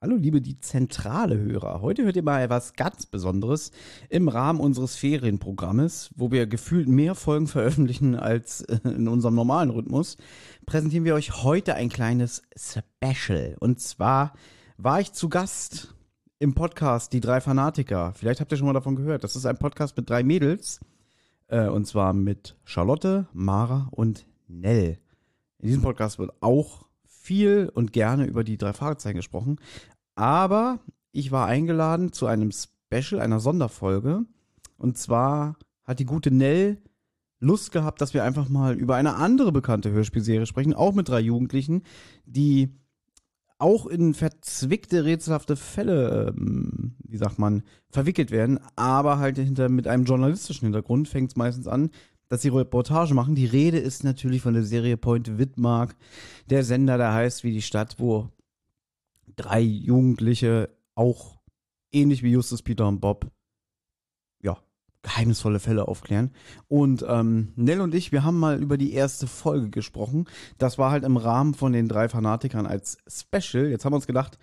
Hallo liebe die zentrale Hörer. Heute hört ihr mal etwas ganz Besonderes im Rahmen unseres Ferienprogrammes, wo wir gefühlt mehr Folgen veröffentlichen als äh, in unserem normalen Rhythmus. Präsentieren wir euch heute ein kleines Special. Und zwar war ich zu Gast im Podcast Die drei Fanatiker. Vielleicht habt ihr schon mal davon gehört. Das ist ein Podcast mit drei Mädels. Äh, und zwar mit Charlotte, Mara und Nell. In diesem Podcast wird auch viel und gerne über die drei Fragezeichen gesprochen. Aber ich war eingeladen zu einem Special, einer Sonderfolge. Und zwar hat die gute Nell Lust gehabt, dass wir einfach mal über eine andere bekannte Hörspielserie sprechen, auch mit drei Jugendlichen, die auch in verzwickte, rätselhafte Fälle, ähm, wie sagt man, verwickelt werden, aber halt hinter, mit einem journalistischen Hintergrund fängt es meistens an, dass sie Reportage machen. Die Rede ist natürlich von der Serie Point Widmark, der Sender, der heißt wie die Stadt, wo drei Jugendliche auch ähnlich wie Justus, Peter und Bob, ja, geheimnisvolle Fälle aufklären. Und ähm, Nell und ich, wir haben mal über die erste Folge gesprochen. Das war halt im Rahmen von den drei Fanatikern als Special. Jetzt haben wir uns gedacht,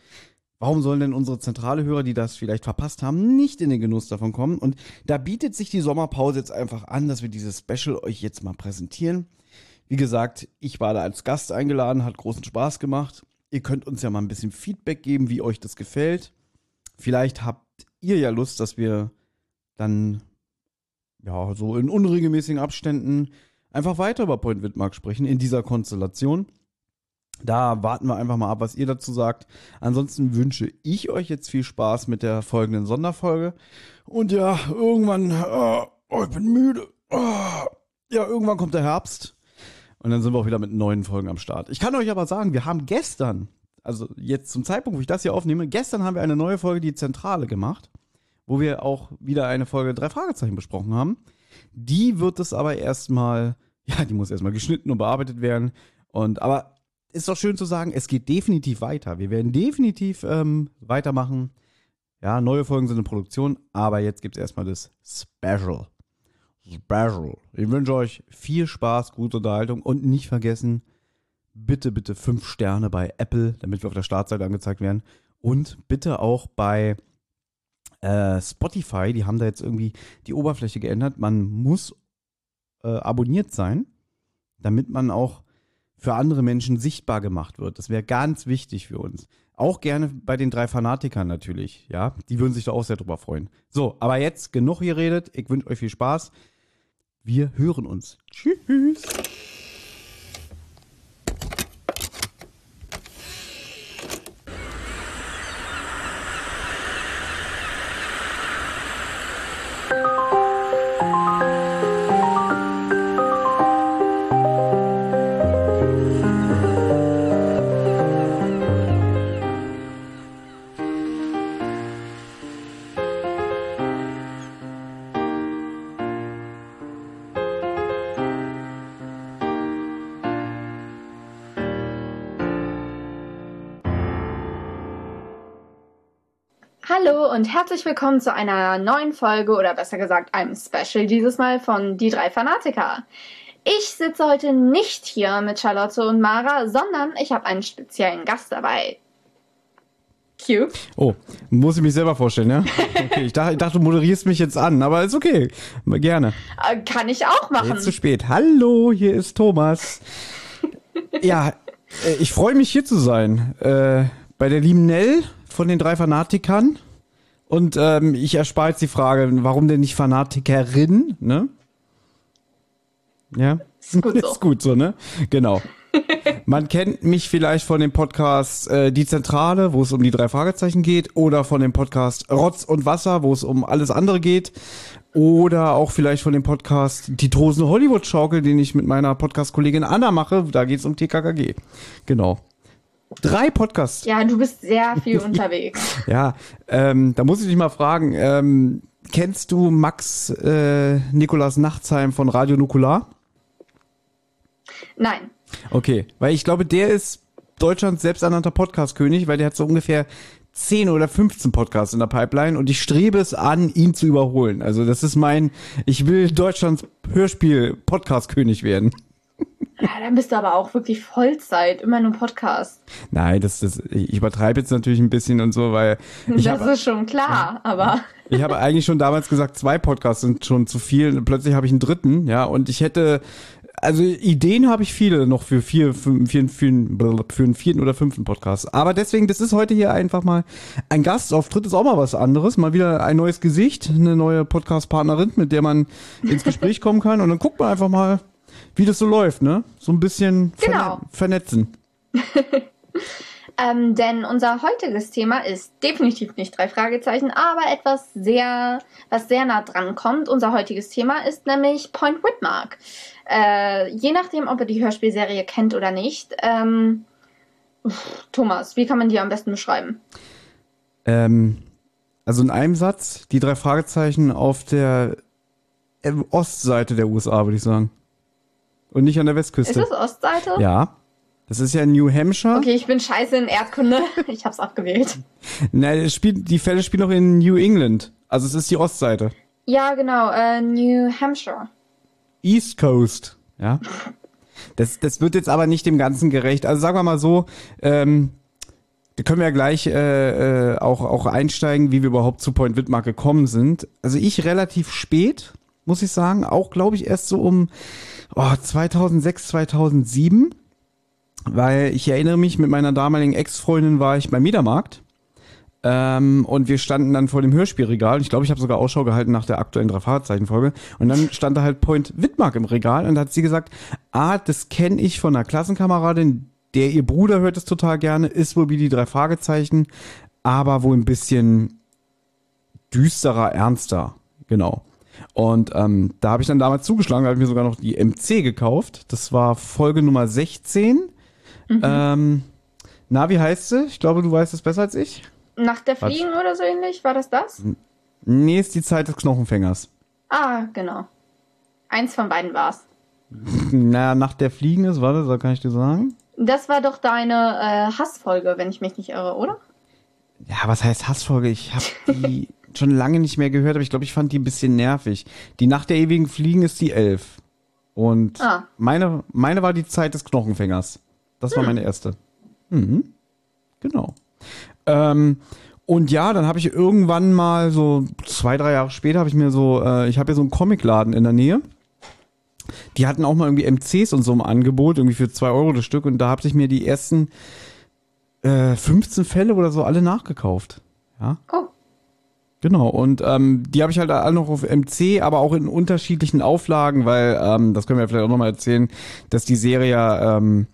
Warum sollen denn unsere zentrale Hörer, die das vielleicht verpasst haben, nicht in den Genuss davon kommen? Und da bietet sich die Sommerpause jetzt einfach an, dass wir dieses Special euch jetzt mal präsentieren. Wie gesagt, ich war da als Gast eingeladen, hat großen Spaß gemacht. Ihr könnt uns ja mal ein bisschen Feedback geben, wie euch das gefällt. Vielleicht habt ihr ja Lust, dass wir dann ja so in unregelmäßigen Abständen einfach weiter über Point Widmark sprechen in dieser Konstellation. Da warten wir einfach mal ab, was ihr dazu sagt. Ansonsten wünsche ich euch jetzt viel Spaß mit der folgenden Sonderfolge. Und ja, irgendwann, oh, oh ich bin müde. Oh, ja, irgendwann kommt der Herbst. Und dann sind wir auch wieder mit neuen Folgen am Start. Ich kann euch aber sagen, wir haben gestern, also jetzt zum Zeitpunkt, wo ich das hier aufnehme, gestern haben wir eine neue Folge, die Zentrale gemacht, wo wir auch wieder eine Folge drei Fragezeichen besprochen haben. Die wird es aber erstmal, ja, die muss erstmal geschnitten und bearbeitet werden. Und aber ist doch schön zu sagen, es geht definitiv weiter. Wir werden definitiv ähm, weitermachen. Ja, neue Folgen sind in Produktion, aber jetzt gibt es erstmal das Special. Special. Ich wünsche euch viel Spaß, gute Unterhaltung und nicht vergessen, bitte, bitte fünf Sterne bei Apple, damit wir auf der Startseite angezeigt werden. Und bitte auch bei äh, Spotify, die haben da jetzt irgendwie die Oberfläche geändert. Man muss äh, abonniert sein, damit man auch für andere Menschen sichtbar gemacht wird. Das wäre ganz wichtig für uns. Auch gerne bei den drei Fanatikern natürlich, ja. Die würden sich da auch sehr drüber freuen. So, aber jetzt genug geredet. Ich wünsche euch viel Spaß. Wir hören uns. Tschüss. Hallo und herzlich willkommen zu einer neuen Folge oder besser gesagt einem Special dieses Mal von Die drei Fanatiker. Ich sitze heute nicht hier mit Charlotte und Mara, sondern ich habe einen speziellen Gast dabei. Q. Oh, muss ich mich selber vorstellen, ja? Okay, ich dachte, ich dachte, du moderierst mich jetzt an, aber ist okay. Gerne. Äh, kann ich auch machen. Jetzt zu spät. Hallo, hier ist Thomas. ja, äh, ich freue mich hier zu sein. Äh, bei der lieben Nell von den drei Fanatikern. Und ähm, ich erspare jetzt die Frage, warum denn nicht Fanatikerin, ne? Ja? Ist gut so. Ist gut so, ne? Genau. Man kennt mich vielleicht von dem Podcast äh, Die Zentrale, wo es um die drei Fragezeichen geht, oder von dem Podcast Rotz und Wasser, wo es um alles andere geht, oder auch vielleicht von dem Podcast Die Tosende Hollywood-Schaukel, den ich mit meiner Podcast-Kollegin Anna mache. Da geht es um TKKG. Genau. Drei Podcasts. Ja, du bist sehr viel unterwegs. ja, ähm, da muss ich dich mal fragen, ähm, kennst du Max äh, Nikolas Nachtsheim von Radio Nukular? Nein. Okay, weil ich glaube, der ist Deutschlands selbsternannter Podcast-König, weil der hat so ungefähr 10 oder 15 Podcasts in der Pipeline und ich strebe es an, ihn zu überholen. Also das ist mein, ich will Deutschlands Hörspiel-Podcast-König werden. Ja, dann bist du aber auch wirklich Vollzeit, immer nur Podcast. Nein, das, das, ich übertreibe jetzt natürlich ein bisschen und so, weil. Das hab, ist schon klar, aber. Ich habe eigentlich schon damals gesagt, zwei Podcasts sind schon zu viel. Plötzlich habe ich einen dritten, ja, und ich hätte, also Ideen habe ich viele noch für vier, fünf, vier, vier, für einen vierten oder fünften Podcast. Aber deswegen, das ist heute hier einfach mal ein Gastauftritt, ist auch mal was anderes. Mal wieder ein neues Gesicht, eine neue Podcast-Partnerin, mit der man ins Gespräch kommen kann. Und dann guckt man einfach mal, wie das so läuft, ne? So ein bisschen Genau. vernetzen. Ähm, denn unser heutiges Thema ist definitiv nicht drei Fragezeichen, aber etwas sehr, was sehr nah dran kommt. Unser heutiges Thema ist nämlich Point Whitmark. Äh, je nachdem, ob ihr die Hörspielserie kennt oder nicht. Ähm, Thomas, wie kann man die am besten beschreiben? Ähm, also in einem Satz, die drei Fragezeichen auf der äh, Ostseite der USA, würde ich sagen. Und nicht an der Westküste. Ist das Ostseite? Ja. Das ist ja New Hampshire. Okay, ich bin scheiße in Erdkunde. Ich hab's abgewählt. Nein, es spielt, die Fälle spielen noch in New England. Also es ist die Ostseite. Ja, genau, äh, New Hampshire. East Coast. Ja. Das, das wird jetzt aber nicht dem Ganzen gerecht. Also sagen wir mal so, ähm, da können wir ja gleich äh, äh, auch, auch einsteigen, wie wir überhaupt zu Point Widmark gekommen sind. Also ich relativ spät, muss ich sagen. Auch, glaube ich, erst so um oh, 2006, 2007. Weil ich erinnere mich, mit meiner damaligen Ex-Freundin war ich beim Mediamarkt. Ähm, und wir standen dann vor dem Hörspielregal. Ich glaube, ich habe sogar Ausschau gehalten nach der aktuellen drei Fahrzeichen-Folge. Und dann stand da halt Point Widmark im Regal und da hat sie gesagt, ah, das kenne ich von einer Klassenkameradin, der ihr Bruder hört es total gerne, ist wohl wie die drei Fragezeichen, aber wohl ein bisschen düsterer, ernster. Genau. Und ähm, da habe ich dann damals zugeschlagen, da habe ich mir sogar noch die MC gekauft. Das war Folge Nummer 16. Ähm, na, wie heißt sie? Ich glaube, du weißt es besser als ich. Nach der Fliegen oder so ähnlich, war das das? Nee, ist die Zeit des Knochenfängers. Ah, genau. Eins von beiden war's. Na, nach der Fliegen ist, warte, da kann ich dir sagen. Das war doch deine äh, Hassfolge, wenn ich mich nicht irre, oder? Ja, was heißt Hassfolge? Ich habe die schon lange nicht mehr gehört, aber ich glaube, ich fand die ein bisschen nervig. Die Nacht der ewigen Fliegen ist die elf. Und Ah. meine, meine war die Zeit des Knochenfängers. Das war meine erste. Mhm. Genau. Ähm, und ja, dann habe ich irgendwann mal so zwei, drei Jahre später habe ich mir so, äh, ich habe ja so einen Comicladen in der Nähe. Die hatten auch mal irgendwie MCs und so im Angebot, irgendwie für zwei Euro das Stück. Und da habe ich mir die ersten äh, 15 Fälle oder so alle nachgekauft. Ja. Oh. Genau, und ähm, die habe ich halt alle noch auf MC, aber auch in unterschiedlichen Auflagen, weil, ähm, das können wir vielleicht auch nochmal erzählen, dass die Serie ja ähm,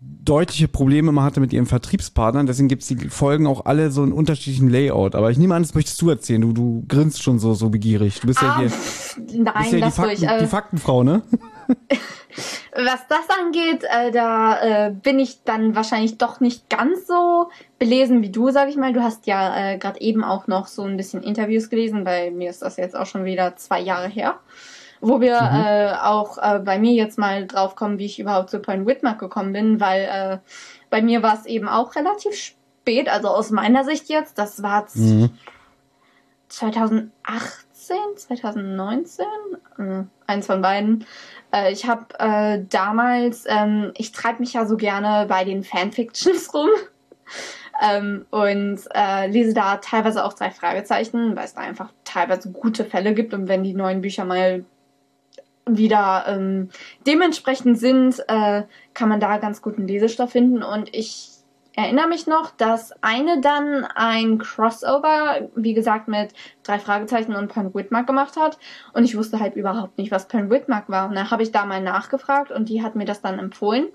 deutliche Probleme immer hatte mit ihren Vertriebspartnern, deswegen gibt's die Folgen auch alle so in unterschiedlichen Layout. Aber ich nehme an, das möchtest du erzählen, du, du grinst schon so, so begierig. Du bist ja Ah, hier, pff, bist nein, ja die, Fakten, die Äh, Faktenfrau, ne? was das angeht, äh, da äh, bin ich dann wahrscheinlich doch nicht ganz so belesen wie du, sag ich mal. Du hast ja äh, gerade eben auch noch so ein bisschen Interviews gelesen. Bei mir ist das jetzt auch schon wieder zwei Jahre her. Wo wir Mhm. äh, auch äh, bei mir jetzt mal drauf kommen, wie ich überhaupt zu Point Whitmark gekommen bin, weil äh, bei mir war es eben auch relativ spät, also aus meiner Sicht jetzt. Das war Mhm. 2018, 2019, äh, eins von beiden. Äh, ich habe äh, damals, ähm, ich treibe mich ja so gerne bei den Fanfictions rum. Ähm, und äh, lese da teilweise auch drei Fragezeichen, weil es da einfach teilweise gute Fälle gibt und wenn die neuen Bücher mal wieder ähm, dementsprechend sind, äh, kann man da ganz guten Lesestoff finden. Und ich erinnere mich noch, dass eine dann ein Crossover, wie gesagt, mit drei Fragezeichen und Point Whitmark gemacht hat. Und ich wusste halt überhaupt nicht, was Point Whitmark war. Und dann habe ich da mal nachgefragt und die hat mir das dann empfohlen.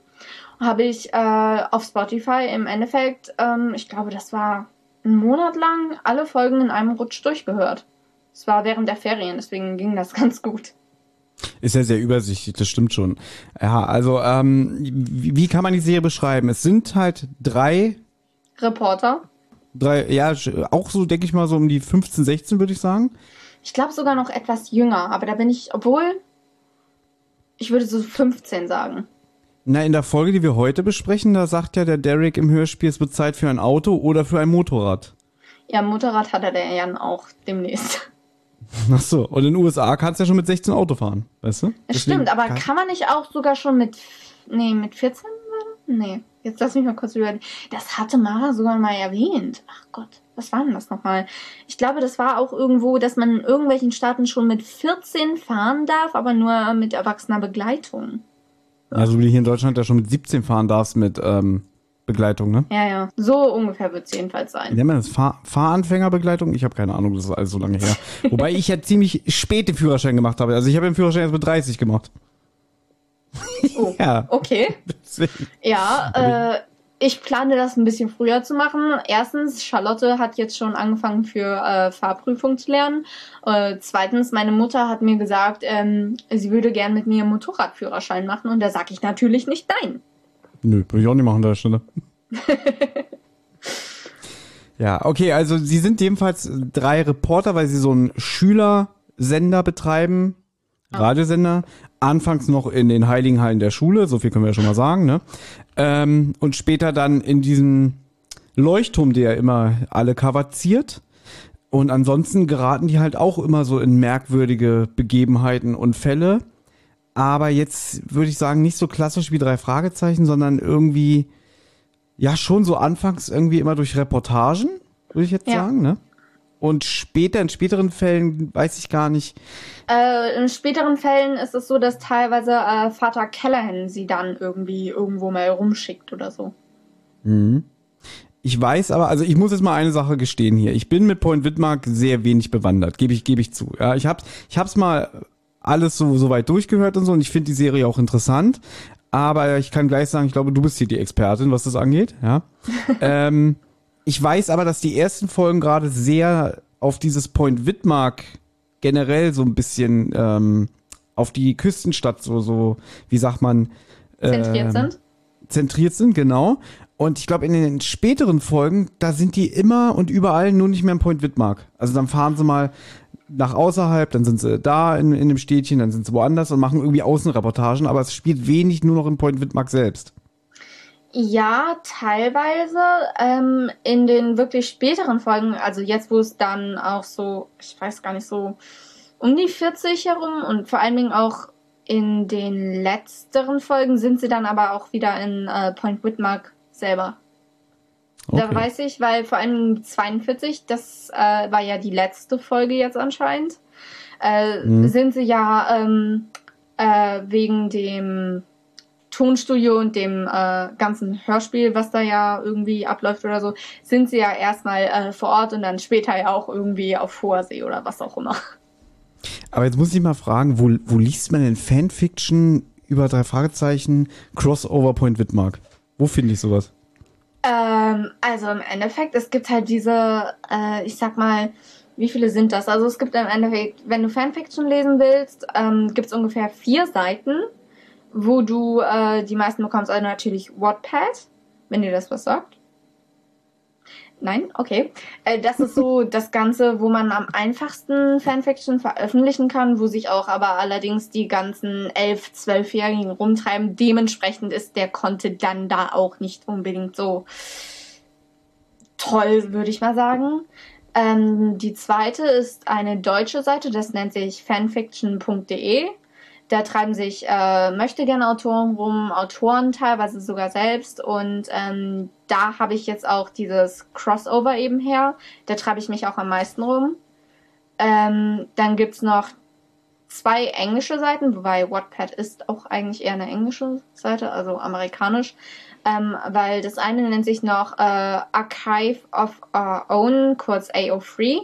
Habe ich äh, auf Spotify im Endeffekt, ähm, ich glaube, das war einen Monat lang alle Folgen in einem Rutsch durchgehört. Es war während der Ferien, deswegen ging das ganz gut. Ist ja sehr übersichtlich, das stimmt schon. Ja, also ähm, wie, wie kann man die Serie beschreiben? Es sind halt drei, Reporter. drei, ja, auch so, denke ich mal, so um die 15, 16, würde ich sagen. Ich glaube sogar noch etwas jünger, aber da bin ich, obwohl, ich würde so 15 sagen. Na, in der Folge, die wir heute besprechen, da sagt ja der Derek im Hörspiel, es wird Zeit für ein Auto oder für ein Motorrad. Ja, Motorrad hat er der Jan auch demnächst. Ach so, und in den USA kannst du ja schon mit 16 Auto fahren, weißt du? Das stimmt, aber kann, kann man nicht auch sogar schon mit, nee, mit 14? Nee, jetzt lass mich mal kurz überlegen. Das hatte Mara sogar mal erwähnt. Ach Gott, was war denn das nochmal? Ich glaube, das war auch irgendwo, dass man in irgendwelchen Staaten schon mit 14 fahren darf, aber nur mit erwachsener Begleitung. Also wie hier in Deutschland ja schon mit 17 fahren darfst mit ähm, Begleitung, ne? Ja, ja. So ungefähr wird es jedenfalls sein. Nennt man das Fahr Fahranfängerbegleitung? Ich habe keine Ahnung, das ist alles so lange her. Wobei ich ja ziemlich spät den Führerschein gemacht habe. Also ich habe den Führerschein erst mit 30 gemacht. Oh, ja. Okay. Ja, äh, ich plane das ein bisschen früher zu machen. Erstens, Charlotte hat jetzt schon angefangen für äh, Fahrprüfung zu lernen. Äh, zweitens, meine Mutter hat mir gesagt, ähm, sie würde gern mit mir Motorradführerschein machen und da sage ich natürlich nicht nein. Nö, würde ich auch nicht machen an der Stelle. ja, okay, also sie sind jedenfalls drei Reporter, weil sie so einen Schülersender betreiben, ah. Radiosender, anfangs noch in den Heiligen Hallen der Schule, so viel können wir ja schon mal sagen, ne? Ähm, und später dann in diesem Leuchtturm, der immer alle kavaziert. Und ansonsten geraten die halt auch immer so in merkwürdige Begebenheiten und Fälle aber jetzt würde ich sagen, nicht so klassisch wie drei Fragezeichen, sondern irgendwie, ja, schon so anfangs irgendwie immer durch Reportagen, würde ich jetzt ja. sagen, ne? Und später, in späteren Fällen, weiß ich gar nicht. Äh, in späteren Fällen ist es so, dass teilweise äh, Vater Callahan sie dann irgendwie irgendwo mal rumschickt oder so. Mhm. Ich weiß aber, also ich muss jetzt mal eine Sache gestehen hier. Ich bin mit Point Widmark sehr wenig bewandert, gebe ich, gebe ich zu. Ja, ich hab's, ich hab's mal alles so, so weit durchgehört und so und ich finde die Serie auch interessant. Aber ich kann gleich sagen, ich glaube, du bist hier die Expertin, was das angeht. Ja. ähm, ich weiß aber, dass die ersten Folgen gerade sehr auf dieses Point Widmark generell so ein bisschen ähm, auf die Küstenstadt so, so, wie sagt man, äh, zentriert sind. Zentriert sind, genau. Und ich glaube, in den späteren Folgen, da sind die immer und überall nur nicht mehr im Point Widmark. Also dann fahren sie mal nach außerhalb, dann sind sie da in, in dem Städtchen, dann sind sie woanders und machen irgendwie Außenreportagen, aber es spielt wenig nur noch in Point Widmark selbst. Ja, teilweise. Ähm, in den wirklich späteren Folgen, also jetzt, wo es dann auch so, ich weiß gar nicht, so um die 40 herum und vor allen Dingen auch in den letzteren Folgen sind sie dann aber auch wieder in äh, Point Widmark selber. Okay. Da weiß ich, weil vor allem 42, das äh, war ja die letzte Folge jetzt anscheinend, äh, mhm. sind sie ja ähm, äh, wegen dem Tonstudio und dem äh, ganzen Hörspiel, was da ja irgendwie abläuft oder so, sind sie ja erstmal äh, vor Ort und dann später ja auch irgendwie auf hoher See oder was auch immer. Aber jetzt muss ich mal fragen, wo, wo liest man denn Fanfiction über drei Fragezeichen Crossover Point Widmark? Wo finde ich sowas? Ähm, also im Endeffekt, es gibt halt diese, äh, ich sag mal, wie viele sind das? Also es gibt im Endeffekt, wenn du Fanfiction lesen willst, ähm, gibt es ungefähr vier Seiten, wo du äh, die meisten bekommst. Also natürlich Wattpad, wenn dir das was sagt. Nein? Okay. Äh, das ist so das Ganze, wo man am einfachsten Fanfiction veröffentlichen kann, wo sich auch aber allerdings die ganzen 11-, 12-Jährigen rumtreiben. Dementsprechend ist der Content dann da auch nicht unbedingt so toll, würde ich mal sagen. Ähm, die zweite ist eine deutsche Seite, das nennt sich fanfiction.de. Da treiben sich äh, möchte gerne Autoren rum, Autoren teilweise sogar selbst. Und ähm, da habe ich jetzt auch dieses Crossover eben her. Da treibe ich mich auch am meisten rum. Ähm, dann gibt's noch zwei englische Seiten, wobei Wattpad ist auch eigentlich eher eine englische Seite, also amerikanisch. Ähm, weil das eine nennt sich noch äh, Archive of Our Own, kurz AO3.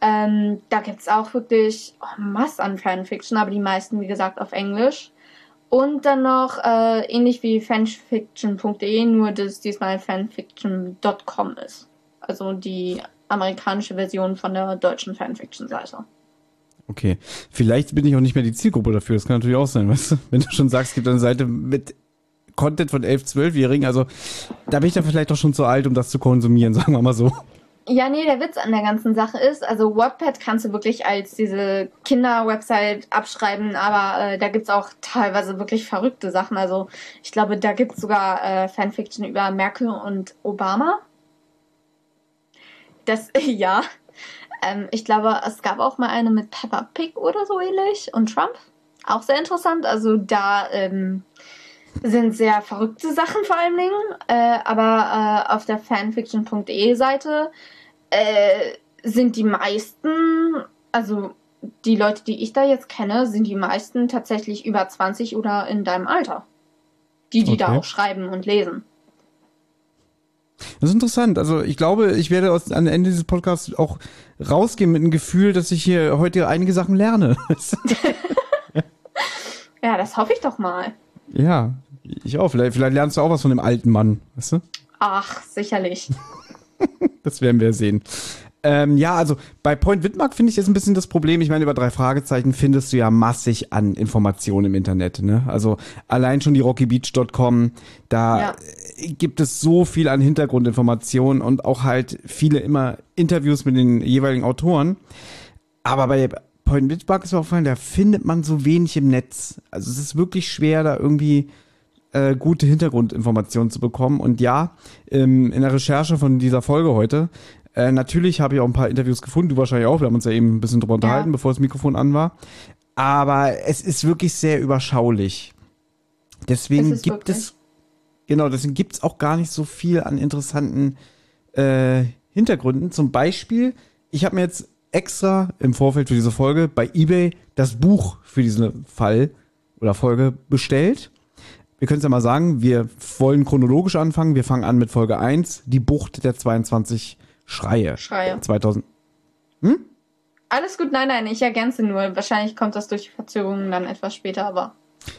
Ähm, da gibt's auch wirklich oh, Mass an Fanfiction, aber die meisten, wie gesagt, auf Englisch. Und dann noch äh, ähnlich wie fanfiction.de, nur dass diesmal fanfiction.com ist. Also die amerikanische Version von der deutschen Fanfiction-Seite. Okay. Vielleicht bin ich auch nicht mehr die Zielgruppe dafür. Das kann natürlich auch sein, weißt du? Wenn du schon sagst, es gibt eine Seite mit Content von 11-, 12-Jährigen, also da bin ich dann vielleicht doch schon zu alt, um das zu konsumieren, sagen wir mal so. Ja, nee, der Witz an der ganzen Sache ist, also Wattpad kannst du wirklich als diese Kinder-Website abschreiben, aber äh, da gibt's auch teilweise wirklich verrückte Sachen. Also ich glaube, da gibt's sogar äh, Fanfiction über Merkel und Obama. Das, ja. Ähm, ich glaube, es gab auch mal eine mit Peppa Pig oder so ähnlich und Trump. Auch sehr interessant. Also da ähm, sind sehr verrückte Sachen vor allen Dingen. Äh, aber äh, auf der fanfiction.de Seite äh, sind die meisten, also die Leute, die ich da jetzt kenne, sind die meisten tatsächlich über 20 oder in deinem Alter. Die, die okay. da auch schreiben und lesen. Das ist interessant. Also ich glaube, ich werde aus, am Ende dieses Podcasts auch rausgehen mit dem Gefühl, dass ich hier heute einige Sachen lerne. ja, das hoffe ich doch mal. Ja, ich auch. Vielleicht, vielleicht lernst du auch was von dem alten Mann, weißt du? Ach, sicherlich. das werden wir sehen. Ähm, ja, also bei Point Widmark finde ich jetzt ein bisschen das Problem. Ich meine, über drei Fragezeichen findest du ja massig an Informationen im Internet. Ne? Also allein schon die rockybeach.com, da ja. gibt es so viel an Hintergrundinformationen und auch halt viele immer Interviews mit den jeweiligen Autoren. Aber bei Point Widmark ist mir aufgefallen, da findet man so wenig im Netz. Also es ist wirklich schwer, da irgendwie äh, gute Hintergrundinformationen zu bekommen. Und ja, ähm, in der Recherche von dieser Folge heute äh, natürlich habe ich auch ein paar Interviews gefunden, du wahrscheinlich auch. Wir haben uns ja eben ein bisschen drüber unterhalten, ja. bevor das Mikrofon an war. Aber es ist wirklich sehr überschaulich. Deswegen gibt wirklich. es, genau, deswegen gibt es auch gar nicht so viel an interessanten äh, Hintergründen. Zum Beispiel, ich habe mir jetzt extra im Vorfeld für diese Folge bei eBay das Buch für diesen Fall oder Folge bestellt. Wir können es ja mal sagen, wir wollen chronologisch anfangen. Wir fangen an mit Folge 1, die Bucht der 22 Schreie. Schreie. 2000. Hm? Alles gut, nein, nein, ich ergänze nur. Wahrscheinlich kommt das durch die Verzögerung dann etwas später, aber.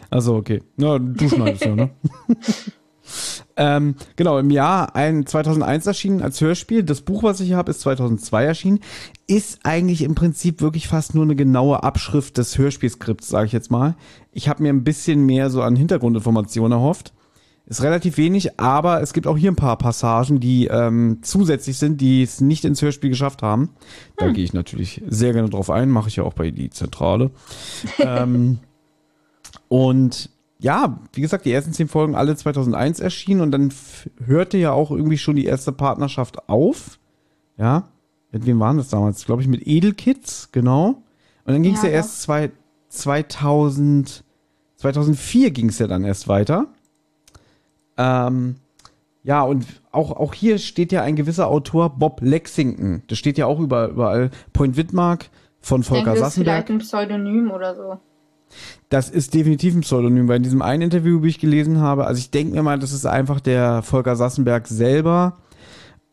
Also okay. Na, du schneidest ja, ne? ähm, genau, im Jahr ein 2001 erschienen als Hörspiel. Das Buch, was ich hier habe, ist 2002 erschienen. Ist eigentlich im Prinzip wirklich fast nur eine genaue Abschrift des Hörspielskripts, sage ich jetzt mal. Ich habe mir ein bisschen mehr so an Hintergrundinformationen erhofft. Ist relativ wenig, aber es gibt auch hier ein paar Passagen, die ähm, zusätzlich sind, die es nicht ins Hörspiel geschafft haben. Da hm. gehe ich natürlich sehr gerne drauf ein, mache ich ja auch bei die Zentrale. ähm, und ja, wie gesagt, die ersten zehn Folgen alle 2001 erschienen und dann hörte ja auch irgendwie schon die erste Partnerschaft auf. Ja, mit wem waren das damals? Glaube ich mit Edelkids, genau. Und dann ging es ja, ja erst zwei, 2000, 2004 ging es ja dann erst weiter. Ähm, ja, und auch, auch hier steht ja ein gewisser Autor, Bob Lexington. Das steht ja auch über, überall. Point Widmark von Volker denke, Sassenberg. Das ist vielleicht ein Pseudonym oder so. Das ist definitiv ein Pseudonym, weil in diesem einen Interview, wie ich gelesen habe, also ich denke mir mal, das ist einfach der Volker Sassenberg selber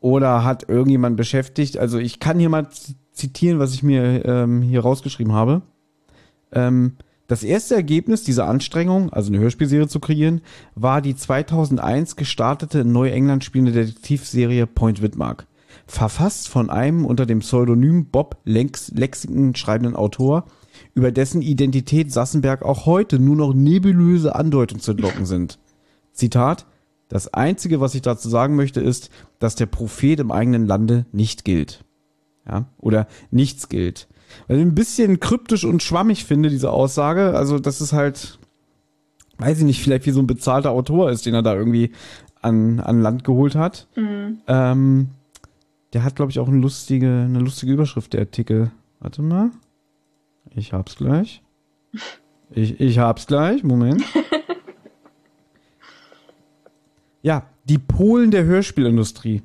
oder hat irgendjemand beschäftigt. Also ich kann hier mal zitieren, was ich mir ähm, hier rausgeschrieben habe. Ähm, das erste Ergebnis dieser Anstrengung, also eine Hörspielserie zu kreieren, war die 2001 gestartete in Neuengland spielende Detektivserie Point Widmark. Verfasst von einem unter dem Pseudonym Bob Lex Lexington schreibenden Autor, über dessen Identität Sassenberg auch heute nur noch nebulöse Andeutungen zu entlocken sind. Zitat Das einzige, was ich dazu sagen möchte, ist, dass der Prophet im eigenen Lande nicht gilt. Ja, oder nichts gilt. Weil ich ein bisschen kryptisch und schwammig finde, diese Aussage. Also, das ist halt, weiß ich nicht, vielleicht wie so ein bezahlter Autor ist, den er da irgendwie an, an Land geholt hat. Mhm. Ähm, der hat, glaube ich, auch eine lustige, eine lustige Überschrift, der Artikel. Warte mal. Ich hab's gleich. Ich, ich hab's gleich. Moment. ja, die Polen der Hörspielindustrie.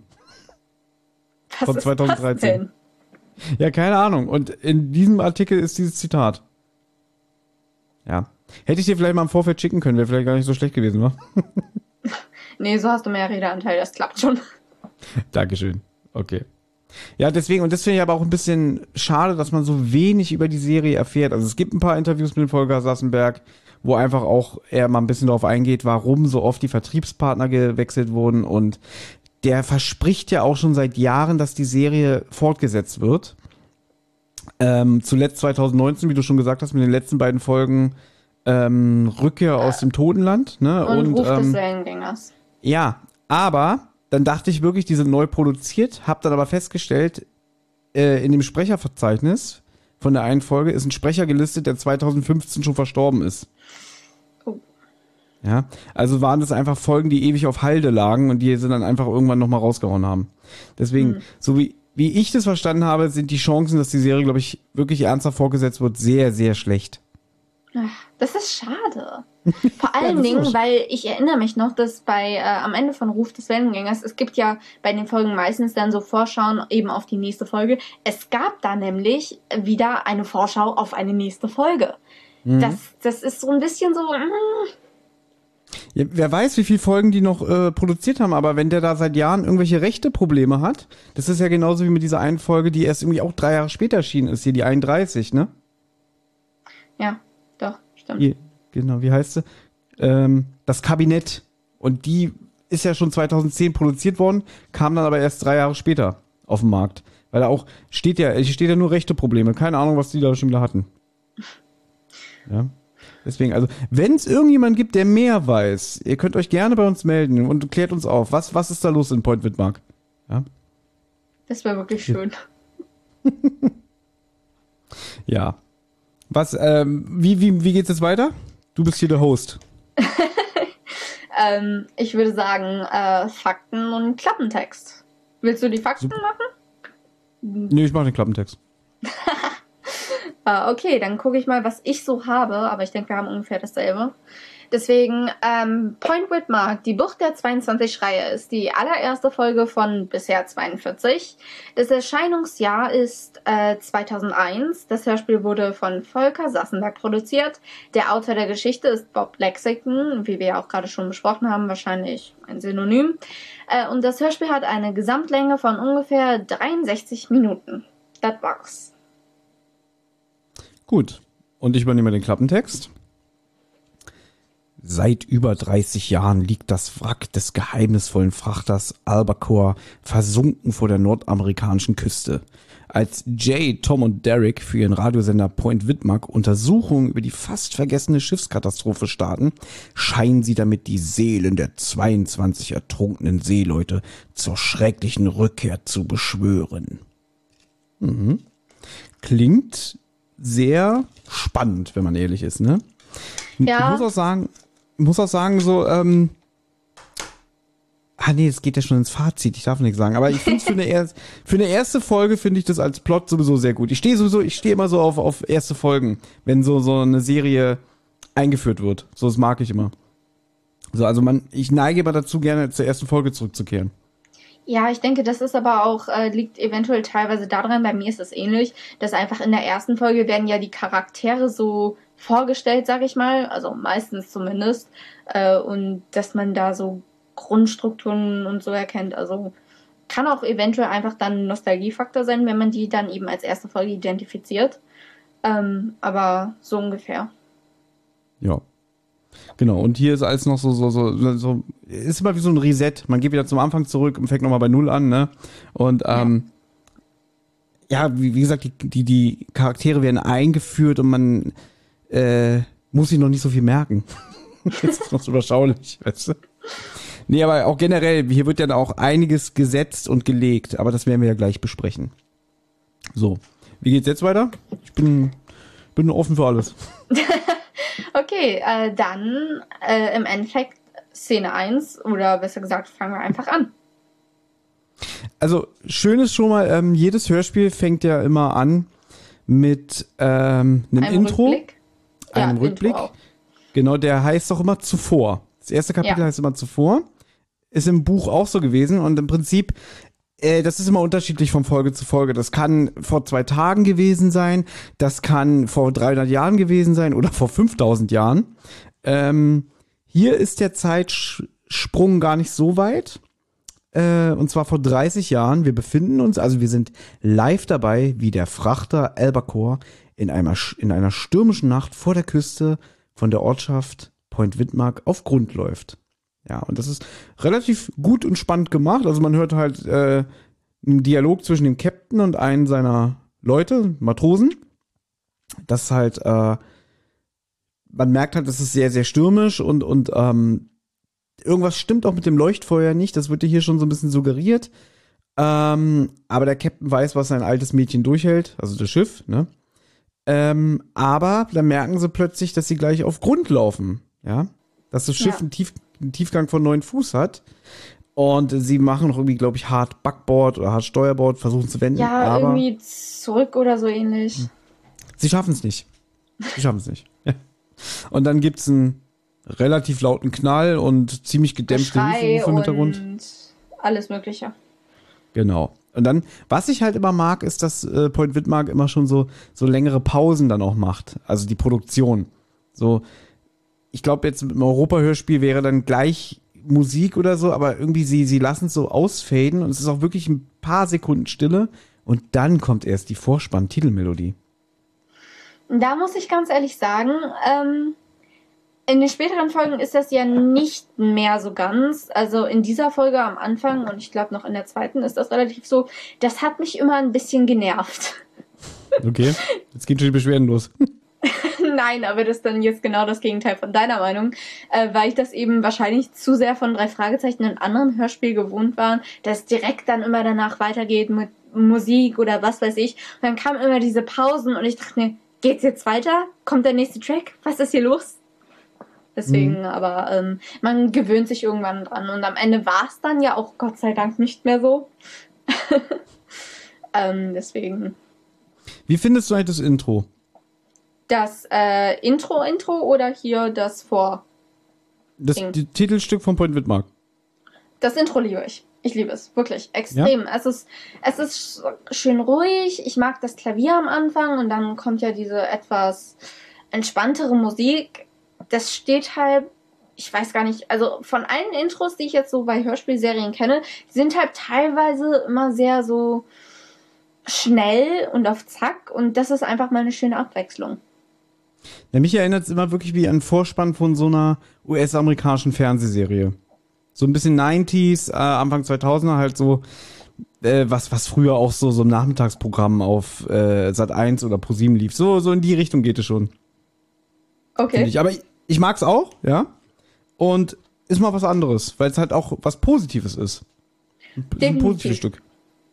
Was von 2013. Ja, keine Ahnung. Und in diesem Artikel ist dieses Zitat. Ja. Hätte ich dir vielleicht mal im Vorfeld schicken können, wäre vielleicht gar nicht so schlecht gewesen, wa? nee, so hast du mehr Redeanteil, das klappt schon. Dankeschön. Okay. Ja, deswegen, und das finde ich aber auch ein bisschen schade, dass man so wenig über die Serie erfährt. Also es gibt ein paar Interviews mit dem Volker Sassenberg, wo einfach auch er mal ein bisschen darauf eingeht, warum so oft die Vertriebspartner gewechselt wurden und der verspricht ja auch schon seit Jahren, dass die Serie fortgesetzt wird. Ähm, zuletzt 2019, wie du schon gesagt hast, mit den letzten beiden Folgen ähm, Rückkehr aus dem Totenland. Ne? Und, und Ruf ähm, des Wellengängers. Ja, aber dann dachte ich wirklich, die sind neu produziert, hab dann aber festgestellt, äh, in dem Sprecherverzeichnis von der einen Folge ist ein Sprecher gelistet, der 2015 schon verstorben ist. Ja, also waren das einfach Folgen, die ewig auf Halde lagen und die sie dann einfach irgendwann nochmal rausgehauen haben. Deswegen, mhm. so wie wie ich das verstanden habe, sind die Chancen, dass die Serie, glaube ich, wirklich ernsthaft vorgesetzt wird, sehr, sehr schlecht. Das ist schade. Vor allen Dingen, weil ich erinnere mich noch, dass bei äh, am Ende von Ruf des Wellengängers, es gibt ja bei den Folgen meistens dann so Vorschauen eben auf die nächste Folge. Es gab da nämlich wieder eine Vorschau auf eine nächste Folge. Mhm. Das, das ist so ein bisschen so. Mm. Ja, wer weiß, wie viele Folgen die noch äh, produziert haben, aber wenn der da seit Jahren irgendwelche rechte Probleme hat, das ist ja genauso wie mit dieser einen Folge, die erst irgendwie auch drei Jahre später erschienen ist, hier die 31, ne? Ja, doch, stimmt. Hier, genau, wie heißt sie? Ähm, das Kabinett. Und die ist ja schon 2010 produziert worden, kam dann aber erst drei Jahre später auf den Markt. Weil da auch steht ja, steht ja nur rechte Probleme. Keine Ahnung, was die da schon wieder hatten. Ja. Deswegen, also, wenn es irgendjemand gibt, der mehr weiß, ihr könnt euch gerne bei uns melden und klärt uns auf. Was, was ist da los in Point Widmark? Ja. Das wäre wirklich schön. ja. Was, ähm, wie, wie, wie geht's jetzt weiter? Du bist hier der Host. ähm, ich würde sagen, äh, Fakten und Klappentext. Willst du die Fakten Super. machen? Nee, ich mache den Klappentext. Uh, okay, dann gucke ich mal, was ich so habe, aber ich denke, wir haben ungefähr dasselbe. Deswegen, ähm, Point Whitmark, die Bucht der 22 Schreie, ist die allererste Folge von bisher 42. Das Erscheinungsjahr ist äh, 2001. Das Hörspiel wurde von Volker Sassenberg produziert. Der Autor der Geschichte ist Bob Lexington, wie wir ja auch gerade schon besprochen haben, wahrscheinlich ein Synonym. Äh, und das Hörspiel hat eine Gesamtlänge von ungefähr 63 Minuten. Das war's. Gut. Und ich übernehme den Klappentext. Seit über 30 Jahren liegt das Wrack des geheimnisvollen Frachters Albacore versunken vor der nordamerikanischen Küste. Als Jay, Tom und Derek für ihren Radiosender Point Widmark Untersuchungen über die fast vergessene Schiffskatastrophe starten, scheinen sie damit die Seelen der 22 ertrunkenen Seeleute zur schrecklichen Rückkehr zu beschwören. Mhm. Klingt sehr spannend, wenn man ehrlich ist, ne? Ja. Ich muss auch sagen, muss auch sagen, so, ähm, Ah nee, es geht ja schon ins Fazit, ich darf nichts sagen. Aber ich finde es für, eine für eine erste Folge finde ich das als Plot sowieso sehr gut. Ich stehe sowieso, ich stehe immer so auf, auf erste Folgen, wenn so, so eine Serie eingeführt wird. So, das mag ich immer. So, also man, ich neige immer dazu, gerne zur ersten Folge zurückzukehren. Ja, ich denke, das ist aber auch, äh, liegt eventuell teilweise daran, bei mir ist es ähnlich, dass einfach in der ersten Folge werden ja die Charaktere so vorgestellt, sag ich mal, also meistens zumindest, äh, und dass man da so Grundstrukturen und so erkennt, also kann auch eventuell einfach dann ein Nostalgiefaktor sein, wenn man die dann eben als erste Folge identifiziert, ähm, aber so ungefähr. Ja, Genau, und hier ist alles noch so, so, so, so, ist immer wie so ein Reset. Man geht wieder zum Anfang zurück und fängt nochmal bei Null an, ne? Und ähm, ja, ja wie, wie, gesagt, die, die, die Charaktere werden eingeführt und man äh, muss sich noch nicht so viel merken. das ist noch so überschaulich, weißt du? Nee, aber auch generell, hier wird ja auch einiges gesetzt und gelegt, aber das werden wir ja gleich besprechen. So, wie geht's jetzt weiter? Ich bin, bin offen für alles. Okay, äh, dann äh, im Endeffekt Szene 1 oder besser gesagt, fangen wir einfach an. Also schön ist schon mal, ähm, jedes Hörspiel fängt ja immer an mit ähm, einem Ein Intro, Rückblick. Einem ja, Rückblick. Genau, der heißt doch immer zuvor. Das erste Kapitel ja. heißt immer zuvor. Ist im Buch auch so gewesen und im Prinzip äh, das ist immer unterschiedlich von Folge zu Folge. Das kann vor zwei Tagen gewesen sein, das kann vor 300 Jahren gewesen sein oder vor 5000 Jahren. Ähm, hier ist der Zeitsprung gar nicht so weit. Äh, und zwar vor 30 Jahren. Wir befinden uns, also wir sind live dabei, wie der Frachter Albacore in einer, in einer stürmischen Nacht vor der Küste von der Ortschaft Point Widmark auf Grund läuft. Ja, und das ist relativ gut und spannend gemacht. Also man hört halt äh, einen Dialog zwischen dem Captain und einem seiner Leute, Matrosen. Das halt, äh, man merkt halt, das ist sehr, sehr stürmisch und, und ähm, irgendwas stimmt auch mit dem Leuchtfeuer nicht. Das wird dir hier schon so ein bisschen suggeriert. Ähm, aber der Captain weiß, was sein altes Mädchen durchhält, also das Schiff, ne? Ähm, aber dann merken sie plötzlich, dass sie gleich auf Grund laufen, ja? Dass das Schiff ja. einen, Tief, einen Tiefgang von neun Fuß hat. Und sie machen noch irgendwie, glaube ich, hart Backboard oder hart Steuerboard, versuchen zu wenden. Ja, aber irgendwie zurück oder so ähnlich. Hm. sie schaffen es nicht. Sie schaffen es nicht. Und dann gibt's einen relativ lauten Knall und ziemlich gedämpfte Geschrei Rufe im Hintergrund. und alles Mögliche. Genau. Und dann, was ich halt immer mag, ist, dass äh, Point Widmark immer schon so, so längere Pausen dann auch macht. Also die Produktion. So, ich glaube, jetzt mit dem Europa-Hörspiel wäre dann gleich Musik oder so, aber irgendwie sie, sie lassen es so ausfaden und es ist auch wirklich ein paar Sekunden Stille und dann kommt erst die Vorspann-Titelmelodie. Da muss ich ganz ehrlich sagen, ähm, in den späteren Folgen ist das ja nicht mehr so ganz. Also in dieser Folge am Anfang und ich glaube noch in der zweiten ist das relativ so. Das hat mich immer ein bisschen genervt. Okay, jetzt gehen schon die Beschwerden los. Nein, aber das ist dann jetzt genau das Gegenteil von deiner Meinung, äh, weil ich das eben wahrscheinlich zu sehr von drei Fragezeichen in anderen Hörspielen gewohnt war, dass direkt dann immer danach weitergeht mit Musik oder was weiß ich. Und dann kamen immer diese Pausen und ich dachte mir, geht's jetzt weiter? Kommt der nächste Track? Was ist hier los? Deswegen, mhm. aber ähm, man gewöhnt sich irgendwann dran. Und am Ende war es dann ja auch Gott sei Dank nicht mehr so. ähm, deswegen. Wie findest du eigentlich das Intro? Das äh, Intro-Intro oder hier das Vor? Das Titelstück von Point Widmark. Das Intro liebe ich. Ich liebe es, wirklich, extrem. Ja? Es, ist, es ist schön ruhig. Ich mag das Klavier am Anfang und dann kommt ja diese etwas entspanntere Musik das steht halt, ich weiß gar nicht, also von allen Intros, die ich jetzt so bei Hörspielserien kenne, sind halt teilweise immer sehr so schnell und auf Zack und das ist einfach mal eine schöne Abwechslung. Ja, mich erinnert es immer wirklich wie ein Vorspann von so einer US-amerikanischen Fernsehserie. So ein bisschen 90s, äh, Anfang 2000er halt so, äh, was, was früher auch so, so ein Nachmittagsprogramm auf äh, Sat 1 oder Pro 7 lief. So, so in die Richtung geht es schon. Okay. Ich. Aber ich mag's auch, ja. Und ist mal was anderes, weil es halt auch was Positives ist. Definitiv. Ein positives Stück.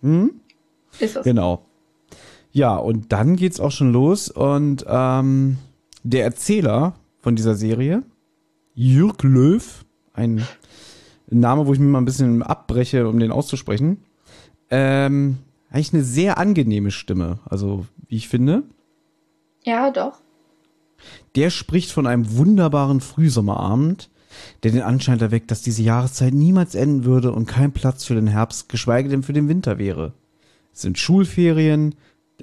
Hm? Ist es. Genau. Ja, und dann geht's auch schon los und ähm, der Erzähler von dieser Serie, Jürg Löw, ein Name, wo ich mir mal ein bisschen abbreche, um den auszusprechen, ähm, eigentlich eine sehr angenehme Stimme, also wie ich finde. Ja, doch. Der spricht von einem wunderbaren Frühsommerabend, der den Anschein erweckt, dass diese Jahreszeit niemals enden würde und kein Platz für den Herbst, geschweige denn für den Winter wäre. Es sind Schulferien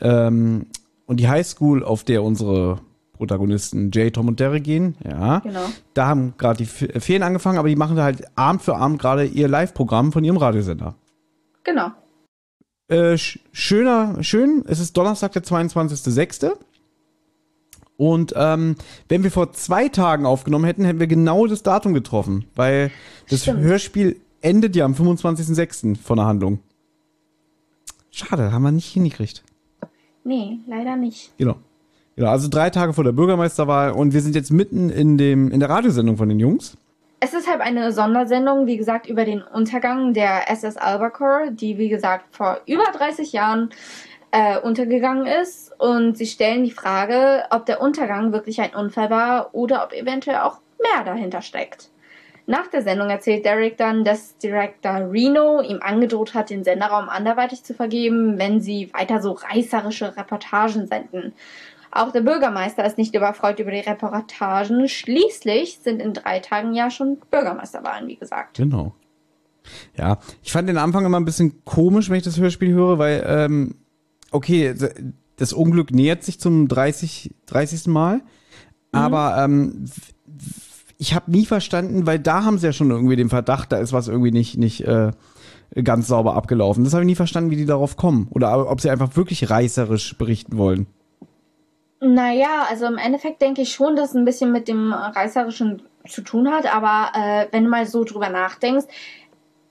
ähm, und die Highschool, auf der unsere Protagonisten Jay, Tom und Derek gehen, ja. Genau. Da haben gerade die Ferien angefangen, aber die machen da halt Abend für Abend gerade ihr Live-Programm von ihrem Radiosender. Genau. Äh, schöner, schön, es ist Donnerstag, der 22.06. Und ähm, wenn wir vor zwei Tagen aufgenommen hätten, hätten wir genau das Datum getroffen, weil das Stimmt. Hörspiel endet ja am 25.06. von der Handlung. Schade, haben wir nicht hingekriegt. Nee, leider nicht. Genau. Genau, also drei Tage vor der Bürgermeisterwahl und wir sind jetzt mitten in, dem, in der Radiosendung von den Jungs. Es ist halt eine Sondersendung, wie gesagt, über den Untergang der SS Albacore, die, wie gesagt, vor über 30 Jahren äh, untergegangen ist. Und sie stellen die Frage, ob der Untergang wirklich ein Unfall war oder ob eventuell auch mehr dahinter steckt. Nach der Sendung erzählt Derek dann, dass Director Reno ihm angedroht hat, den Senderraum anderweitig zu vergeben, wenn sie weiter so reißerische Reportagen senden. Auch der Bürgermeister ist nicht überfreut über die Reportagen. Schließlich sind in drei Tagen ja schon Bürgermeisterwahlen, wie gesagt. Genau. Ja, ich fand den Anfang immer ein bisschen komisch, wenn ich das Hörspiel höre, weil ähm, okay, das Unglück nähert sich zum 30. 30. Mal, mhm. aber ähm, ich habe nie verstanden, weil da haben sie ja schon irgendwie den Verdacht, da ist was irgendwie nicht, nicht äh, ganz sauber abgelaufen. Das habe ich nie verstanden, wie die darauf kommen. Oder ob sie einfach wirklich reißerisch berichten wollen. Naja, also im Endeffekt denke ich schon, dass es ein bisschen mit dem Reißerischen zu tun hat, aber äh, wenn du mal so drüber nachdenkst,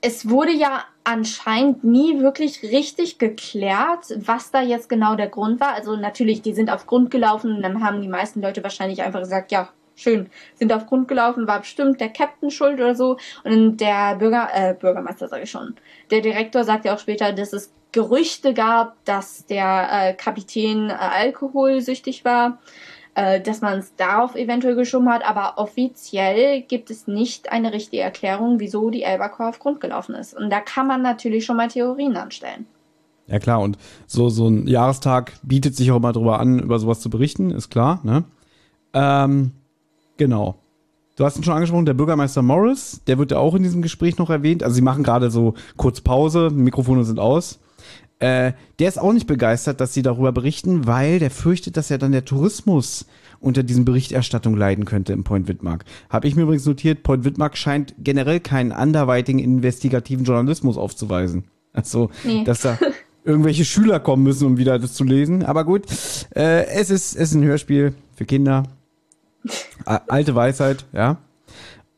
es wurde ja anscheinend nie wirklich richtig geklärt, was da jetzt genau der Grund war. Also natürlich, die sind auf Grund gelaufen und dann haben die meisten Leute wahrscheinlich einfach gesagt, ja, schön, sind auf Grund gelaufen, war bestimmt der Captain schuld oder so. Und der Bürger, äh, Bürgermeister sage ich schon, der Direktor sagt ja auch später, dass es Gerüchte gab, dass der äh, Kapitän äh, alkoholsüchtig war. Äh, dass man es darauf eventuell geschoben hat, aber offiziell gibt es nicht eine richtige Erklärung, wieso die Elbercore auf Grund gelaufen ist. Und da kann man natürlich schon mal Theorien anstellen. Ja klar, und so, so ein Jahrestag bietet sich auch mal drüber an, über sowas zu berichten, ist klar, ne? Ähm, genau. Du hast ihn schon angesprochen, der Bürgermeister Morris, der wird ja auch in diesem Gespräch noch erwähnt. Also sie machen gerade so kurz Pause, Mikrofone sind aus. Äh, der ist auch nicht begeistert, dass sie darüber berichten, weil der fürchtet, dass ja dann der Tourismus unter diesen Berichterstattung leiden könnte im Point Widmark. Habe ich mir übrigens notiert, Point Widmark scheint generell keinen anderweitigen investigativen Journalismus aufzuweisen. Also, nee. dass da irgendwelche Schüler kommen müssen, um wieder das zu lesen. Aber gut, äh, es, ist, es ist ein Hörspiel für Kinder. Alte Weisheit, ja.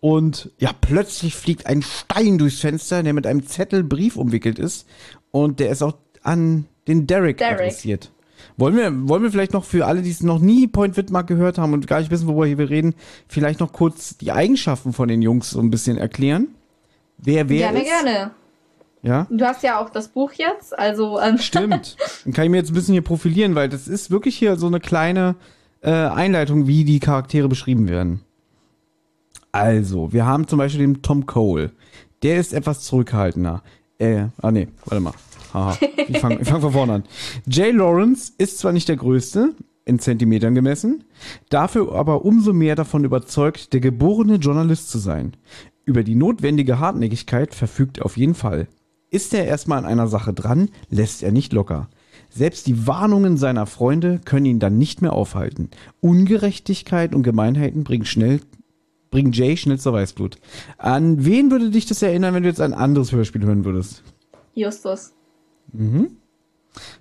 Und ja, plötzlich fliegt ein Stein durchs Fenster, der mit einem Zettel Brief umwickelt ist. Und der ist auch an den Derek, Derek. adressiert. Wollen wir, wollen wir vielleicht noch für alle, die es noch nie Point Widmark gehört haben und gar nicht wissen, worüber hier wir reden, vielleicht noch kurz die Eigenschaften von den Jungs so ein bisschen erklären? Wer wer gerne, ist? Gerne, gerne. Ja? Du hast ja auch das Buch jetzt, also. Ähm. Stimmt. Dann kann ich mir jetzt ein bisschen hier profilieren, weil das ist wirklich hier so eine kleine äh, Einleitung, wie die Charaktere beschrieben werden. Also, wir haben zum Beispiel den Tom Cole. Der ist etwas zurückhaltender. Äh, ah nee, warte mal. Haha. Ich fange fang von vorne an. Jay Lawrence ist zwar nicht der Größte, in Zentimetern gemessen, dafür aber umso mehr davon überzeugt, der geborene Journalist zu sein. Über die notwendige Hartnäckigkeit verfügt er auf jeden Fall. Ist er erstmal an einer Sache dran, lässt er nicht locker. Selbst die Warnungen seiner Freunde können ihn dann nicht mehr aufhalten. Ungerechtigkeit und Gemeinheiten bringen schnell bringen Jay schnell zur Weißblut. An wen würde dich das erinnern, wenn du jetzt ein anderes Hörspiel hören würdest? Justus. Mhm.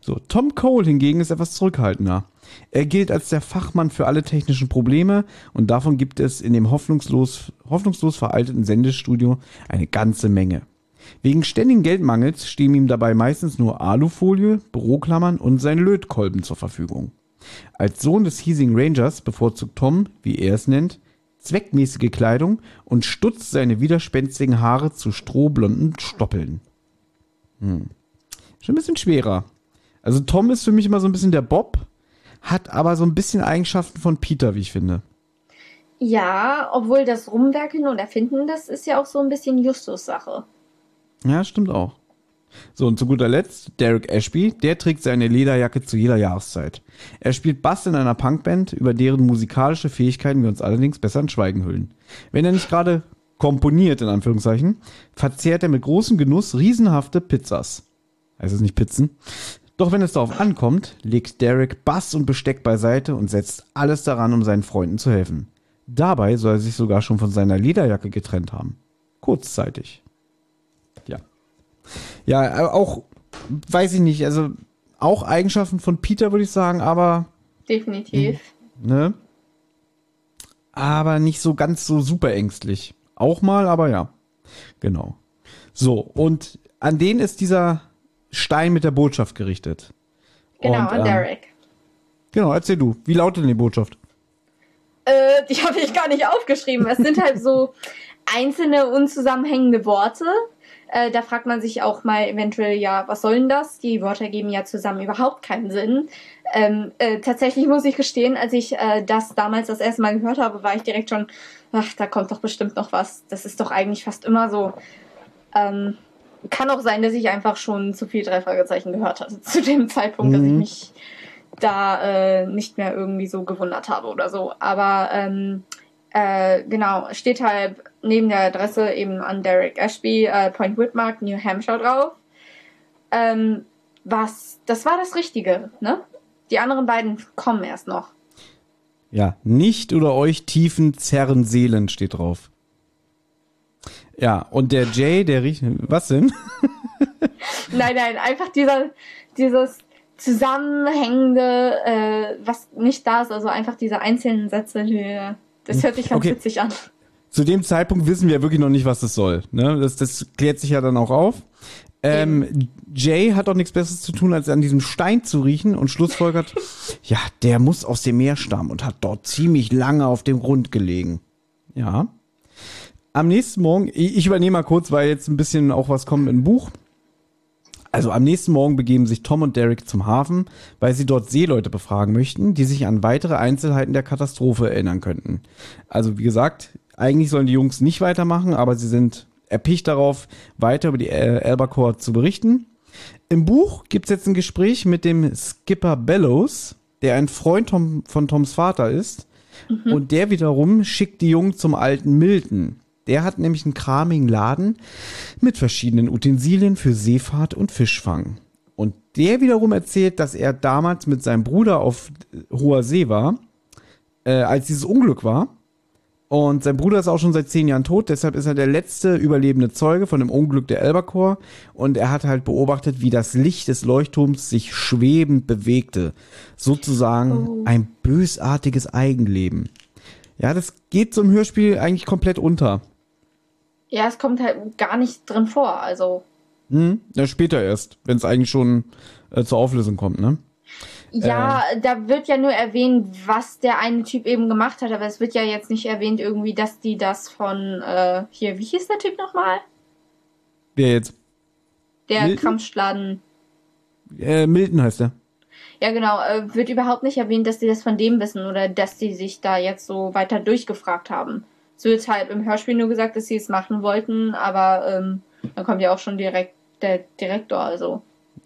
So, Tom Cole hingegen ist etwas zurückhaltender. Er gilt als der Fachmann für alle technischen Probleme und davon gibt es in dem hoffnungslos, hoffnungslos veralteten Sendestudio eine ganze Menge. Wegen ständigen Geldmangels stehen ihm dabei meistens nur Alufolie, Büroklammern und sein Lötkolben zur Verfügung. Als Sohn des hiesigen Rangers bevorzugt Tom, wie er es nennt, zweckmäßige Kleidung und stutzt seine widerspenstigen Haare zu strohblonden Stoppeln. Hm. Schon ein bisschen schwerer. Also Tom ist für mich immer so ein bisschen der Bob, hat aber so ein bisschen Eigenschaften von Peter, wie ich finde. Ja, obwohl das Rumwerken und Erfinden, das ist ja auch so ein bisschen Justus-Sache. Ja, stimmt auch. So, und zu guter Letzt, Derek Ashby, der trägt seine Lederjacke zu jeder Jahreszeit. Er spielt Bass in einer Punkband, über deren musikalische Fähigkeiten wir uns allerdings besser in Schweigen hüllen. Wenn er nicht gerade komponiert, in Anführungszeichen, verzehrt er mit großem Genuss riesenhafte Pizzas. Heißt es nicht Pizzen? Doch wenn es darauf ankommt, legt Derek Bass und Besteck beiseite und setzt alles daran, um seinen Freunden zu helfen. Dabei soll er sich sogar schon von seiner Lederjacke getrennt haben. Kurzzeitig. Ja, äh, auch, weiß ich nicht, also auch Eigenschaften von Peter, würde ich sagen, aber. Definitiv. Ne? Aber nicht so ganz so super ängstlich. Auch mal, aber ja. Genau. So, und an den ist dieser Stein mit der Botschaft gerichtet. Genau, und, an ähm, Derek. Genau, erzähl du. Wie lautet denn die Botschaft? Äh, die habe ich gar nicht aufgeschrieben. Es sind halt so einzelne unzusammenhängende Worte, äh, da fragt man sich auch mal eventuell, ja, was soll denn das? Die Wörter geben ja zusammen überhaupt keinen Sinn. Ähm, äh, tatsächlich muss ich gestehen, als ich äh, das damals das erste Mal gehört habe, war ich direkt schon, ach, da kommt doch bestimmt noch was. Das ist doch eigentlich fast immer so. Ähm, kann auch sein, dass ich einfach schon zu viel drei Fragezeichen gehört hatte zu dem Zeitpunkt, mhm. dass ich mhm. mich da äh, nicht mehr irgendwie so gewundert habe oder so. Aber ähm, äh, genau, steht halt neben der Adresse eben an Derek Ashby, äh, Point Whitmark, New Hampshire drauf. Ähm, was, das war das Richtige, ne? Die anderen beiden kommen erst noch. Ja, nicht oder euch tiefen zerren Seelen steht drauf. Ja, und der Jay, der riecht. Was denn? nein, nein, einfach dieser, dieses zusammenhängende, äh, was nicht da ist, also einfach diese einzelnen Sätze, das hört sich ganz okay. witzig an. Zu dem Zeitpunkt wissen wir wirklich noch nicht, was das soll. Ne? Das, das klärt sich ja dann auch auf. Ähm, Jay hat auch nichts Besseres zu tun, als an diesem Stein zu riechen und schlussfolgert, ja, der muss aus dem Meer stammen und hat dort ziemlich lange auf dem Grund gelegen. Ja. Am nächsten Morgen, ich übernehme mal kurz, weil jetzt ein bisschen auch was kommt im Buch. Also am nächsten Morgen begeben sich Tom und Derek zum Hafen, weil sie dort Seeleute befragen möchten, die sich an weitere Einzelheiten der Katastrophe erinnern könnten. Also wie gesagt, eigentlich sollen die Jungs nicht weitermachen, aber sie sind erpicht darauf, weiter über die äh, Albacore zu berichten. Im Buch gibt's jetzt ein Gespräch mit dem Skipper Bellows, der ein Freund Tom, von Toms Vater ist. Mhm. Und der wiederum schickt die Jungen zum alten Milton. Der hat nämlich einen kramigen Laden mit verschiedenen Utensilien für Seefahrt und Fischfang. Und der wiederum erzählt, dass er damals mit seinem Bruder auf hoher See war, äh, als dieses Unglück war. Und sein Bruder ist auch schon seit zehn Jahren tot, deshalb ist er der letzte überlebende Zeuge von dem Unglück der Elbacor. Und er hat halt beobachtet, wie das Licht des Leuchtturms sich schwebend bewegte. Sozusagen oh. ein bösartiges Eigenleben. Ja, das geht zum Hörspiel eigentlich komplett unter. Ja, es kommt halt gar nicht drin vor, also. Hm, ja, später erst, wenn es eigentlich schon äh, zur Auflösung kommt, ne? Ja, äh, da wird ja nur erwähnt, was der eine Typ eben gemacht hat, aber es wird ja jetzt nicht erwähnt irgendwie, dass die das von, äh, hier, wie hieß der Typ nochmal? Wer jetzt? Der Milton? Kampfschladen. Äh, Milton heißt er. Ja, genau. Äh, wird überhaupt nicht erwähnt, dass die das von dem wissen oder dass die sich da jetzt so weiter durchgefragt haben. Es wird halt im Hörspiel nur gesagt, dass sie es machen wollten, aber ähm, dann kommt ja auch schon direkt der Direktor, also.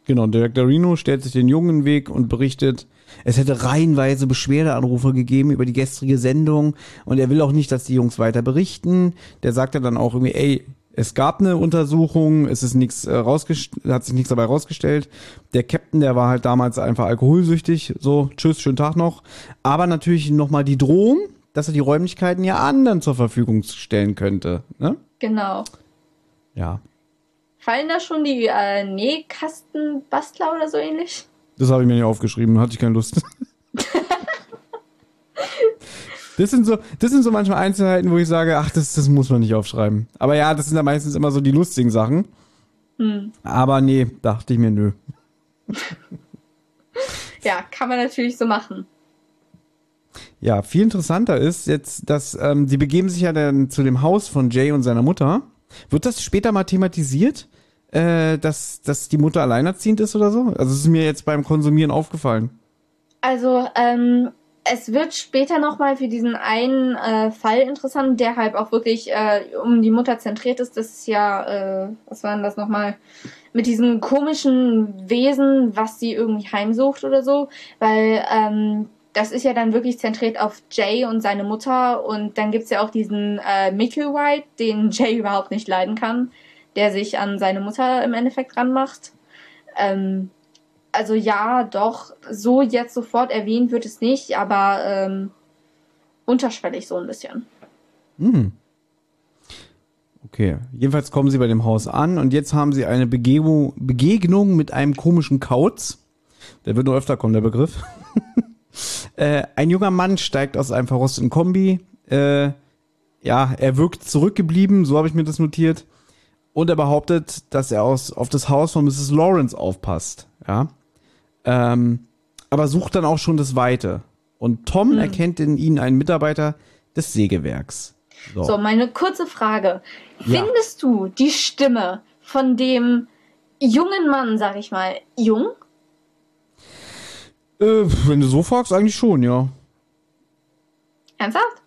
Genau, Direktor Reno stellt sich den Jungen Weg und berichtet, es hätte reihenweise Beschwerdeanrufe gegeben über die gestrige Sendung und er will auch nicht, dass die Jungs weiter berichten. Der sagt dann auch irgendwie, ey, es gab eine Untersuchung, es ist nichts äh, hat sich nichts dabei rausgestellt. Der Captain, der war halt damals einfach alkoholsüchtig, so, tschüss, schönen Tag noch. Aber natürlich nochmal die Drohung, dass er die Räumlichkeiten ja anderen zur Verfügung stellen könnte. Ne? Genau. Ja. Fallen da schon die äh, Nähkastenbastler oder so ähnlich? Das habe ich mir nicht aufgeschrieben, hatte ich keine Lust. das sind so, das sind so manchmal Einzelheiten, wo ich sage, ach, das, das muss man nicht aufschreiben. Aber ja, das sind ja meistens immer so die lustigen Sachen. Hm. Aber nee, dachte ich mir, nö. ja, kann man natürlich so machen. Ja, viel interessanter ist jetzt, dass ähm, die begeben sich ja dann zu dem Haus von Jay und seiner Mutter. Wird das später mal thematisiert, äh, dass, dass die Mutter alleinerziehend ist oder so? Also es ist mir jetzt beim Konsumieren aufgefallen. Also, ähm, es wird später nochmal für diesen einen äh, Fall interessant, der halt auch wirklich äh, um die Mutter zentriert ist. Das ist ja, äh, was war denn das nochmal? Mit diesem komischen Wesen, was sie irgendwie heimsucht oder so. Weil ähm, das ist ja dann wirklich zentriert auf Jay und seine Mutter und dann gibt's ja auch diesen äh, Mickey White, den Jay überhaupt nicht leiden kann, der sich an seine Mutter im Endeffekt ranmacht. Ähm, also ja, doch, so jetzt sofort erwähnt wird es nicht, aber ähm, unterschwellig so ein bisschen. Hm. Okay, jedenfalls kommen sie bei dem Haus an und jetzt haben sie eine Begegnung, Begegnung mit einem komischen Kauz. Der wird nur öfter kommen, der Begriff. Äh, ein junger Mann steigt aus einem verrosteten Kombi. Äh, ja, er wirkt zurückgeblieben, so habe ich mir das notiert. Und er behauptet, dass er aus, auf das Haus von Mrs. Lawrence aufpasst. Ja. Ähm, aber sucht dann auch schon das Weite. Und Tom hm. erkennt in ihnen einen Mitarbeiter des Sägewerks. So, so meine kurze Frage. Ja. Findest du die Stimme von dem jungen Mann, sag ich mal, jung? Äh, wenn du so fragst, eigentlich schon, ja. Ernsthaft?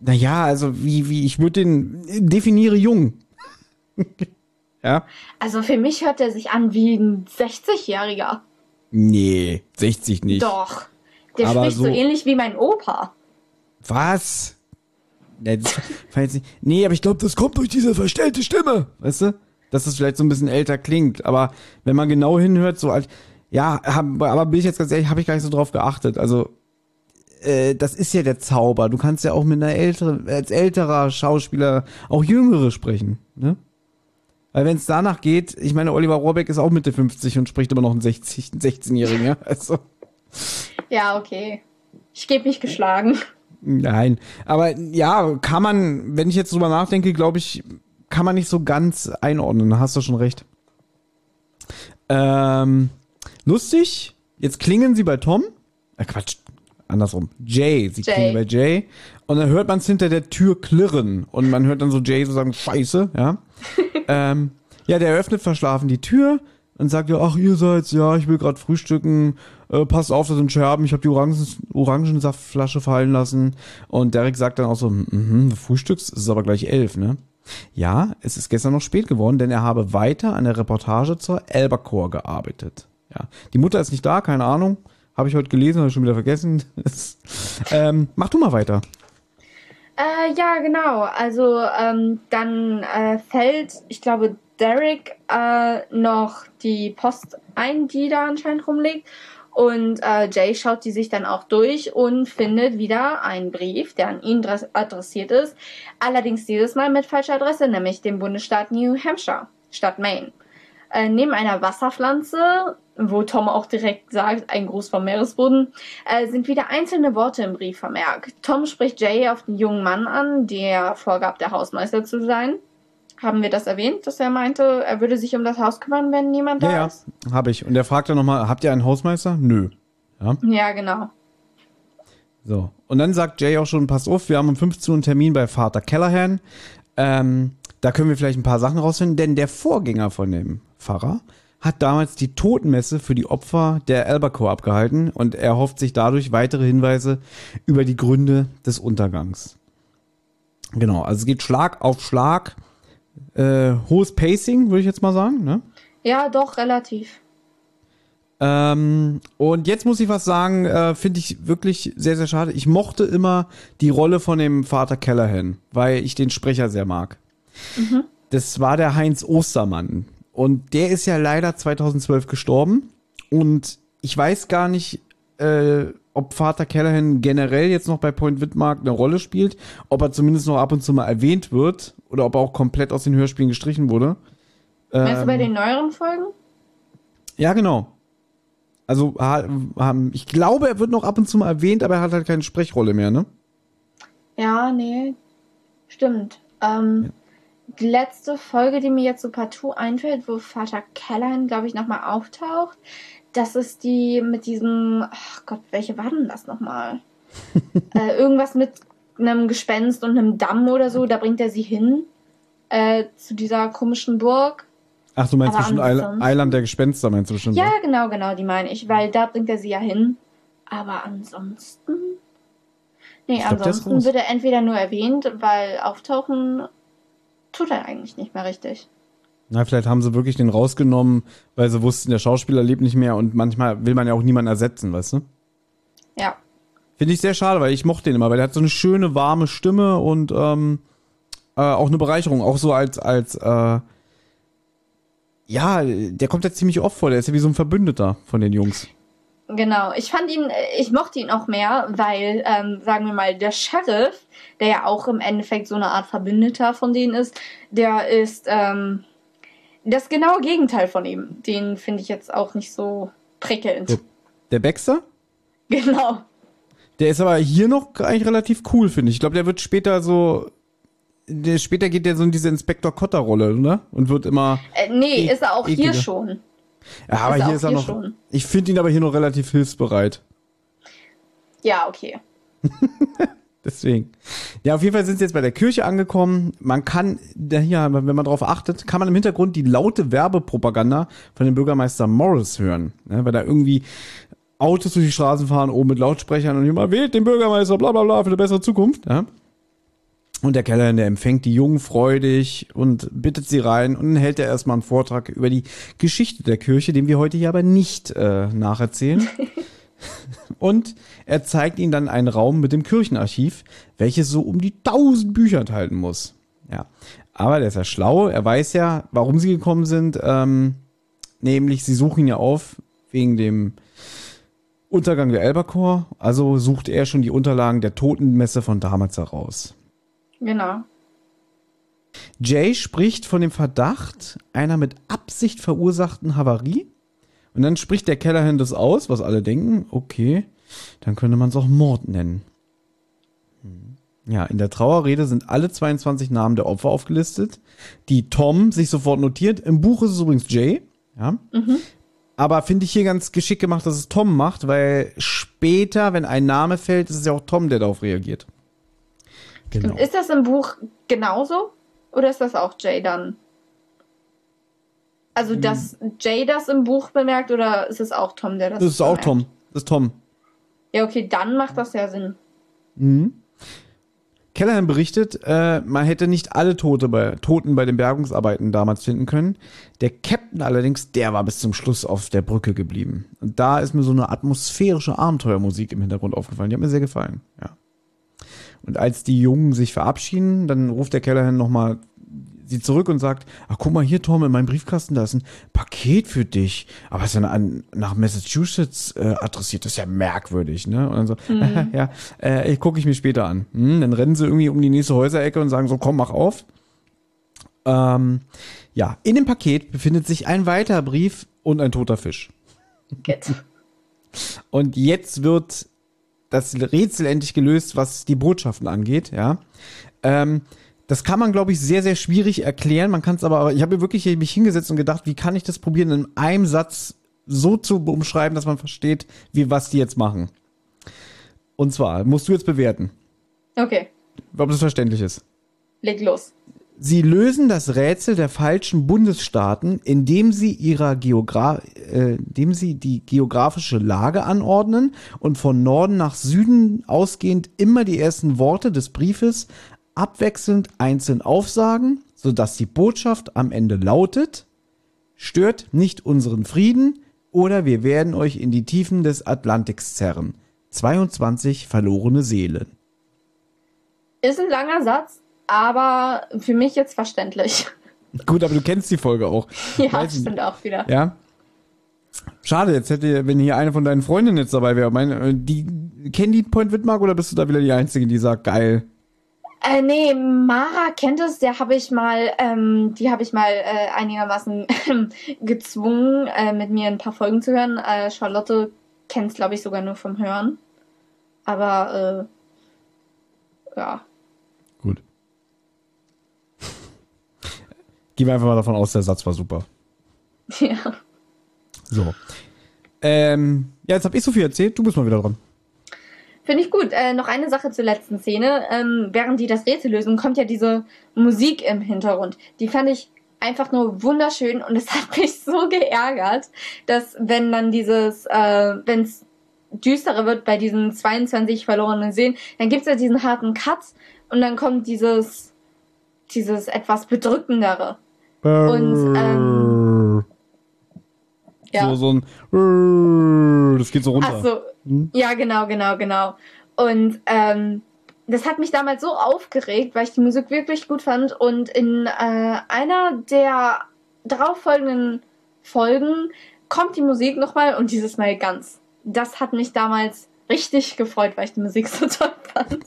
Naja, also wie, wie, ich würde den, definiere jung. ja. Also für mich hört er sich an wie ein 60-Jähriger. Nee, 60 nicht. Doch. Der Aber spricht so, so ähnlich wie mein Opa. Was? nee, aber ich glaube, das kommt durch diese verstellte Stimme. Weißt du? Dass es vielleicht so ein bisschen älter klingt. Aber wenn man genau hinhört, so alt. Ja, hab, aber bin ich jetzt ganz ehrlich, habe ich gar nicht so drauf geachtet. Also, äh, das ist ja der Zauber. Du kannst ja auch mit einer älteren, als älterer Schauspieler auch Jüngere sprechen, ne? Weil wenn es danach geht, ich meine, Oliver Rohrbeck ist auch Mitte 50 und spricht immer noch einen 60, 16-Jährigen, ja? Also. Ja, okay. Ich gebe mich geschlagen. Nein, aber ja, kann man, wenn ich jetzt drüber nachdenke, glaube ich, kann man nicht so ganz einordnen. Da hast du schon recht. Ähm, Lustig, jetzt klingen sie bei Tom. Äh, Quatsch, andersrum. Jay, sie Jay. klingen bei Jay. Und dann hört man es hinter der Tür klirren. Und man hört dann so Jay so sagen, scheiße, ja. ähm, ja, der öffnet verschlafen die Tür. Dann sagt er, ach, ihr seid's, ja, ich will gerade frühstücken, äh, passt auf, das sind Scherben, ich habe die Orangen, Orangensaftflasche fallen lassen. Und Derek sagt dann auch so, mhm, du frühstückst, es ist aber gleich elf, ne? Ja, es ist gestern noch spät geworden, denn er habe weiter an der Reportage zur Albacore gearbeitet. Ja, die Mutter ist nicht da, keine Ahnung. Habe ich heute gelesen, habe ich schon wieder vergessen. ähm, mach du mal weiter. Äh, ja, genau. Also ähm, dann äh, fällt, ich glaube, Derek äh, noch die Post ein, die da anscheinend rumliegt. Und äh, Jay schaut die sich dann auch durch und findet wieder einen Brief, der an ihn adressiert ist. Allerdings dieses Mal mit falscher Adresse, nämlich dem Bundesstaat New Hampshire, statt Maine. Äh, neben einer Wasserpflanze, wo Tom auch direkt sagt, ein Gruß vom Meeresboden, äh, sind wieder einzelne Worte im Brief vermerkt. Tom spricht Jay auf den jungen Mann an, der vorgab, der Hausmeister zu sein. Haben wir das erwähnt, dass er meinte, er würde sich um das Haus kümmern, wenn niemand ja, da ist? Ja, habe ich. Und er fragt dann nochmal, habt ihr einen Hausmeister? Nö. Ja, ja genau. So. Und dann sagt Jay auch schon, pass auf, wir haben um 15 Uhr einen Termin bei Vater Callahan. Ähm, da können wir vielleicht ein paar Sachen rausfinden, denn der Vorgänger von dem Pfarrer hat damals die Totenmesse für die Opfer der Albacore abgehalten und er hofft sich dadurch weitere Hinweise über die Gründe des Untergangs. Genau, also es geht Schlag auf Schlag äh, hohes Pacing, würde ich jetzt mal sagen. Ne? Ja, doch, relativ. Ähm, und jetzt muss ich was sagen, äh, finde ich wirklich sehr, sehr schade. Ich mochte immer die Rolle von dem Vater Callahan, weil ich den Sprecher sehr mag. Mhm. Das war der Heinz Ostermann. Und der ist ja leider 2012 gestorben. Und ich weiß gar nicht, äh, ob Vater Callahan generell jetzt noch bei Point Widmark eine Rolle spielt, ob er zumindest noch ab und zu mal erwähnt wird oder ob er auch komplett aus den Hörspielen gestrichen wurde. Meinst ähm, du bei den neueren Folgen? Ja, genau. Also, ich glaube, er wird noch ab und zu mal erwähnt, aber er hat halt keine Sprechrolle mehr, ne? Ja, nee. Stimmt. Ähm, ja. Die letzte Folge, die mir jetzt so partout einfällt, wo Vater Callahan, glaube ich, nochmal auftaucht, das ist die mit diesem, ach Gott, welche war denn das nochmal? äh, irgendwas mit einem Gespenst und einem Damm oder so, da bringt er sie hin äh, zu dieser komischen Burg. Ach, du meinst bestimmt Eiland der Gespenster, meinst du bestimmt? Ja, so? genau, genau, die meine ich, weil da bringt er sie ja hin. Aber ansonsten. Nee, glaub, ansonsten wird er entweder nur erwähnt, weil auftauchen tut er eigentlich nicht mehr richtig. Na, vielleicht haben sie wirklich den rausgenommen, weil sie wussten, der Schauspieler lebt nicht mehr und manchmal will man ja auch niemanden ersetzen, weißt du? Ja. Finde ich sehr schade, weil ich mochte den immer, weil er hat so eine schöne, warme Stimme und ähm, äh, auch eine Bereicherung, auch so als, als, äh, ja, der kommt ja ziemlich oft vor, der ist ja wie so ein Verbündeter von den Jungs. Genau, ich fand ihn, ich mochte ihn auch mehr, weil, ähm, sagen wir mal, der Sheriff, der ja auch im Endeffekt so eine Art Verbündeter von denen ist, der ist, ähm, das genaue Gegenteil von ihm. Den finde ich jetzt auch nicht so prickelnd. Der, der Baxter? Genau. Der ist aber hier noch eigentlich relativ cool, finde ich. Ich glaube, der wird später so. Der, später geht der so in diese Inspektor Cotter-Rolle, ne? Und wird immer. Äh, nee, e ist er auch ekliger. hier schon. Ja, aber ist hier ist er noch. Schon. Ich finde ihn aber hier noch relativ hilfsbereit. Ja, okay. Deswegen. Ja, auf jeden Fall sind sie jetzt bei der Kirche angekommen. Man kann, hier, wenn man darauf achtet, kann man im Hintergrund die laute Werbepropaganda von dem Bürgermeister Morris hören. Ne, weil da irgendwie Autos durch die Straßen fahren, oben mit Lautsprechern und immer wählt den Bürgermeister, bla bla bla, für eine bessere Zukunft. Ja? Und der Keller, der empfängt die Jungen freudig und bittet sie rein und dann hält er erstmal einen Vortrag über die Geschichte der Kirche, den wir heute hier aber nicht äh, nacherzählen. und er zeigt ihnen dann einen Raum mit dem Kirchenarchiv, welches so um die tausend Bücher enthalten muss. Ja, aber der ist ja schlau. Er weiß ja, warum sie gekommen sind. Ähm, nämlich, sie suchen ihn ja auf wegen dem Untergang der Albacore. Also sucht er schon die Unterlagen der Totenmesse von damals heraus. Genau. Jay spricht von dem Verdacht einer mit Absicht verursachten Havarie und dann spricht der Kellerhin das aus, was alle denken, okay, dann könnte man es auch Mord nennen. Hm. Ja, in der Trauerrede sind alle 22 Namen der Opfer aufgelistet, die Tom sich sofort notiert. Im Buch ist es übrigens Jay. Ja. Mhm. Aber finde ich hier ganz geschickt gemacht, dass es Tom macht, weil später, wenn ein Name fällt, ist es ja auch Tom, der darauf reagiert. Genau. Ist das im Buch genauso? Oder ist das auch Jay dann? Also, dass Jay das im Buch bemerkt oder ist es auch Tom, der das Das ist auch bemerkt? Tom. Das ist Tom. Ja, okay, dann macht das ja Sinn. Mhm. Callahan berichtet, äh, man hätte nicht alle Tote bei, Toten bei den Bergungsarbeiten damals finden können. Der Captain allerdings, der war bis zum Schluss auf der Brücke geblieben. Und da ist mir so eine atmosphärische Abenteuermusik im Hintergrund aufgefallen. Die hat mir sehr gefallen. Ja. Und als die Jungen sich verabschieden, dann ruft der Callahan nochmal sie zurück und sagt, ach guck mal hier, Tom, in meinem Briefkasten, da ist ein Paket für dich. Aber es ist ja an, nach Massachusetts äh, adressiert, das ist ja merkwürdig, ne? Und dann so, ja, äh, ich gucke ich mir später an. Hm, dann rennen sie irgendwie um die nächste Häuserecke und sagen so, komm, mach auf. Ähm, ja, in dem Paket befindet sich ein weiterer Brief und ein toter Fisch. Gut. Und jetzt wird das Rätsel endlich gelöst, was die Botschaften angeht, ja. Ähm, das kann man, glaube ich, sehr, sehr schwierig erklären. Man kann es aber, ich habe mir wirklich mich hingesetzt und gedacht, wie kann ich das probieren, in einem Satz so zu umschreiben, dass man versteht, wie was die jetzt machen. Und zwar, musst du jetzt bewerten, Okay, ob das verständlich ist. leg los. Sie lösen das Rätsel der falschen Bundesstaaten, indem sie ihrer Geogra äh, indem sie die geografische Lage anordnen und von Norden nach Süden ausgehend immer die ersten Worte des Briefes abwechselnd einzeln aufsagen, sodass die Botschaft am Ende lautet: Stört nicht unseren Frieden oder wir werden euch in die Tiefen des Atlantiks zerren. 22 verlorene Seelen. Ist ein langer Satz, aber für mich jetzt verständlich. Gut, aber du kennst die Folge auch. ja, Weiß stimmt auch wieder. Ja. Schade, jetzt hätte, wenn hier eine von deinen Freundinnen jetzt dabei wäre. Meine, äh, die kennen die Point Widmark oder bist du da wieder die Einzige, die sagt, geil? Äh, nee, Mara kennt es, der habe ich mal, ähm, die habe ich mal äh, einigermaßen gezwungen, äh, mit mir ein paar Folgen zu hören. Äh, Charlotte kennt es, glaube ich, sogar nur vom Hören. Aber, äh, ja. Gehen wir einfach mal davon aus, der Satz war super. ja. So. Ähm, ja, jetzt habe ich so viel erzählt, du bist mal wieder dran. Finde ich gut. Äh, noch eine Sache zur letzten Szene. Ähm, während die das Rätsel lösen, kommt ja diese Musik im Hintergrund. Die fand ich einfach nur wunderschön und es hat mich so geärgert, dass wenn dann dieses, äh, wenn es düsterer wird bei diesen 22 verlorenen Seelen, dann gibt es ja diesen harten Cut und dann kommt dieses, dieses etwas bedrückendere. Und, ähm, Ja. So, so ein, das geht so runter. Ach so. Hm? Ja, genau, genau, genau. Und ähm, das hat mich damals so aufgeregt, weil ich die Musik wirklich gut fand. Und in äh, einer der darauffolgenden Folgen kommt die Musik nochmal und dieses Mal ganz. Das hat mich damals richtig gefreut, weil ich die Musik so toll fand.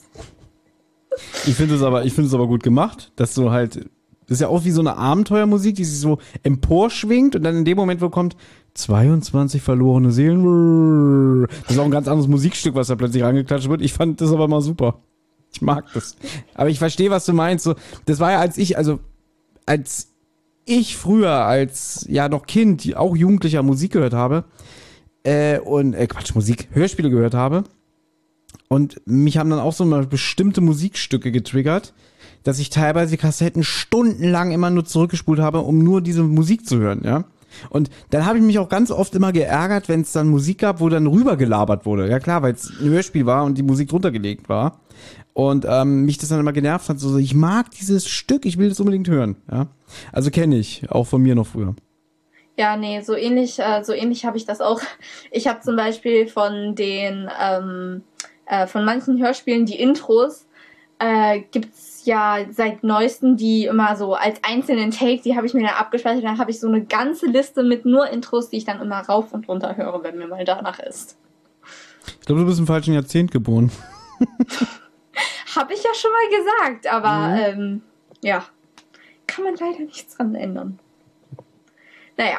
Ich finde es aber, ich finde es aber gut gemacht, dass du halt, das ist ja auch wie so eine Abenteuermusik, die sich so emporschwingt und dann in dem Moment, wo kommt 22 verlorene Seelen, das ist auch ein ganz anderes Musikstück, was da plötzlich rangeklatscht wird. Ich fand das aber mal super. Ich mag das. Aber ich verstehe, was du meinst. So, das war ja als ich, also als ich früher als ja noch Kind, auch Jugendlicher Musik gehört habe äh, und äh, Quatsch Musik, Hörspiele gehört habe und mich haben dann auch so mal bestimmte Musikstücke getriggert, dass ich teilweise Kassetten stundenlang immer nur zurückgespult habe, um nur diese Musik zu hören, ja. Und dann habe ich mich auch ganz oft immer geärgert, wenn es dann Musik gab, wo dann rübergelabert wurde. Ja klar, weil es ein Hörspiel war und die Musik drunter gelegt war. Und ähm, mich das dann immer genervt hat, so ich mag dieses Stück, ich will das unbedingt hören. Ja, also kenne ich auch von mir noch früher. Ja, nee, so ähnlich, äh, so ähnlich habe ich das auch. Ich habe zum Beispiel von den, ähm, äh, von manchen Hörspielen die Intros, äh, gibt's ja seit neuestem die immer so als einzelnen Take, die habe ich mir dann abgespeichert. Dann habe ich so eine ganze Liste mit nur Intros, die ich dann immer rauf und runter höre, wenn mir mal danach ist. Ich glaube, du bist im falschen Jahrzehnt geboren. Habe ich ja schon mal gesagt, aber ähm, ja, kann man leider nichts dran ändern. Naja,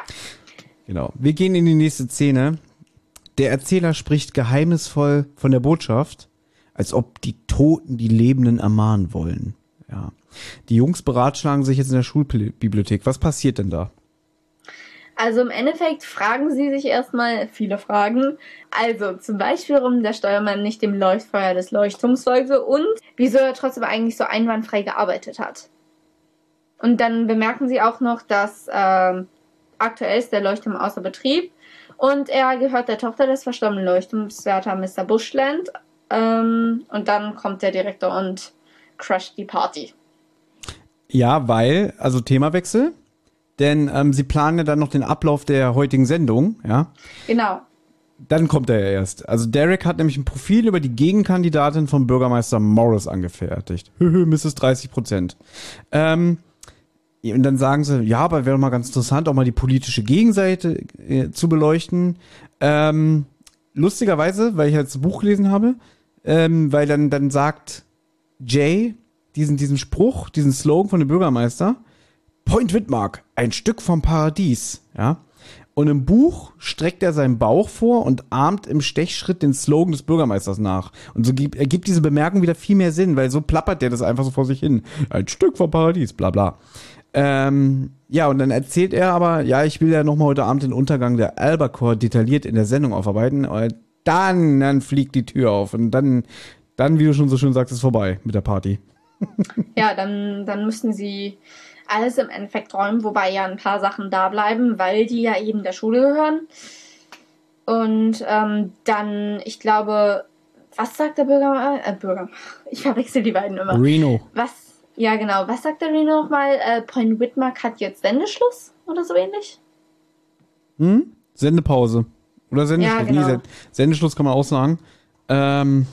Genau. Wir gehen in die nächste Szene. Der Erzähler spricht geheimnisvoll von der Botschaft, als ob die Toten die Lebenden ermahnen wollen. Ja. Die Jungs beratschlagen sich jetzt in der Schulbibliothek. Was passiert denn da? Also im Endeffekt fragen sie sich erstmal viele Fragen. Also zum Beispiel, warum der Steuermann nicht dem Leuchtfeuer des Leuchtturms folgte und wieso er trotzdem eigentlich so einwandfrei gearbeitet hat. Und dann bemerken sie auch noch, dass ähm, aktuell ist der Leuchtturm außer Betrieb und er gehört der Tochter des verstorbenen Leuchtturmswärter Mr. Bushland. Ähm, und dann kommt der Direktor und crasht die Party. Ja, weil, also Themawechsel, denn ähm, sie planen ja dann noch den Ablauf der heutigen Sendung, ja. Genau. Dann kommt er ja erst. Also Derek hat nämlich ein Profil über die Gegenkandidatin von Bürgermeister Morris angefertigt. Höhö, Mrs. 30 Prozent. Ähm, und dann sagen sie, ja, aber wäre doch mal ganz interessant, auch mal die politische Gegenseite äh, zu beleuchten. Ähm, lustigerweise, weil ich jetzt das Buch gelesen habe, ähm, weil dann, dann sagt Jay diesen, diesen Spruch, diesen Slogan von dem Bürgermeister, Point Widmark, ein Stück vom Paradies, ja. Und im Buch streckt er seinen Bauch vor und ahmt im Stechschritt den Slogan des Bürgermeisters nach. Und so gibt, ergibt diese Bemerkung wieder viel mehr Sinn, weil so plappert der das einfach so vor sich hin. Ein Stück vom Paradies, bla bla. Ähm, ja, und dann erzählt er aber, ja, ich will ja nochmal heute Abend den Untergang der Albacore detailliert in der Sendung aufarbeiten. Dann, dann fliegt die Tür auf. Und dann, dann, wie du schon so schön sagst, ist vorbei mit der Party. ja, dann, dann müssen sie alles im Endeffekt räumen, wobei ja ein paar Sachen da bleiben, weil die ja eben der Schule gehören. Und ähm, dann, ich glaube, was sagt der Bürger? Äh, Bürger. Ich verwechsel die beiden immer. Reno. Was ja, genau. Was sagt der Reno nochmal? Äh, Point Whitmark hat jetzt Sendeschluss oder so ähnlich? Hm? Sendepause. Oder Sendeschluss. Ja, genau. Nee, Sendeschluss kann man auch sagen. Ähm,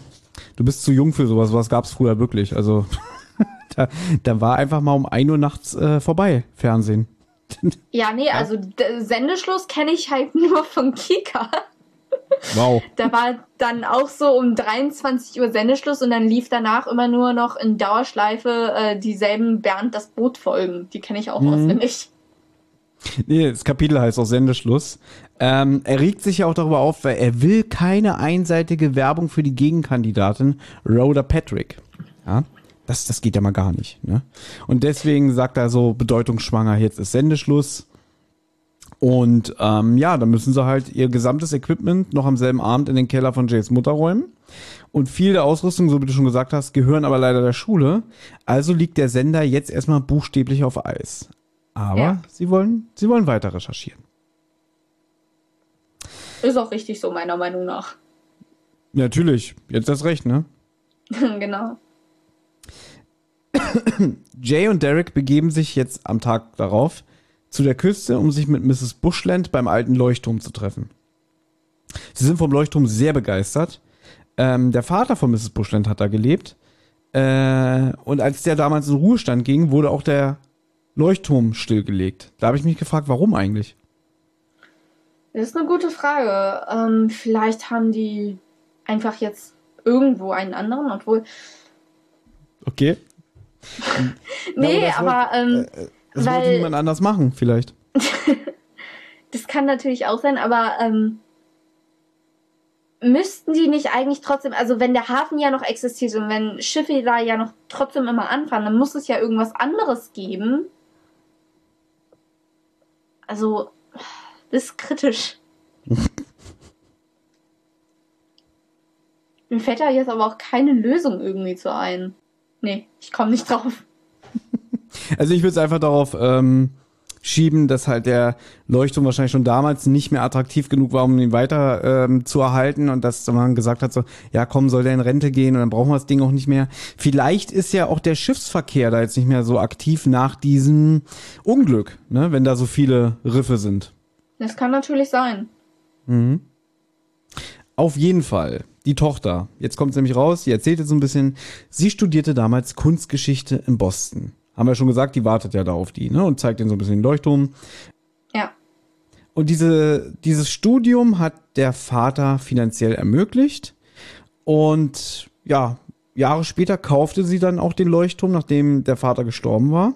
du bist zu jung für sowas. Was gab's früher wirklich? Also, da, da war einfach mal um 1 Uhr nachts äh, vorbei, Fernsehen. Ja, nee, also Sendeschluss kenne ich halt nur von Kika. Wow. Da war dann auch so um 23 Uhr Sendeschluss und dann lief danach immer nur noch in Dauerschleife äh, dieselben Bernd das Boot Folgen. Die kenne ich auch mhm. auswendig. Nee, das Kapitel heißt auch Sendeschluss. Ähm, er regt sich ja auch darüber auf, weil er will keine einseitige Werbung für die Gegenkandidatin Rhoda Patrick. Ja, das, das geht ja mal gar nicht. Ne? Und deswegen sagt er so bedeutungsschwanger, jetzt ist Sendeschluss. Und ähm, ja, dann müssen sie halt ihr gesamtes Equipment noch am selben Abend in den Keller von Jays Mutter räumen. Und viel der Ausrüstung, so wie du schon gesagt hast, gehören aber leider der Schule. Also liegt der Sender jetzt erstmal buchstäblich auf Eis. Aber ja. sie wollen, sie wollen weiter recherchieren. Ist auch richtig so, meiner Meinung nach. Natürlich, jetzt das Recht, ne? genau. Jay und Derek begeben sich jetzt am Tag darauf zu der Küste, um sich mit Mrs. Bushland beim alten Leuchtturm zu treffen. Sie sind vom Leuchtturm sehr begeistert. Ähm, der Vater von Mrs. Bushland hat da gelebt. Äh, und als der damals in Ruhestand ging, wurde auch der Leuchtturm stillgelegt. Da habe ich mich gefragt, warum eigentlich? Das ist eine gute Frage. Ähm, vielleicht haben die einfach jetzt irgendwo einen anderen, obwohl. Okay. nee, ja, aber. aber ähm, äh, äh das Weil, wollte niemand anders machen, vielleicht. das kann natürlich auch sein, aber ähm, müssten die nicht eigentlich trotzdem, also wenn der Hafen ja noch existiert und wenn Schiffe da ja noch trotzdem immer anfahren, dann muss es ja irgendwas anderes geben. Also, das ist kritisch. Mir fällt da jetzt aber auch keine Lösung irgendwie zu ein. Nee, ich komme nicht drauf. Also ich würde es einfach darauf ähm, schieben, dass halt der Leuchtturm wahrscheinlich schon damals nicht mehr attraktiv genug war, um ihn weiter ähm, zu erhalten und dass man gesagt hat so, ja komm, soll der in Rente gehen und dann brauchen wir das Ding auch nicht mehr. Vielleicht ist ja auch der Schiffsverkehr da jetzt nicht mehr so aktiv nach diesem Unglück, ne, wenn da so viele Riffe sind. Das kann natürlich sein. Mhm. Auf jeden Fall. Die Tochter, jetzt kommt es nämlich raus, sie erzählt jetzt so ein bisschen, sie studierte damals Kunstgeschichte in Boston haben wir schon gesagt, die wartet ja da auf die, ne? Und zeigt ihnen so ein bisschen den Leuchtturm. Ja. Und diese, dieses Studium hat der Vater finanziell ermöglicht. Und ja, Jahre später kaufte sie dann auch den Leuchtturm, nachdem der Vater gestorben war.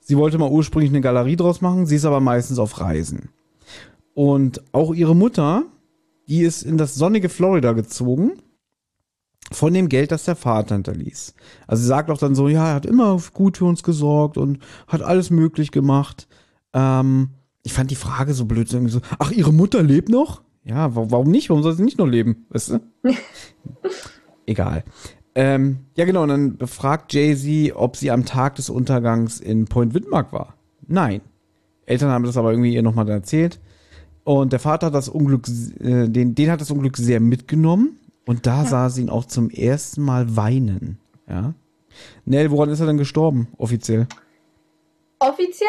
Sie wollte mal ursprünglich eine Galerie draus machen, sie ist aber meistens auf Reisen. Und auch ihre Mutter, die ist in das sonnige Florida gezogen von dem Geld, das der Vater hinterließ. Also sie sagt auch dann so, ja, er hat immer gut für uns gesorgt und hat alles möglich gemacht. Ähm, ich fand die Frage so blöd, so, ach, ihre Mutter lebt noch? Ja, warum nicht? Warum soll sie nicht noch leben? Weißt du? Egal. Ähm, ja, genau, und dann befragt Jay-Z, ob sie am Tag des Untergangs in Point Widmark war. Nein. Eltern haben das aber irgendwie ihr nochmal erzählt. Und der Vater hat das Unglück, äh, den, den hat das Unglück sehr mitgenommen. Und da ja. sah sie ihn auch zum ersten Mal weinen. Ja. Nell, woran ist er denn gestorben, offiziell? Offiziell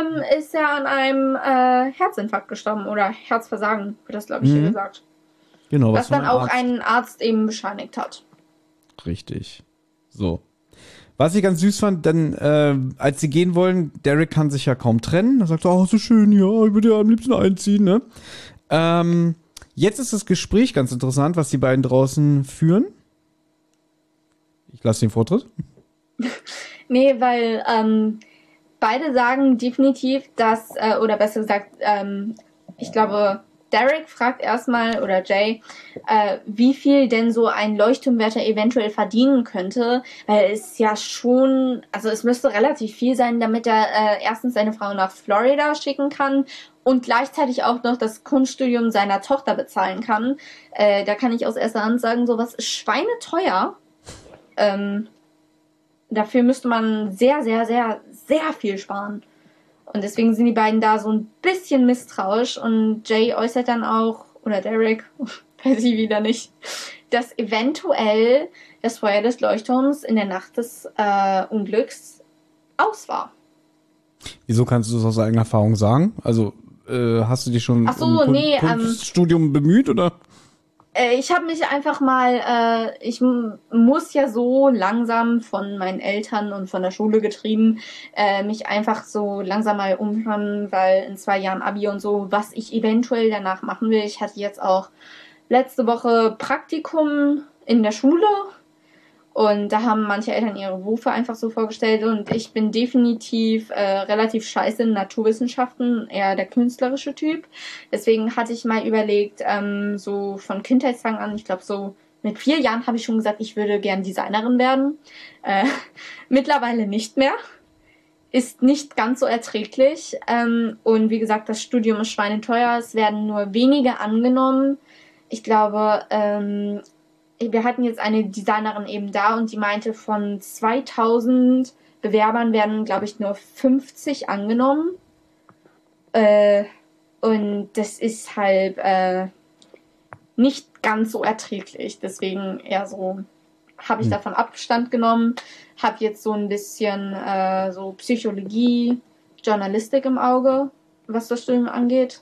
ähm, ist er an einem äh, Herzinfarkt gestorben oder Herzversagen, wird das, glaube ich, mhm. hier gesagt. Genau, was, was dann auch Arzt. ein Arzt eben bescheinigt hat. Richtig. So. Was ich ganz süß fand, denn äh, als sie gehen wollen, Derek kann sich ja kaum trennen. Er sagt oh, so schön, ja, ich würde ja am liebsten einziehen, ne? Ähm, jetzt ist das Gespräch ganz interessant, was die beiden draußen führen. Ich lasse den Vortritt. nee, weil ähm, beide sagen definitiv, dass, äh, oder besser gesagt, ähm, ich glaube, Derek fragt erstmal, oder Jay, äh, wie viel denn so ein Leuchtturmwärter eventuell verdienen könnte, weil es ja schon, also es müsste relativ viel sein, damit er äh, erstens seine Frau nach Florida schicken kann und gleichzeitig auch noch das Kunststudium seiner Tochter bezahlen kann. Äh, da kann ich aus erster Hand sagen, sowas ist schweineteuer. Ähm, dafür müsste man sehr, sehr, sehr, sehr viel sparen. Und deswegen sind die beiden da so ein bisschen misstrauisch und Jay äußert dann auch, oder Derek, weiß ich wieder nicht, dass eventuell das Feuer des Leuchtturms in der Nacht des äh, Unglücks aus war. Wieso kannst du das aus eigener Erfahrung sagen? Also äh, hast du dich schon Ach so, um nee, Kunststudium ähm, bemüht oder? Äh, ich habe mich einfach mal, äh, ich muss ja so langsam von meinen Eltern und von der Schule getrieben, äh, mich einfach so langsam mal umhören, weil in zwei Jahren Abi und so, was ich eventuell danach machen will. Ich hatte jetzt auch letzte Woche Praktikum in der Schule und da haben manche Eltern ihre Berufe einfach so vorgestellt und ich bin definitiv äh, relativ scheiße in Naturwissenschaften, eher der künstlerische Typ. Deswegen hatte ich mal überlegt, ähm, so von Kindheitstagen an, ich glaube so mit vier Jahren habe ich schon gesagt, ich würde gern Designerin werden. Äh, mittlerweile nicht mehr. Ist nicht ganz so erträglich. Ähm, und wie gesagt, das Studium ist schweineteuer. Es werden nur wenige angenommen. Ich glaube, ähm, wir hatten jetzt eine Designerin eben da und die meinte, von 2000 Bewerbern werden, glaube ich, nur 50 angenommen. Äh, und das ist halt äh, nicht ganz so erträglich. Deswegen eher so habe ich hm. davon Abstand genommen, habe jetzt so ein bisschen äh, so Psychologie, Journalistik im Auge, was das Studium angeht.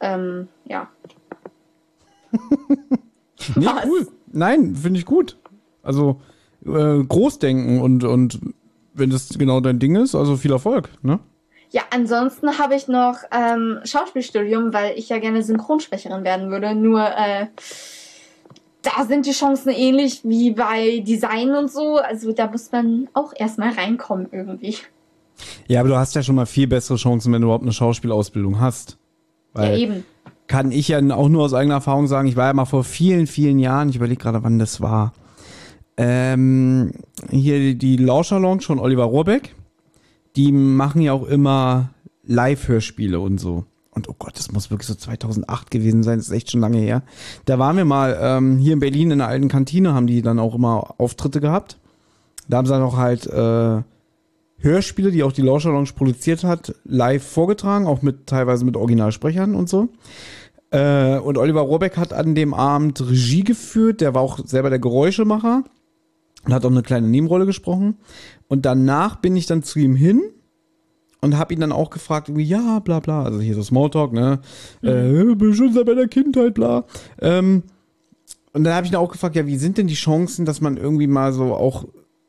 Ähm, ja. nee, cool. Nein, finde ich gut. Also äh, Großdenken und, und wenn das genau dein Ding ist, also viel Erfolg, ne? Ja, ansonsten habe ich noch ähm, Schauspielstudium, weil ich ja gerne Synchronsprecherin werden würde. Nur äh, da sind die Chancen ähnlich wie bei Design und so. Also da muss man auch erstmal reinkommen irgendwie. Ja, aber du hast ja schon mal viel bessere Chancen, wenn du überhaupt eine Schauspielausbildung hast. Weil ja, eben kann ich ja auch nur aus eigener Erfahrung sagen, ich war ja mal vor vielen, vielen Jahren, ich überlege gerade, wann das war, ähm, hier die, Lauscher Lounge von Oliver Rohrbeck, die machen ja auch immer Live-Hörspiele und so. Und oh Gott, das muss wirklich so 2008 gewesen sein, das ist echt schon lange her. Da waren wir mal ähm, hier in Berlin in der alten Kantine, haben die dann auch immer Auftritte gehabt. Da haben sie dann auch halt äh, Hörspiele, die auch die Lauscher Lounge produziert hat, live vorgetragen, auch mit teilweise mit Originalsprechern und so. Äh, und Oliver Rohrbeck hat an dem Abend Regie geführt, der war auch selber der Geräuschemacher und hat auch eine kleine Nebenrolle gesprochen. Und danach bin ich dann zu ihm hin und habe ihn dann auch gefragt, irgendwie, ja, bla bla, also hier so Smalltalk, ne? Mhm. Äh, bin schon seit meiner Kindheit, bla. Ähm, und dann habe ich ihn auch gefragt, ja, wie sind denn die Chancen, dass man irgendwie mal so auch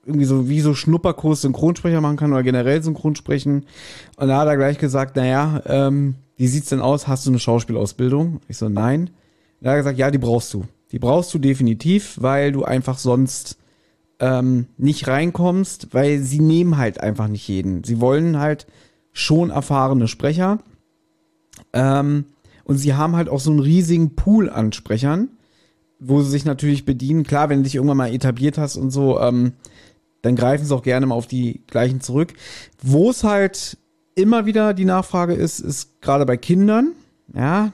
irgendwie so wie so Schnupperkurs Synchronsprecher machen kann oder generell Synchronsprechen. Und da hat er gleich gesagt, naja, ähm, wie sieht's denn aus? Hast du eine Schauspielausbildung? Ich so, nein. Da hat er gesagt, ja, die brauchst du. Die brauchst du definitiv, weil du einfach sonst ähm, nicht reinkommst, weil sie nehmen halt einfach nicht jeden. Sie wollen halt schon erfahrene Sprecher. Ähm, und sie haben halt auch so einen riesigen Pool an Sprechern, wo sie sich natürlich bedienen. Klar, wenn du dich irgendwann mal etabliert hast und so, ähm, dann greifen sie auch gerne mal auf die gleichen zurück. Wo es halt immer wieder die Nachfrage ist, ist gerade bei Kindern. Ja,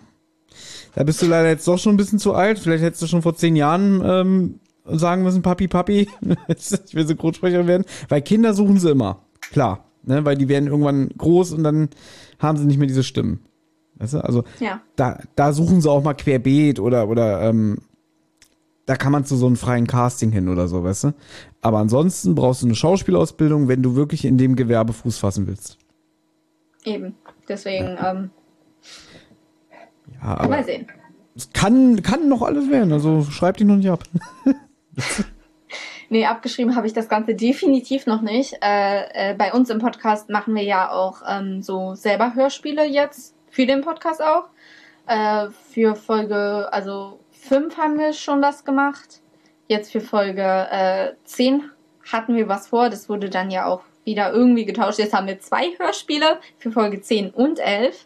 da bist du leider jetzt doch schon ein bisschen zu alt. Vielleicht hättest du schon vor zehn Jahren ähm, sagen müssen, Papi, Papi, ich will Synchronsprecher werden. Weil Kinder suchen sie immer. Klar. ne? weil die werden irgendwann groß und dann haben sie nicht mehr diese Stimmen. Weißt du? Also Ja. da, da suchen sie auch mal querbeet oder, oder ähm, da kann man zu so einem freien Casting hin oder so, weißt du? Aber ansonsten brauchst du eine Schauspielausbildung, wenn du wirklich in dem Gewerbe Fuß fassen willst. Eben. Deswegen, ähm, Ja, mal sehen. es kann, kann noch alles werden, also schreib dich noch nicht ab. Nee, abgeschrieben habe ich das Ganze definitiv noch nicht. Äh, äh, bei uns im Podcast machen wir ja auch ähm, so selber Hörspiele jetzt, für den Podcast auch. Äh, für Folge, also fünf haben wir schon was gemacht. Jetzt für Folge äh, 10 hatten wir was vor. Das wurde dann ja auch wieder irgendwie getauscht. Jetzt haben wir zwei Hörspiele für Folge 10 und 11.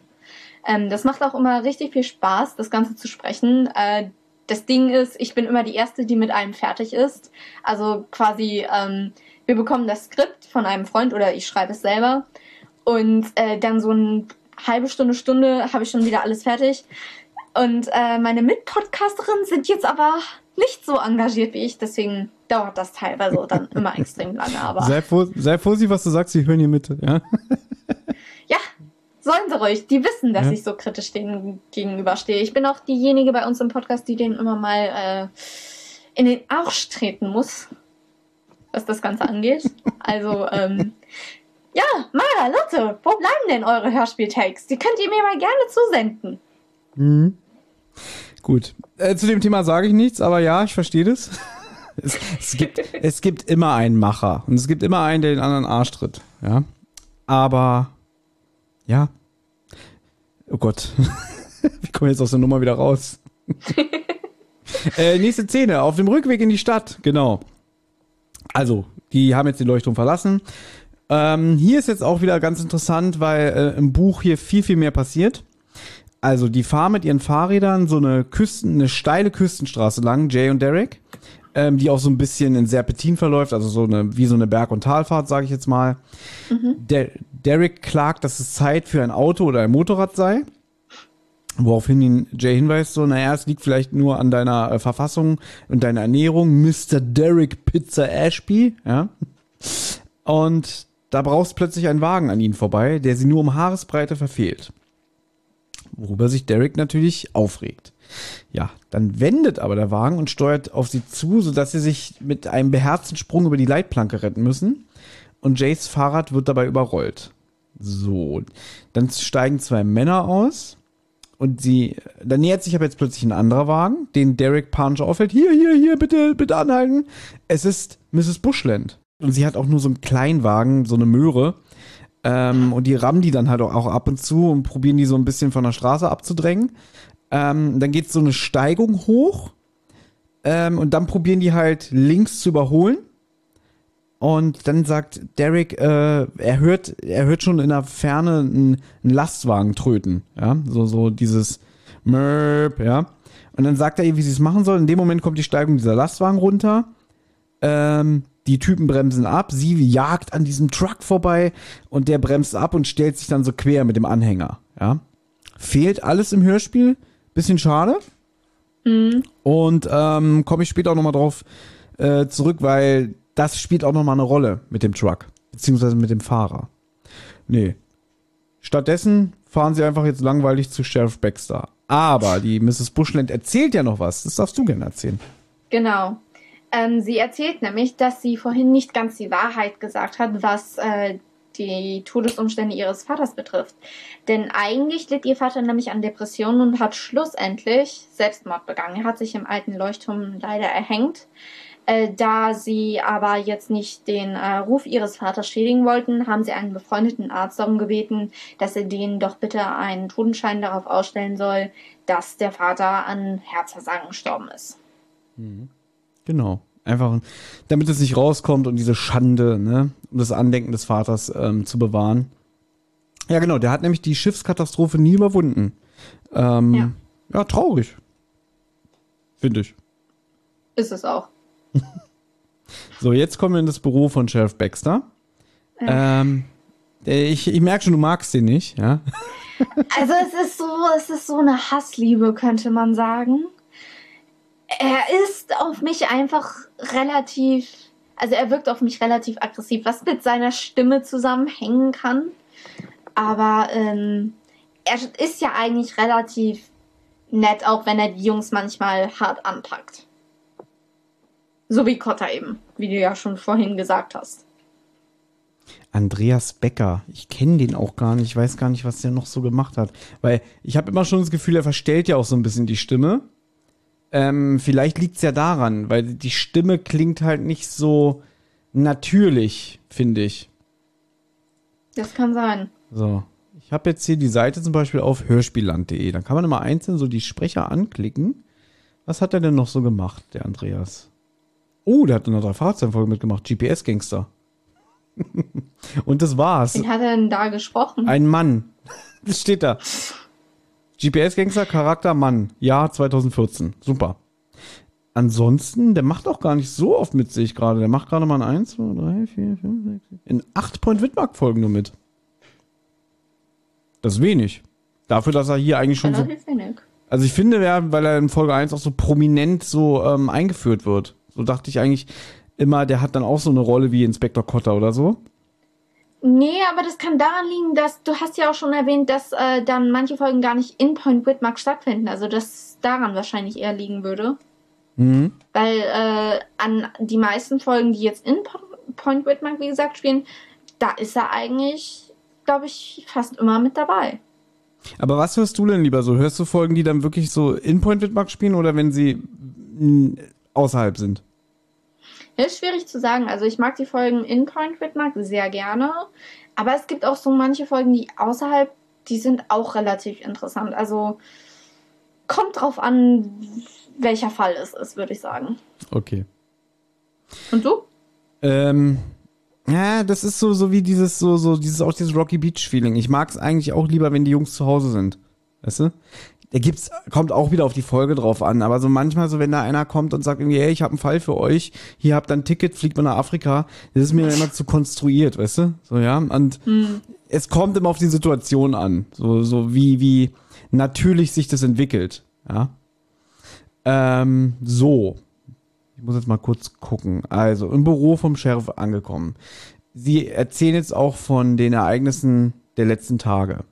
Ähm, das macht auch immer richtig viel Spaß, das Ganze zu sprechen. Äh, das Ding ist, ich bin immer die Erste, die mit allem fertig ist. Also quasi, ähm, wir bekommen das Skript von einem Freund oder ich schreibe es selber. Und äh, dann so eine halbe Stunde, Stunde habe ich schon wieder alles fertig. Und äh, meine Mitpodcasterinnen sind jetzt aber nicht so engagiert wie ich, deswegen dauert das teilweise dann immer extrem lange. Aber Sei, vor, sei vorsichtig, was du sagst, sie hören hier mit, ja? ja, sollen sie ruhig. Die wissen, dass Ja. ich so kritisch denen gegenüberstehe. Ich bin auch diejenige bei uns im Podcast, die denen immer mal äh, in den Arsch treten muss, was das Ganze angeht. Also, ähm, ja, Mara, Lotte, wo bleiben denn eure Hörspieltakes? Die könnt ihr mir mal gerne zusenden. Mhm. Gut. Äh, zu dem Thema sage ich nichts, aber ja, ich verstehe das. Es, es, gibt, es gibt immer einen Macher und es gibt immer einen, der den anderen Arsch tritt. Ja. Aber ja. Oh Gott. Wir kommen jetzt aus der Nummer wieder raus. äh, nächste Szene, auf dem Rückweg in die Stadt, genau. Also, die haben jetzt den Leuchtturm verlassen. Ähm, hier ist jetzt auch wieder ganz interessant, weil äh, im Buch hier viel, viel mehr passiert. Also, die fahren mit ihren Fahrrädern so eine Küsten, eine steile Küstenstraße lang, Jay und Derek, ähm, die auch so ein bisschen in Serpentin verläuft, also so eine, wie so eine Berg- und Talfahrt, sage ich jetzt mal. Der, Derek klagt, dass es Zeit für ein Auto oder ein Motorrad sei. Woraufhin ihn Jay hinweist, so, naja, es liegt vielleicht nur an deiner äh, Verfassung und deiner Ernährung, Mr. Derek Pizza Ashby, ja. Und da brauchst plötzlich ein Wagen an ihnen vorbei, der sie nur um Haaresbreite verfehlt. Worüber sich Derek natürlich aufregt. Ja, dann wendet aber der Wagen und steuert auf sie zu, sodass sie sich mit einem beherzten Sprung über die Leitplanke retten müssen. Und Jays Fahrrad wird dabei überrollt. So, dann steigen zwei Männer aus. Und sie, da nähert sich aber jetzt plötzlich ein anderer Wagen, den Derek Punch auffällt. Hier, hier, hier, bitte, bitte anhalten. Es ist Mrs. Bushland. Und sie hat auch nur so einen Kleinwagen, so eine Möhre. Ähm, und die rammen die dann halt auch ab und zu und probieren die so ein bisschen von der Straße abzudrängen. Ähm, dann geht so eine Steigung hoch. Ähm, und dann probieren die halt links zu überholen. Und dann sagt Derek, äh, er hört, er hört schon in der Ferne einen, Lastwagen tröten, ja, so so dieses Mörp, ja. Und dann sagt er ihr, wie sie es machen soll. In dem Moment kommt die Steigung dieser Lastwagen runter. Ähm, die Typen bremsen ab, sie jagt an diesem Truck vorbei und der bremst ab und stellt sich dann so quer mit dem Anhänger, ja. Fehlt alles im Hörspiel, bisschen schade. Und ähm, komme ich später auch nochmal drauf äh, zurück, weil das spielt auch nochmal eine Rolle mit dem Truck, beziehungsweise mit dem Fahrer. Nee. Stattdessen fahren sie einfach jetzt langweilig zu Sheriff Baxter. Aber die Mrs. Bushland erzählt ja noch was. Das darfst du gerne erzählen. Genau. Ähm, sie erzählt nämlich, dass sie vorhin nicht ganz die Wahrheit gesagt hat, was äh, die Todesumstände ihres Vaters betrifft. Denn eigentlich litt ihr Vater nämlich an Depressionen und hat schlussendlich Selbstmord begangen. Er hat sich im alten Leuchtturm leider erhängt. Äh, da sie aber jetzt nicht den äh, Ruf ihres Vaters schädigen wollten, haben sie einen befreundeten Arzt darum gebeten, dass er denen doch bitte einen Totenschein darauf ausstellen soll, dass der Vater an Herzversagen gestorben ist. Genau. Einfach, damit es nicht rauskommt und diese Schande, ne, um das Andenken des Vaters ähm, zu bewahren. Ja, genau, der hat nämlich die Schiffskatastrophe nie überwunden. Ähm, ja. Ja. traurig. Finde ich. Ist es auch. So, jetzt kommen wir in das Büro von Sheriff Baxter. Ähm, äh, ich, ich merke schon, du magst den nicht, ja. Also es ist so, es ist so eine Hassliebe, könnte man sagen. Er ist auf mich einfach relativ, Also er wirkt auf mich relativ aggressiv, was mit seiner Stimme zusammenhängen kann. Aber ähm, er ist ja eigentlich relativ nett, auch wenn er die Jungs manchmal hart anpackt. So wie Cotta eben, wie du ja schon vorhin gesagt hast. Andreas Becker. Ich kenne den auch gar nicht. Ich weiß gar nicht, was der noch so gemacht hat. Weil ich habe immer schon das Gefühl, er verstellt ja auch so ein bisschen die Stimme. Ähm, vielleicht liegt es ja daran, weil die Stimme klingt halt nicht so natürlich, finde ich. Das kann sein. So. Ich habe jetzt hier die Seite zum Beispiel auf hörspielland.de. Da kann man immer einzeln so die Sprecher anklicken. Was hat er denn noch so gemacht, der Andreas? Oh, der hat in einer drei Fahrzeugfolge mitgemacht. GPS-Gangster. Und das war's. Wen hat er denn da gesprochen? Ein Mann. Das steht da. GPS-Gangster, Charakter, Mann. Jahr 2014. Super. Ansonsten, der macht auch gar nicht so oft mit, sehe ich gerade. Der macht gerade mal ein 1, 2, 3, 4, 5, 6, 7. In 8 Point Widmark-Folgen nur mit. Das ist wenig. Dafür, dass er hier eigentlich schon so. Also ich finde, weil er in Folge 1 auch so prominent so ähm, eingeführt wird. So dachte ich eigentlich immer, der hat dann auch so eine Rolle wie Inspektor Cotter oder so. Nee, aber das kann daran liegen, dass du hast ja auch schon erwähnt, dass äh, dann manche Folgen gar nicht in Point Whitmark stattfinden. Also dass daran wahrscheinlich eher liegen würde. Mhm. Weil äh, an die meisten Folgen, die jetzt in Point Whitmark, wie gesagt, spielen, da ist er eigentlich, glaube ich, fast immer mit dabei. Aber was hörst du denn lieber so? Hörst du Folgen, die dann wirklich so in Point Whitmark spielen oder wenn sie außerhalb sind? Ist schwierig zu sagen. Also ich mag die Folgen in Point Whitmark sehr gerne. Aber es gibt auch so manche Folgen, die außerhalb, die sind auch relativ interessant. Also kommt drauf an, welcher Fall es ist, würde ich sagen. Okay. Und du? Ähm, ja, das ist so, so wie dieses, so, so, dieses, auch dieses Rocky Beach Feeling. Ich mag es eigentlich auch lieber, wenn die Jungs zu Hause sind. Weißt du? Da gibt's, kommt auch wieder auf die Folge drauf an, aber so manchmal so, wenn da einer kommt und sagt irgendwie, hey, ich habe einen Fall für euch, hier habt ihr ein Ticket, fliegt mal nach Afrika, das ist mir immer zu konstruiert, weißt du? So, ja, und hm. es kommt immer auf die Situation an, so, so wie, wie natürlich sich das entwickelt, ja. Ähm, so. Ich muss jetzt mal kurz gucken. Also, im Büro vom Sheriff angekommen. Sie erzählen jetzt auch von den Ereignissen der letzten Tage.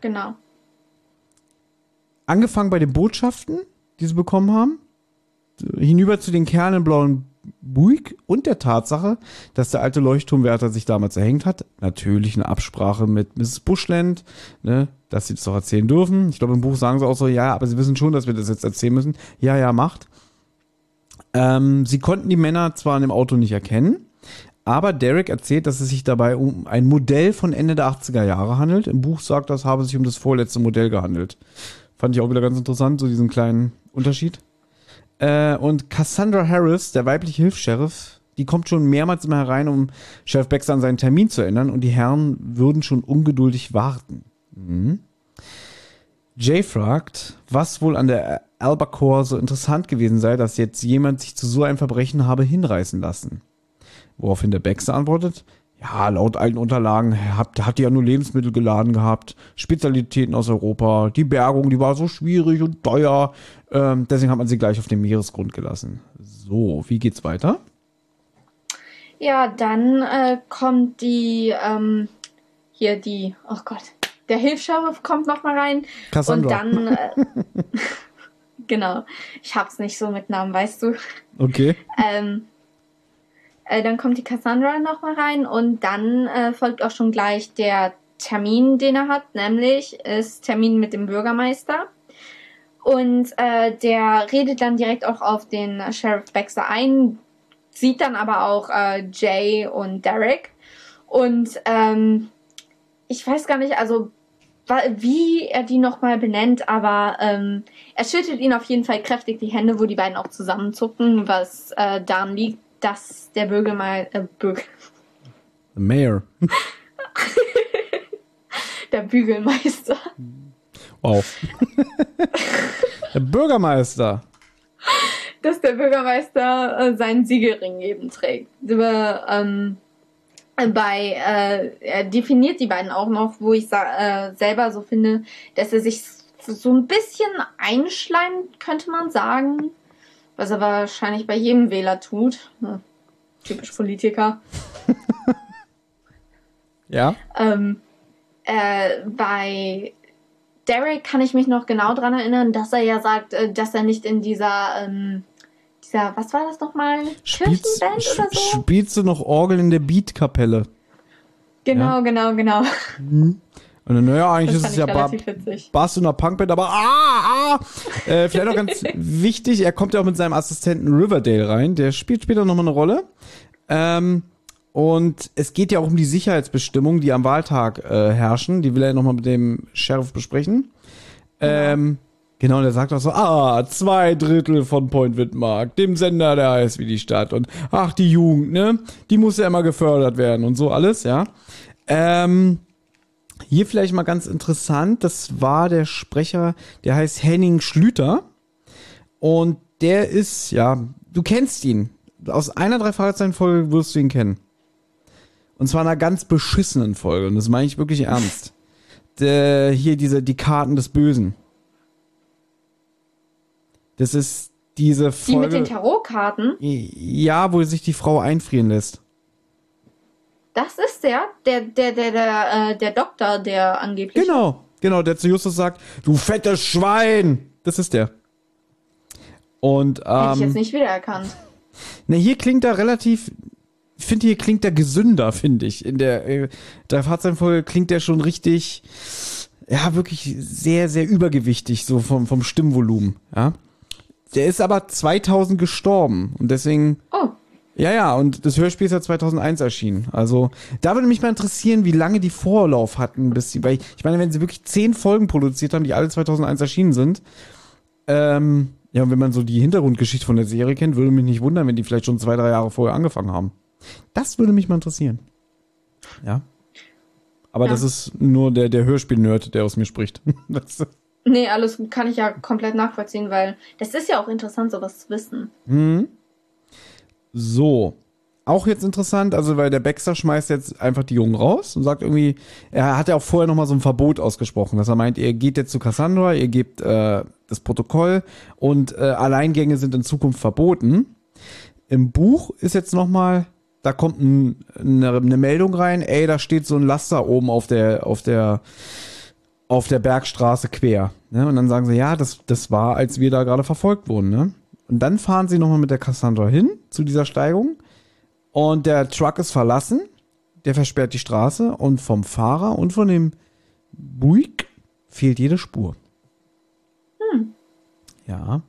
Genau angefangen bei den Botschaften, die sie bekommen haben, hinüber zu den Kernen blauen Buick und der Tatsache, dass der alte Leuchtturmwärter sich damals erhängt hat. Natürlich eine Absprache mit Mrs. Bushland, ne, dass sie das doch erzählen dürfen. Ich glaube, im Buch sagen sie auch so, ja, aber sie wissen schon, dass wir das jetzt erzählen müssen. Ja, ja, macht. Ähm, sie konnten die Männer zwar in dem Auto nicht erkennen, aber Derek erzählt, dass es sich dabei um ein Modell von Ende der 80er Jahre handelt. Im Buch sagt das, habe sich um das vorletzte Modell gehandelt. Fand ich auch wieder ganz interessant, so diesen kleinen Unterschied. Äh, und Cassandra Harris, der weibliche Hilfs-Sheriff, die kommt schon mehrmals immer herein, um Sheriff Baxter an seinen Termin zu erinnern und die Herren würden schon ungeduldig warten. Mhm. Jay fragt, was wohl an der Albacore so interessant gewesen sei, dass jetzt jemand sich zu so einem Verbrechen habe hinreißen lassen. Woraufhin der Baxter antwortet, ja, laut alten Unterlagen hat, hat die ja nur Lebensmittel geladen gehabt, Spezialitäten aus Europa. Die Bergung, die war so schwierig und teuer. Ähm, deswegen hat man sie gleich auf den Meeresgrund gelassen. So, wie geht's weiter? Ja, dann äh, kommt die, ähm, hier die, oh Gott, der Hilfssheriff kommt nochmal rein. Cassandra. Und dann, äh, genau, ich hab's nicht so mit Namen, weißt du. Okay. ähm, äh, dann kommt die Cassandra nochmal rein und dann äh, folgt auch schon gleich der Termin, den er hat, nämlich ist Termin mit dem Bürgermeister. Und äh, der redet dann direkt auch auf den Sheriff Baxter ein, sieht dann aber auch äh, Jay und Derek. Und ähm, ich weiß gar nicht, also wie er die nochmal benennt, aber ähm, er schüttelt ihnen auf jeden Fall kräftig die Hände, wo die beiden auch zusammenzucken, was äh, daran liegt, dass der Bürgermeister. Äh, Bürger The Mayor. der Bügelmeister. Wow. der Bürgermeister. Dass der Bürgermeister äh, seinen Siegelring eben trägt. Über, ähm, bei, äh, er definiert die beiden auch noch, wo ich äh, selber so finde, dass er sich so ein bisschen einschleimt, könnte man sagen. Was er wahrscheinlich bei jedem Wähler tut. Hm. Typisch Politiker. ja. Ähm, äh, bei Derek kann ich mich noch genau dran erinnern, dass er ja sagt, äh, dass er nicht in dieser, ähm, dieser, was war das nochmal? Spielst, Kirchenband oder so? spielst du noch Orgel in der Beatkapelle? Genau, Ja. genau, genau. Und dann, naja, eigentlich ist es ja ba witzig. Bass in einer Punkband, aber ah, ah. Äh, vielleicht auch ganz wichtig, er kommt ja auch mit seinem Assistenten Riverdale rein, der spielt später nochmal eine Rolle. Ähm, und es geht ja auch um die Sicherheitsbestimmungen, die am Wahltag äh, herrschen. Die will er nochmal mit dem Sheriff besprechen. Ähm, genau, und er sagt auch so, ah, zwei Drittel von Point Wittmark, dem Sender, der heißt wie die Stadt. Und ach, die Jugend, ne? Die muss ja immer gefördert werden und so alles, ja. Ähm, hier vielleicht mal ganz interessant, das war der Sprecher, der heißt Henning Schlüter. Und der ist, ja, du kennst ihn. Aus einer drei Fragezeichen-Folge wirst du ihn kennen. Und zwar einer ganz beschissenen Folge. Und das meine ich wirklich ernst. Der, hier diese, die Karten des Bösen. Das ist diese Die mit den Folge. Tarotkarten, Ja, wo sich die Frau einfrieren lässt. Das ist der, der, der, der, der, äh, der Doktor, der angeblich. Genau, genau, der zu Justus sagt, du fettes Schwein. Das ist der. Und Hätte ich jetzt ähm, nicht wiedererkannt. ne, hier klingt er relativ, ich finde hier klingt er gesünder, finde ich. In der äh, drei Fahrzeugfolge klingt er schon richtig, ja, wirklich sehr, sehr übergewichtig, so vom, vom Stimmvolumen, ja. Der ist aber 2000 gestorben und deswegen Oh, ja, ja, und das Hörspiel ist ja 2001 erschienen. Also, da würde mich mal interessieren, wie lange die Vorlauf hatten, bis sie, weil ich, ich meine, wenn sie wirklich zehn Folgen produziert haben, die alle 2001 erschienen sind, ähm, ja, und wenn man so die Hintergrundgeschichte von der Serie kennt, würde mich nicht wundern, wenn die vielleicht schon zwei, drei Jahre vorher angefangen haben. Das würde mich mal interessieren. Ja. Aber Ja. das ist nur der, der Hörspiel-Nerd, der aus mir spricht. Das, nee, alles kann ich ja komplett nachvollziehen, weil das ist ja auch interessant, sowas zu wissen. Mhm. So. Auch jetzt interessant, also weil der Baxter schmeißt jetzt einfach die Jungen raus und sagt irgendwie, er hat ja auch vorher nochmal so ein Verbot ausgesprochen, dass er meint, ihr geht jetzt zu Cassandra, ihr gebt äh, das Protokoll und äh, Alleingänge sind in Zukunft verboten. Im Buch ist jetzt nochmal, da kommt ein, eine, eine Meldung rein, ey, da steht so ein Laster oben auf der, auf der, auf der Bergstraße quer. Ne? Und dann sagen sie, ja, das, das war, als wir da gerade verfolgt wurden. Ne? Und dann fahren sie nochmal mit der Cassandra hin zu dieser Steigung. Und der Truck ist verlassen. Der versperrt die Straße. Und vom Fahrer und von dem Buick fehlt jede Spur. Ja.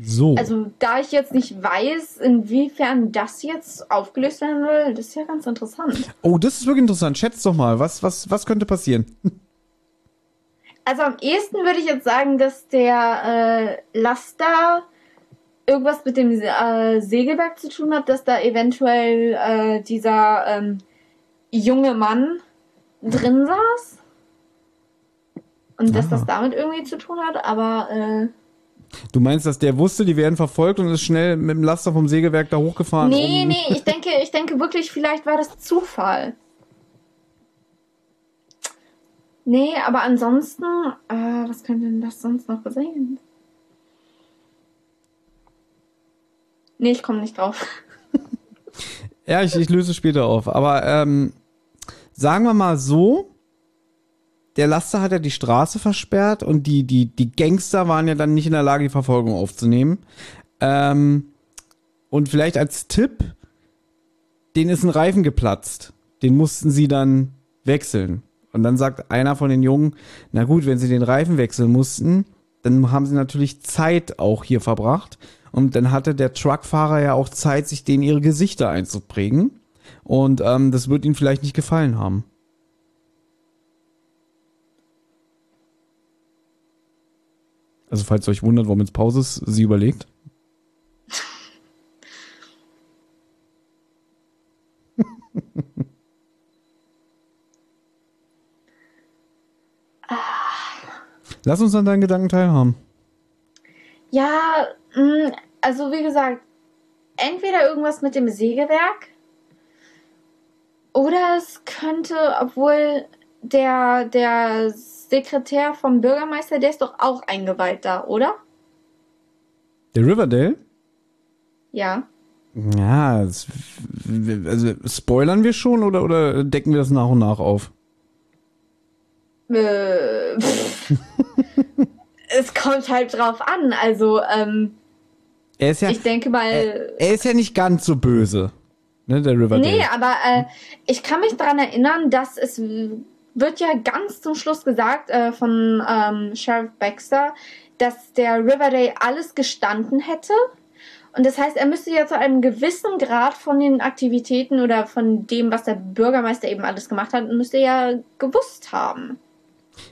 So. Also, da ich jetzt nicht weiß, inwiefern das jetzt aufgelöst werden will, das ist ja ganz interessant. oh, das ist wirklich interessant. Schätzt doch mal, was, was, was könnte passieren? Also, am ehesten würde ich jetzt sagen, dass der äh, Laster irgendwas mit dem äh, Segelwerk zu tun hat, dass da eventuell äh, dieser ähm, junge Mann drin saß. Und dass Ah. das damit irgendwie zu tun hat, aber äh, Du meinst, dass der wusste, die werden verfolgt und ist schnell mit dem Laster vom Sägewerk da hochgefahren? Nee, um- nee, ich denke, ich denke wirklich, vielleicht war das Zufall. Nee, aber ansonsten, äh, was könnte denn das sonst noch sein? Nee, ich komme nicht drauf. Ja, ich, ich löse später auf. Aber ähm, sagen wir mal so, der Laster hat ja die Straße versperrt und die, die, die Gangster waren ja dann nicht in der Lage, die Verfolgung aufzunehmen. Ähm, und vielleicht als Tipp, den ist ein Reifen geplatzt. Den mussten sie dann wechseln. Und dann sagt einer von den Jungen, na gut, wenn sie den Reifen wechseln mussten, dann haben sie natürlich Zeit auch hier verbracht. Und dann hatte der Truckfahrer ja auch Zeit, sich denen ihre Gesichter einzuprägen. Und ähm, das wird ihnen vielleicht nicht gefallen haben. Also falls ihr euch wundert, warum jetzt Pause ist, sie überlegt. Lass uns an deinen Gedanken teilhaben. Ja, mh, also wie gesagt, entweder irgendwas mit dem Sägewerk oder es könnte, obwohl der, der Sekretär vom Bürgermeister, der ist doch auch eingeweiht da, oder? Der Riverdale? Ja. Ja, das, also spoilern wir schon oder, oder decken wir das nach und nach auf? Äh, es kommt halt drauf an. Also, ähm, er ist ja, ich denke mal. Er, er, ist ja nicht ganz so böse, ne, der Riverdale. Nee, aber äh, ich kann mich daran erinnern, dass es wird ja ganz zum Schluss gesagt äh, von ähm, Sheriff Baxter, dass der Riverdale alles gestanden hätte. Und das heißt, er müsste ja zu einem gewissen Grad von den Aktivitäten oder von dem, was der Bürgermeister eben alles gemacht hat, müsste ja gewusst haben.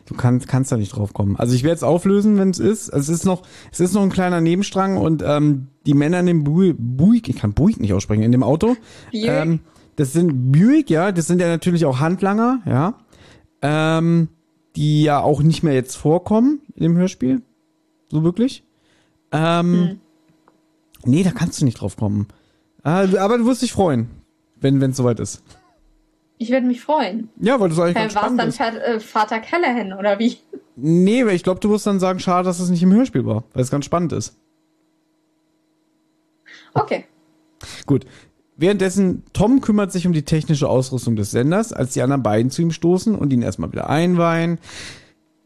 Du kannst, kannst da nicht drauf kommen. Also ich werde es auflösen, wenn es ist. Es ist noch, es ist noch ein kleiner Nebenstrang und ähm, die Männer in dem Buick, ich kann Buick nicht aussprechen, in dem Auto. Ähm, das sind Buick, ja, das sind ja natürlich auch Handlanger, ja. Ähm, die ja auch nicht mehr jetzt vorkommen im Hörspiel. So wirklich. Ähm, hm. Nee, da kannst du nicht drauf kommen. Äh, aber du wirst dich freuen, wenn es soweit ist. Ich würde mich freuen. Ja, weil du eigentlich ganz spannend dann Vater, äh, Vater Callahan oder wie? Nee, weil ich glaube, du wirst dann sagen, schade, dass es nicht im Hörspiel war, weil es ganz spannend ist. Okay. Gut. Währenddessen, Tom kümmert sich um die technische Ausrüstung des Senders, als die anderen beiden zu ihm stoßen und ihn erstmal wieder einweihen.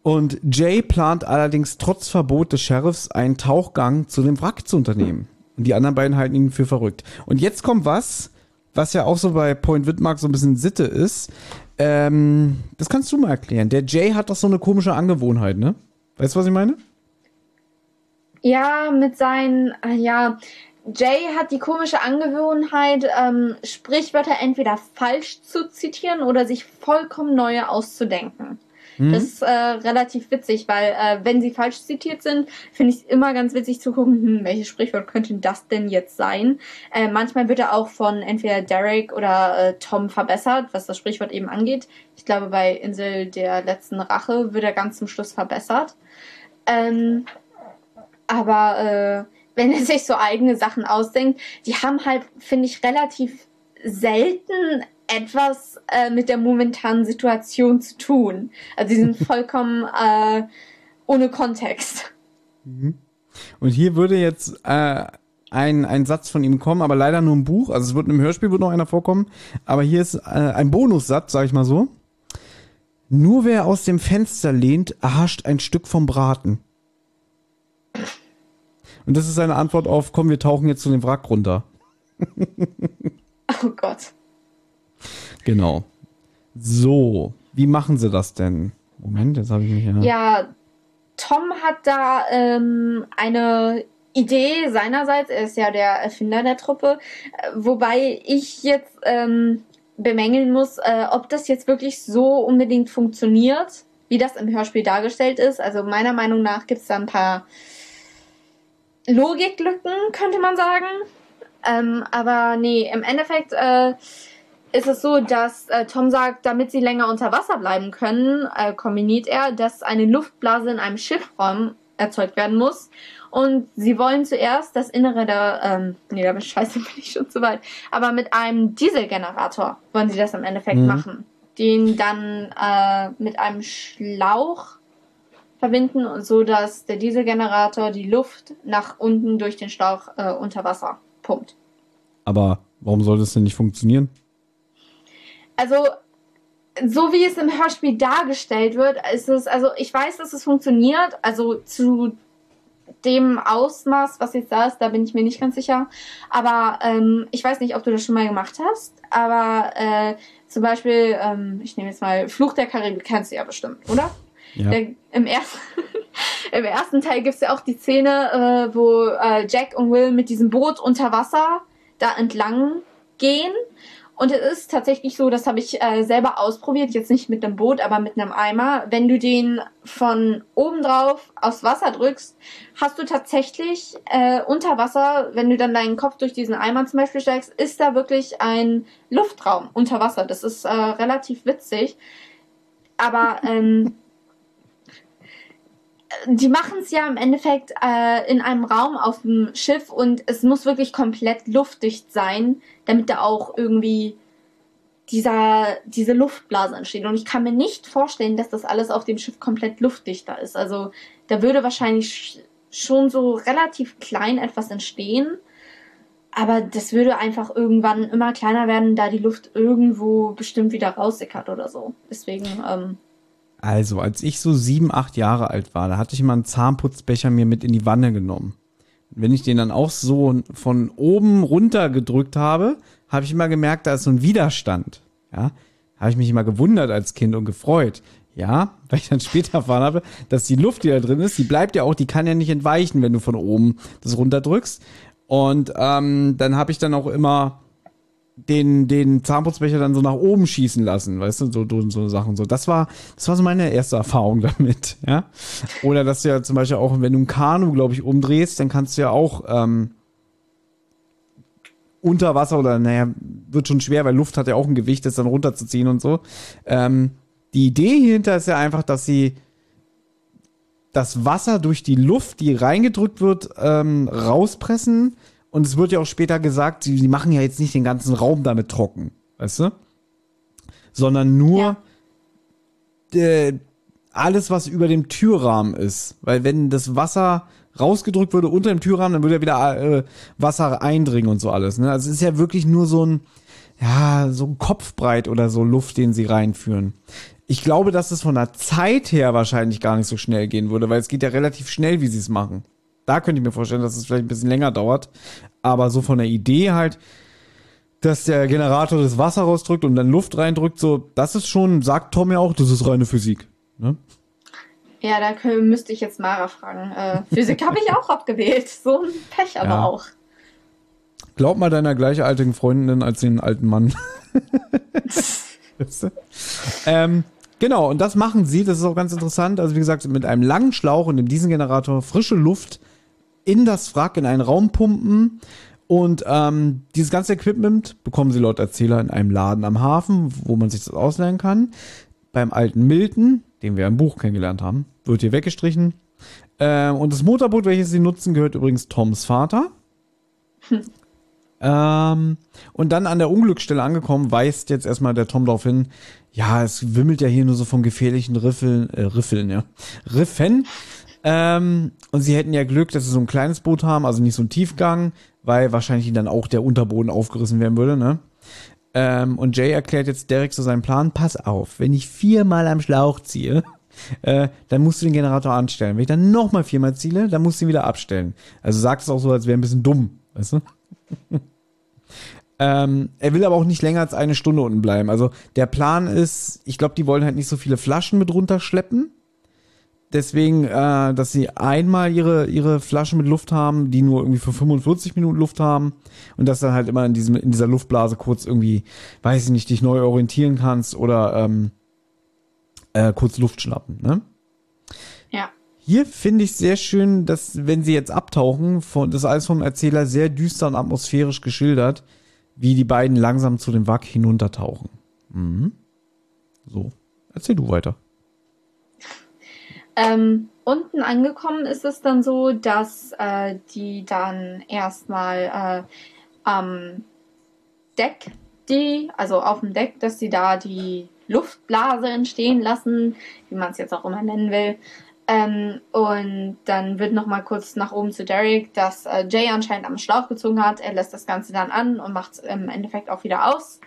Und Jay plant allerdings trotz Verbot des Sheriffs einen Tauchgang zu dem Wrack zu unternehmen. Und die anderen beiden halten ihn für verrückt. Und jetzt kommt was, was ja auch so bei Point Widmark so ein bisschen Sitte ist. Ähm, das kannst du mal erklären. Der Jay hat doch so eine komische Angewohnheit, ne? Weißt du, was ich meine? Ja, mit seinen, äh, ja, Jay hat die komische Angewohnheit, ähm, Sprichwörter entweder falsch zu zitieren oder sich vollkommen neue auszudenken. Mhm. Das ist äh, relativ witzig, weil äh, wenn sie falsch zitiert sind, finde ich es immer ganz witzig zu gucken, hm, welches Sprichwort könnte das denn jetzt sein? Äh, manchmal wird er auch von entweder Derek oder äh, Tom verbessert, was das Sprichwort eben angeht. Ich glaube, bei Insel der letzten Rache wird er ganz zum Schluss verbessert. Ähm, aber äh, wenn er sich so eigene Sachen ausdenkt, die haben halt, finde ich, relativ selten etwas äh, mit der momentanen Situation zu tun. Also die sind vollkommen äh, ohne Kontext. Mhm. Und hier würde jetzt äh, ein, ein Satz von ihm kommen, aber leider nur im Buch. Also es wird im Hörspiel wird noch einer vorkommen. Aber hier ist äh, ein Bonussatz, sag ich mal so. Nur wer aus dem Fenster lehnt, erhascht ein Stück vom Braten. Und das ist eine Antwort auf, komm, wir tauchen jetzt zu dem Wrack runter. oh Gott. Genau. So, wie machen sie das denn? Moment, jetzt habe ich mich ja. Ja, Tom hat da ähm, eine Idee seinerseits. Er ist ja der Erfinder der Truppe. Äh, wobei ich jetzt ähm, bemängeln muss, äh, ob das jetzt wirklich so unbedingt funktioniert, wie das im Hörspiel dargestellt ist. Also meiner Meinung nach gibt es da ein paar Logiklücken, könnte man sagen. Ähm, aber nee, im Endeffekt äh, ist es so, dass äh, Tom sagt, damit sie länger unter Wasser bleiben können, äh, kombiniert er, dass eine Luftblase in einem Schiffraum erzeugt werden muss. Und sie wollen zuerst das Innere der, ähm, nee, da bin ich scheiße, bin ich schon zu weit. Aber mit einem Dieselgenerator wollen sie das im Endeffekt mhm. machen. Den dann äh, mit einem Schlauch verbinden, so dass der Dieselgenerator die Luft nach unten durch den Schlauch äh, unter Wasser pumpt. Aber warum soll das denn nicht funktionieren? Also, so wie es im Hörspiel dargestellt wird, ist es, also ich weiß, dass es funktioniert, also zu dem Ausmaß, was jetzt da ist, da bin ich mir nicht ganz sicher. Aber ähm, ich weiß nicht, ob du das schon mal gemacht hast, aber äh, zum Beispiel, ähm, ich nehme jetzt mal Fluch der Karibik, kennst du ja bestimmt, oder? Ja. Der, im, ersten, Im ersten Teil gibt es ja auch die Szene, äh, wo äh, Jack und Will mit diesem Boot unter Wasser da entlang gehen. Und es ist tatsächlich so, das habe ich äh, selber ausprobiert, jetzt nicht mit einem Boot, aber mit einem Eimer. Wenn du den von oben drauf aufs Wasser drückst, hast du tatsächlich äh, unter Wasser, wenn du dann deinen Kopf durch diesen Eimer zum Beispiel steigst, ist da wirklich ein Luftraum unter Wasser. Das ist äh, relativ witzig. Aber ähm, die machen es ja im Endeffekt äh, in einem Raum auf dem Schiff und es muss wirklich komplett luftdicht sein, damit da auch irgendwie dieser, diese Luftblase entsteht. Und ich kann mir nicht vorstellen, dass das alles auf dem Schiff komplett luftdichter ist. Also da würde wahrscheinlich schon so relativ klein etwas entstehen. aber das würde einfach irgendwann immer kleiner werden, da die Luft irgendwo bestimmt wieder raussickert oder so. Deswegen, ähm, Also, als ich so sieben, acht Jahre alt war, da hatte ich mal einen Zahnputzbecher mir mit in die Wanne genommen. Wenn ich den dann auch so von oben runter gedrückt habe, habe ich immer gemerkt, da ist so ein Widerstand. Ja, habe ich mich immer gewundert als Kind und gefreut. Ja, weil ich dann später erfahren habe, dass die Luft, die da drin ist, die bleibt ja auch, die kann ja nicht entweichen, wenn du von oben das runterdrückst. Und ähm, dann habe ich dann auch immer den, den Zahnputzbecher dann so nach oben schießen lassen, weißt du, so, so, so Sachen. So, das war, das war so meine erste Erfahrung damit, ja. Oder dass du ja zum Beispiel auch, wenn du ein Kanu, glaube ich, umdrehst, dann kannst du ja auch ähm, unter Wasser oder naja, wird schon schwer, weil Luft hat ja auch ein Gewicht, das dann runterzuziehen und so. Ähm, die Idee hierhinter ist ja einfach, dass sie das Wasser durch die Luft, die reingedrückt wird, ähm, rauspressen. Und es wird ja auch später gesagt, sie, sie machen ja jetzt nicht den ganzen Raum damit trocken, weißt du? Sondern nur Ja. äh, alles, was über dem Türrahmen ist. Weil wenn das Wasser rausgedrückt würde unter dem Türrahmen, dann würde ja wieder äh, Wasser eindringen und so alles. Ne? Also es ist ja wirklich nur so ein, ja, so ein Kopfbreit oder so Luft, den sie reinführen. Ich glaube, dass es von der Zeit her wahrscheinlich gar nicht so schnell gehen würde, weil es geht ja relativ schnell, wie sie es machen. Da könnte ich mir vorstellen, dass es vielleicht ein bisschen länger dauert. Aber so von der Idee halt, dass der Generator das Wasser rausdrückt und dann Luft reindrückt, so, das ist schon, sagt Tom ja auch, das ist reine Physik. Ne? ja, da kö- müsste ich jetzt Mara fragen. Äh, Physik habe ich auch abgewählt. So ein Pech aber Ja. auch. Glaub mal deiner gleichaltigen Freundin als den alten Mann. Ähm, genau, und das machen sie, das ist auch ganz interessant. Also wie gesagt, mit einem langen Schlauch und in diesem Generator frische Luft in das Wrack, in einen Raum pumpen. Und ähm, dieses ganze Equipment bekommen sie laut Erzähler in einem Laden am Hafen, wo man sich das ausleihen kann. Beim alten Milton, den wir im Buch kennengelernt haben, wird hier weggestrichen. Ähm, und das Motorboot, welches sie nutzen, gehört übrigens Toms Vater. Ähm, und dann an der Unglücksstelle angekommen, weist jetzt erstmal der Tom darauf hin, ja, es wimmelt ja hier nur so von gefährlichen Riffeln, äh, Riffeln, ja, Riffen. Ähm, und sie hätten ja Glück, dass sie so ein kleines Boot haben, also nicht so ein Tiefgang, weil wahrscheinlich dann auch der Unterboden aufgerissen werden würde, ne? Ähm, und Jay erklärt jetzt Derek so seinen Plan, pass auf, wenn ich viermal am Schlauch ziehe, äh, dann musst du den Generator anstellen. Wenn ich dann nochmal viermal ziele, dann musst du ihn wieder abstellen. Also sagt es auch so, als wäre ein bisschen dumm, weißt du? ähm, er will aber auch nicht länger als eine Stunde unten bleiben. Also der Plan ist, ich glaube, die wollen halt nicht so viele Flaschen mit runterschleppen. Deswegen, äh, dass sie einmal ihre, ihre Flaschen mit Luft haben, die nur irgendwie für 45 Minuten Luft haben und dass dann halt immer in, diesem, in dieser Luftblase kurz irgendwie, weiß ich nicht, dich neu orientieren kannst oder ähm, äh, kurz Luft schnappen. Ne? Ja. Hier finde ich sehr schön, dass, wenn sie jetzt abtauchen, von, das ist alles vom Erzähler sehr düster und atmosphärisch geschildert, wie die beiden langsam zu dem Wrack hinuntertauchen. Mhm. So, erzähl du weiter. Ähm, unten angekommen ist es dann so, dass äh, die dann erstmal äh, am Deck, die, also auf dem Deck, dass sie da die Luftblase entstehen lassen, wie man es jetzt auch immer nennen will. Ähm, und dann wird nochmal kurz nach oben zu Derek, dass äh, Jay anscheinend am Schlauch gezogen hat. Er lässt das Ganze dann an und macht es im Endeffekt auch wieder aus.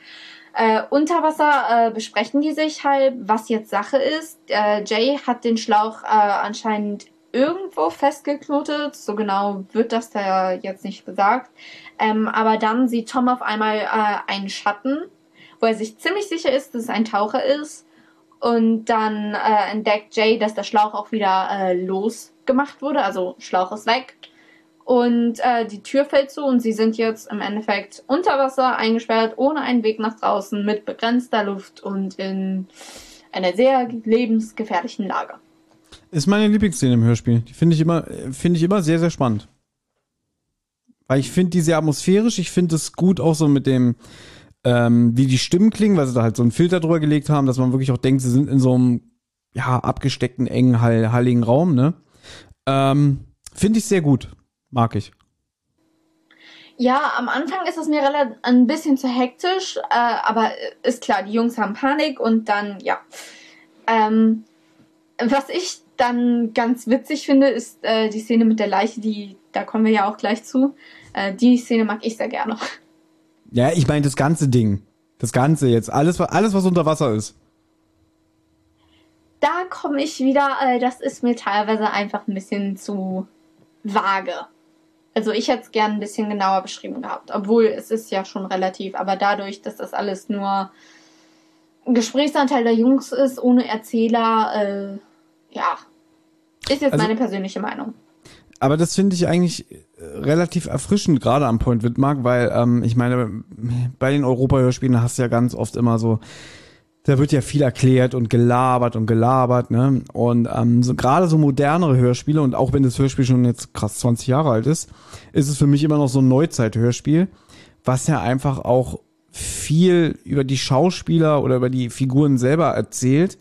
Äh, unter Wasser äh, besprechen die sich halt, was jetzt Sache ist. Äh, Jay hat den Schlauch äh, anscheinend irgendwo festgeknotet. So genau wird das da jetzt nicht gesagt. Ähm, aber dann sieht Tom auf einmal äh, einen Schatten, wo er sich ziemlich sicher ist, dass es ein Taucher ist. Und dann äh, entdeckt Jay, dass der Schlauch auch wieder äh, losgemacht wurde. Also Schlauch ist weg. Und äh, die Tür fällt zu und sie sind jetzt im Endeffekt unter Wasser eingesperrt, ohne einen Weg nach draußen, mit begrenzter Luft und in einer sehr lebensgefährlichen Lage. Ist meine Lieblingsszene im Hörspiel. Die finde ich immer, ich immer sehr, sehr spannend. Weil ich finde die sehr atmosphärisch. Ich finde es gut auch so mit dem, ähm, wie die Stimmen klingen, weil sie da halt so einen Filter drüber gelegt haben, dass man wirklich auch denkt, sie sind in so einem, ja, abgesteckten, engen, hall, halligen Raum, ne? Ähm, finde ich sehr gut. Mag ich. Ja, am Anfang ist es mir ein bisschen zu hektisch, äh, aber ist klar, die Jungs haben Panik und dann, ja. Ähm, was ich dann ganz witzig finde, ist äh, die Szene mit der Leiche, die, da kommen wir ja auch gleich zu. Äh, die Szene mag ich sehr gerne. Ja, ich meine das ganze Ding. Das Ganze jetzt. Alles, alles was unter Wasser ist. Da komme ich wieder, äh, das ist mir teilweise einfach ein bisschen zu vage. Also ich hätte es gern ein bisschen genauer beschrieben gehabt, obwohl es ist ja schon relativ, aber dadurch, dass das alles nur ein Gesprächsanteil der Jungs ist, ohne Erzähler, äh, ja, ist jetzt also, meine persönliche Meinung. Aber das finde ich eigentlich äh, relativ erfrischend, gerade am Point Wittmark, weil ähm, ich meine, bei den Europa-Hörspielen hast du ja ganz oft immer so, da wird ja viel erklärt und gelabert und gelabert, ne? Und ähm, so, gerade so modernere Hörspiele, und auch wenn das Hörspiel schon jetzt krass 20 Jahre alt ist, ist es für mich immer noch so ein Neuzeit-Hörspiel, was ja einfach auch viel über die Schauspieler oder über die Figuren selber erzählt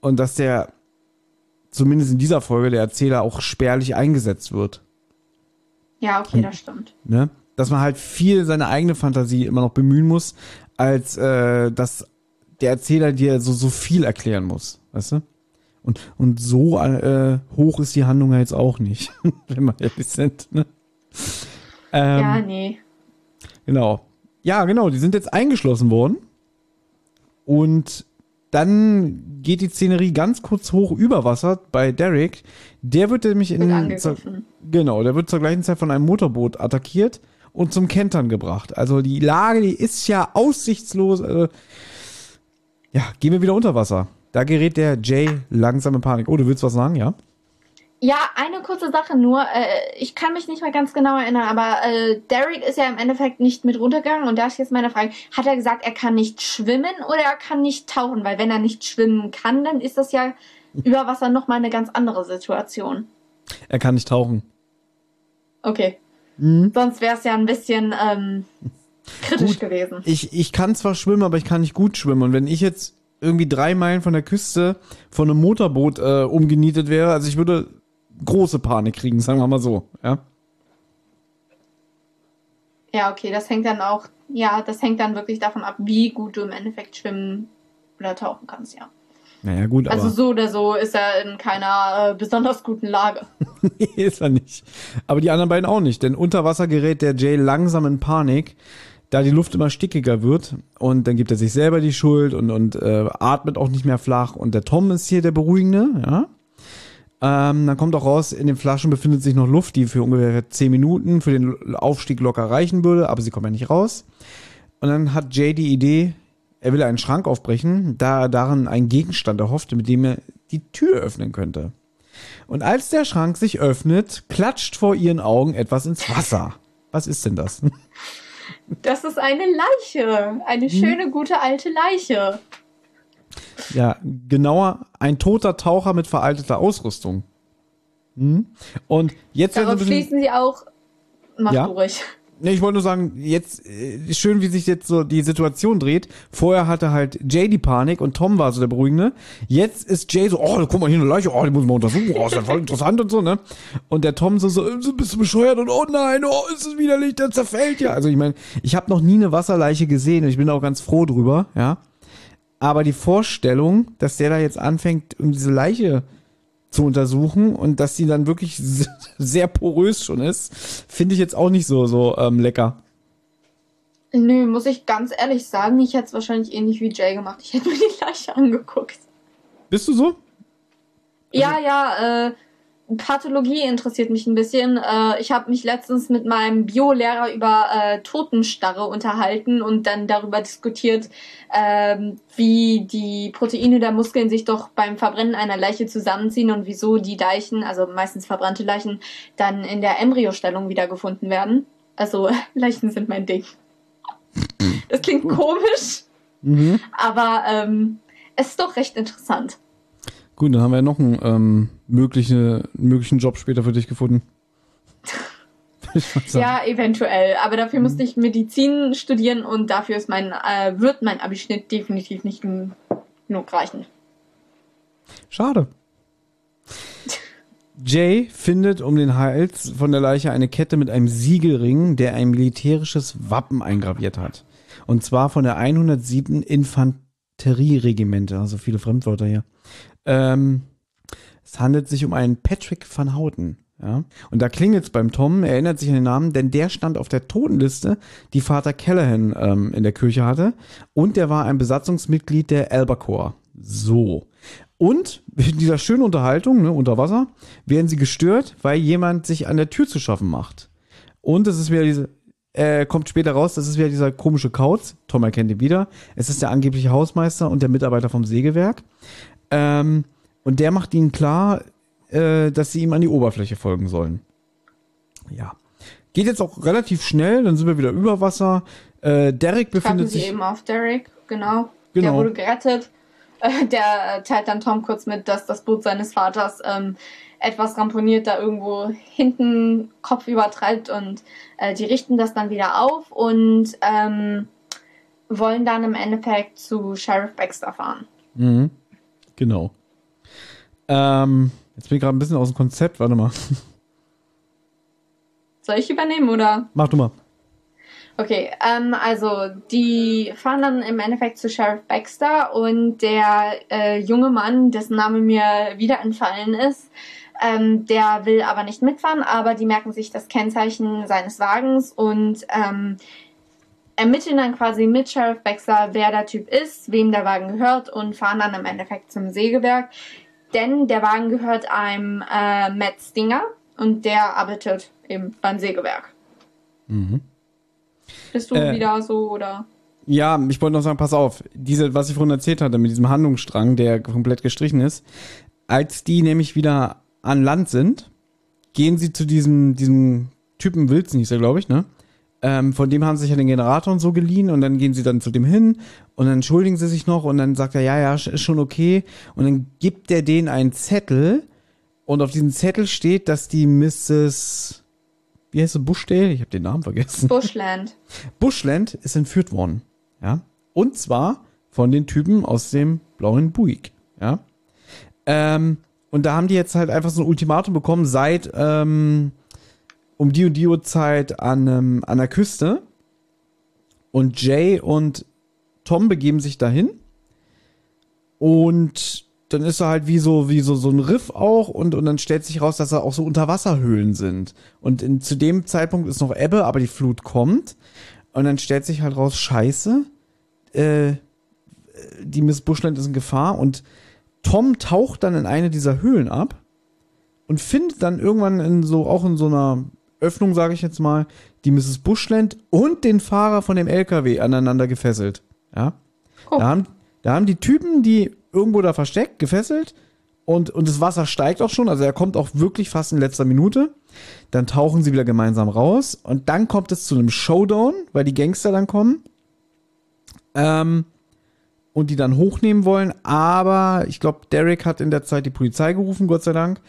und dass der zumindest in dieser Folge der Erzähler auch spärlich eingesetzt wird. Ja, okay, das stimmt. Ne? Dass man halt viel seine eigene Fantasie immer noch bemühen muss, als äh, dass der Erzähler dir so, so viel erklären muss, weißt du? Und, und so äh, hoch ist die Handlung ja jetzt auch nicht, wenn wir ehrlich sind. Ne? Ähm, ja, nee. Genau. Ja, genau, die sind jetzt eingeschlossen worden. Und dann geht die Szenerie ganz kurz hoch über Wasser bei Derek. Der wird nämlich in. Zur, genau, der wird zur gleichen Zeit von einem Motorboot attackiert und zum Kentern gebracht. Also die Lage, die ist ja aussichtslos. Also ja, gehen wir wieder unter Wasser. Da gerät der Jay langsam in Panik. Oh, du willst was sagen, ja? Ja, eine kurze Sache nur. Äh, ich kann mich nicht mehr ganz genau erinnern, aber äh, Derek ist ja im Endeffekt nicht mit runtergegangen und da ist jetzt meine Frage, hat er gesagt, er kann nicht schwimmen oder er kann nicht tauchen? Weil wenn er nicht schwimmen kann, dann ist das ja über Wasser nochmal eine ganz andere Situation. Er kann nicht tauchen. Okay. Mhm. Sonst wäre es ja ein bisschen ähm, kritisch gut, gewesen. Ich, ich kann zwar schwimmen, aber ich kann nicht gut schwimmen. Und wenn ich jetzt irgendwie drei Meilen von der Küste von einem Motorboot äh, umgenietet wäre, also ich würde große Panik kriegen, sagen wir mal so, ja. Ja, okay, das hängt dann auch, ja, das hängt dann wirklich davon ab, wie gut du im Endeffekt schwimmen oder tauchen kannst, ja. Naja, gut, also aber. Also so oder so ist er in keiner äh, besonders guten Lage. nee, ist er nicht. Aber die anderen beiden auch nicht, denn unter Wasser gerät der Jay langsam in Panik da die Luft immer stickiger wird und dann gibt er sich selber die Schuld und, und äh, atmet auch nicht mehr flach und der Tom ist hier der Beruhigende, ja. Ähm, dann kommt auch raus, in den Flaschen befindet sich noch Luft, die für ungefähr 10 Minuten für den Aufstieg locker reichen würde, aber sie kommen ja nicht raus. Und dann hat Jay die Idee, er will einen Schrank aufbrechen, da er darin einen Gegenstand erhoffte, mit dem er die Tür öffnen könnte. Und als der Schrank sich öffnet, klatscht vor ihren Augen etwas ins Wasser. Was ist denn das? Das ist eine Leiche. Eine hm. schöne, gute alte Leiche. Ja, genauer, ein toter Taucher mit veralteter Ausrüstung. Hm? Und jetzt Darauf schließen sie auch. Mach ja? ruhig. Ne, ich wollte nur sagen, jetzt äh, schön, wie sich jetzt so die Situation dreht. Vorher hatte halt Jay die Panik und Tom war so der Beruhigende. Jetzt ist Jay so, oh, guck mal hier eine Leiche, oh, die muss man untersuchen, oh, ist ja voll interessant und so, ne? Und der Tom so, so, äh, bist du bescheuert und oh nein, oh, ist es widerlich, der zerfällt ja. Also ich meine, ich habe noch nie eine Wasserleiche gesehen und ich bin auch ganz froh drüber, ja. Aber die Vorstellung, dass der da jetzt anfängt, um diese Leiche zu untersuchen und dass sie dann wirklich sehr porös schon ist, finde ich jetzt auch nicht so, so ähm, lecker. Nö, muss ich ganz ehrlich sagen, ich hätte es wahrscheinlich ähnlich wie Jay gemacht. Ich hätte mir die Leiche angeguckt. Bist du so? Ja, also, ja, äh, Pathologie interessiert mich ein bisschen. Äh, ich habe mich letztens mit meinem Biolehrer über äh, Totenstarre unterhalten und dann darüber diskutiert, äh, wie die Proteine der Muskeln sich doch beim Verbrennen einer Leiche zusammenziehen und wieso die Leichen, also meistens verbrannte Leichen, dann in der Embryostellung wiedergefunden werden. Also Leichen sind mein Ding. Das klingt komisch, mhm. aber ähm, es ist doch recht interessant. Gut, dann haben wir ja noch einen ähm, mögliche, möglichen Job später für dich gefunden. ja, eventuell. Aber dafür musste ich Medizin studieren und dafür ist mein, äh, wird mein Abischnitt definitiv nicht genug reichen. Schade. Jay findet um den Hals von der Leiche eine Kette mit einem Siegelring, der ein militärisches Wappen eingraviert hat. Und zwar von der 107. Infanterieregimente, also viele Fremdwörter hier. Ähm, Es handelt sich um einen Patrick van Houten. Ja? Und da klingelt es beim Tom, er erinnert sich an den Namen, denn der stand auf der Totenliste, die Vater Callahan ähm, in der Kirche hatte. Und der war ein Besatzungsmitglied der Albacore. So. Und in dieser schönen Unterhaltung, ne, unter Wasser, werden sie gestört, weil jemand sich an der Tür zu schaffen macht. Und es ist wieder diese, äh, kommt später raus, das ist wieder dieser komische Kauz. Tom erkennt ihn wieder. Es ist der angebliche Hausmeister und der Mitarbeiter vom Sägewerk. Ähm, und der macht ihnen klar, äh, dass sie ihm an die Oberfläche folgen sollen. Ja. Geht jetzt auch relativ schnell, dann sind wir wieder über Wasser. Äh, Derek befindet sie sich. eben auf Derek, genau. Genau. Der wurde gerettet. Äh, der teilt dann Tom kurz mit, dass das Boot seines Vaters ähm, etwas ramponiert da irgendwo hinten Kopf übertreibt und äh, die richten das dann wieder auf und ähm, wollen dann im Endeffekt zu Sheriff Baxter fahren. Mhm. Genau. Ähm, jetzt bin ich gerade ein bisschen aus dem Konzept, warte mal. Soll ich übernehmen oder? Mach du mal. Okay, ähm, also die fahren dann im Endeffekt zu Sheriff Baxter und der äh, junge Mann, dessen Name mir wieder entfallen ist, ähm, der will aber nicht mitfahren, aber die merken sich das Kennzeichen seines Wagens und ähm, ermitteln dann quasi mit Sheriff Baxter, wer der Typ ist, wem der Wagen gehört und fahren dann im Endeffekt zum Sägewerk. Denn der Wagen gehört einem äh, Matt Stinger und der arbeitet eben beim Sägewerk. Mhm. Bist du Äh. wieder so oder? Ja, ich wollte noch sagen, pass auf, diese, was ich vorhin erzählt hatte mit diesem Handlungsstrang, der komplett gestrichen ist, als die nämlich wieder an Land sind, gehen sie zu diesem, diesem Typen Wilson, hieß er, glaube ich, ne? Ähm, von dem haben sie sich ja den Generator und so geliehen und dann gehen sie dann zu dem hin und dann entschuldigen sie sich noch und dann sagt er, ja, ja, ist schon okay. Und dann gibt er denen einen Zettel und auf diesem Zettel steht, dass die Mrs. Wie heißt sie? Bushdale? Ich habe den Namen vergessen. Bushland. Bushland ist entführt worden. Ja. Und zwar von den Typen aus dem blauen Buick. Ja. Ähm, und da haben die jetzt halt einfach so ein Ultimatum bekommen, seit ähm, um die und die Uhrzeit an, ähm, an der Küste. Und Jay und Tom begeben sich dahin. Und dann ist er halt wie so, wie so, so ein Riff auch und, und dann stellt sich raus, dass da auch so Unterwasserhöhlen sind. Und in, zu dem Zeitpunkt ist noch Ebbe, aber die Flut kommt. Und dann stellt sich halt raus, scheiße, äh, die Miss Bushland ist in Gefahr und Tom taucht dann in eine dieser Höhlen ab und findet dann irgendwann in so, auch in so einer Öffnung, sage ich jetzt mal, die Mrs. Bushland und den Fahrer von dem LKW aneinander gefesselt. Ja. Oh. Da, haben, da haben die Typen, die irgendwo da versteckt, gefesselt und, und das Wasser steigt auch schon, also er kommt auch wirklich fast in letzter Minute. Dann tauchen sie wieder gemeinsam raus und dann kommt es zu einem Showdown, weil die Gangster dann kommen. Ähm, und die dann hochnehmen wollen, aber ich glaube, Derek hat in der Zeit die Polizei gerufen, Gott sei Dank.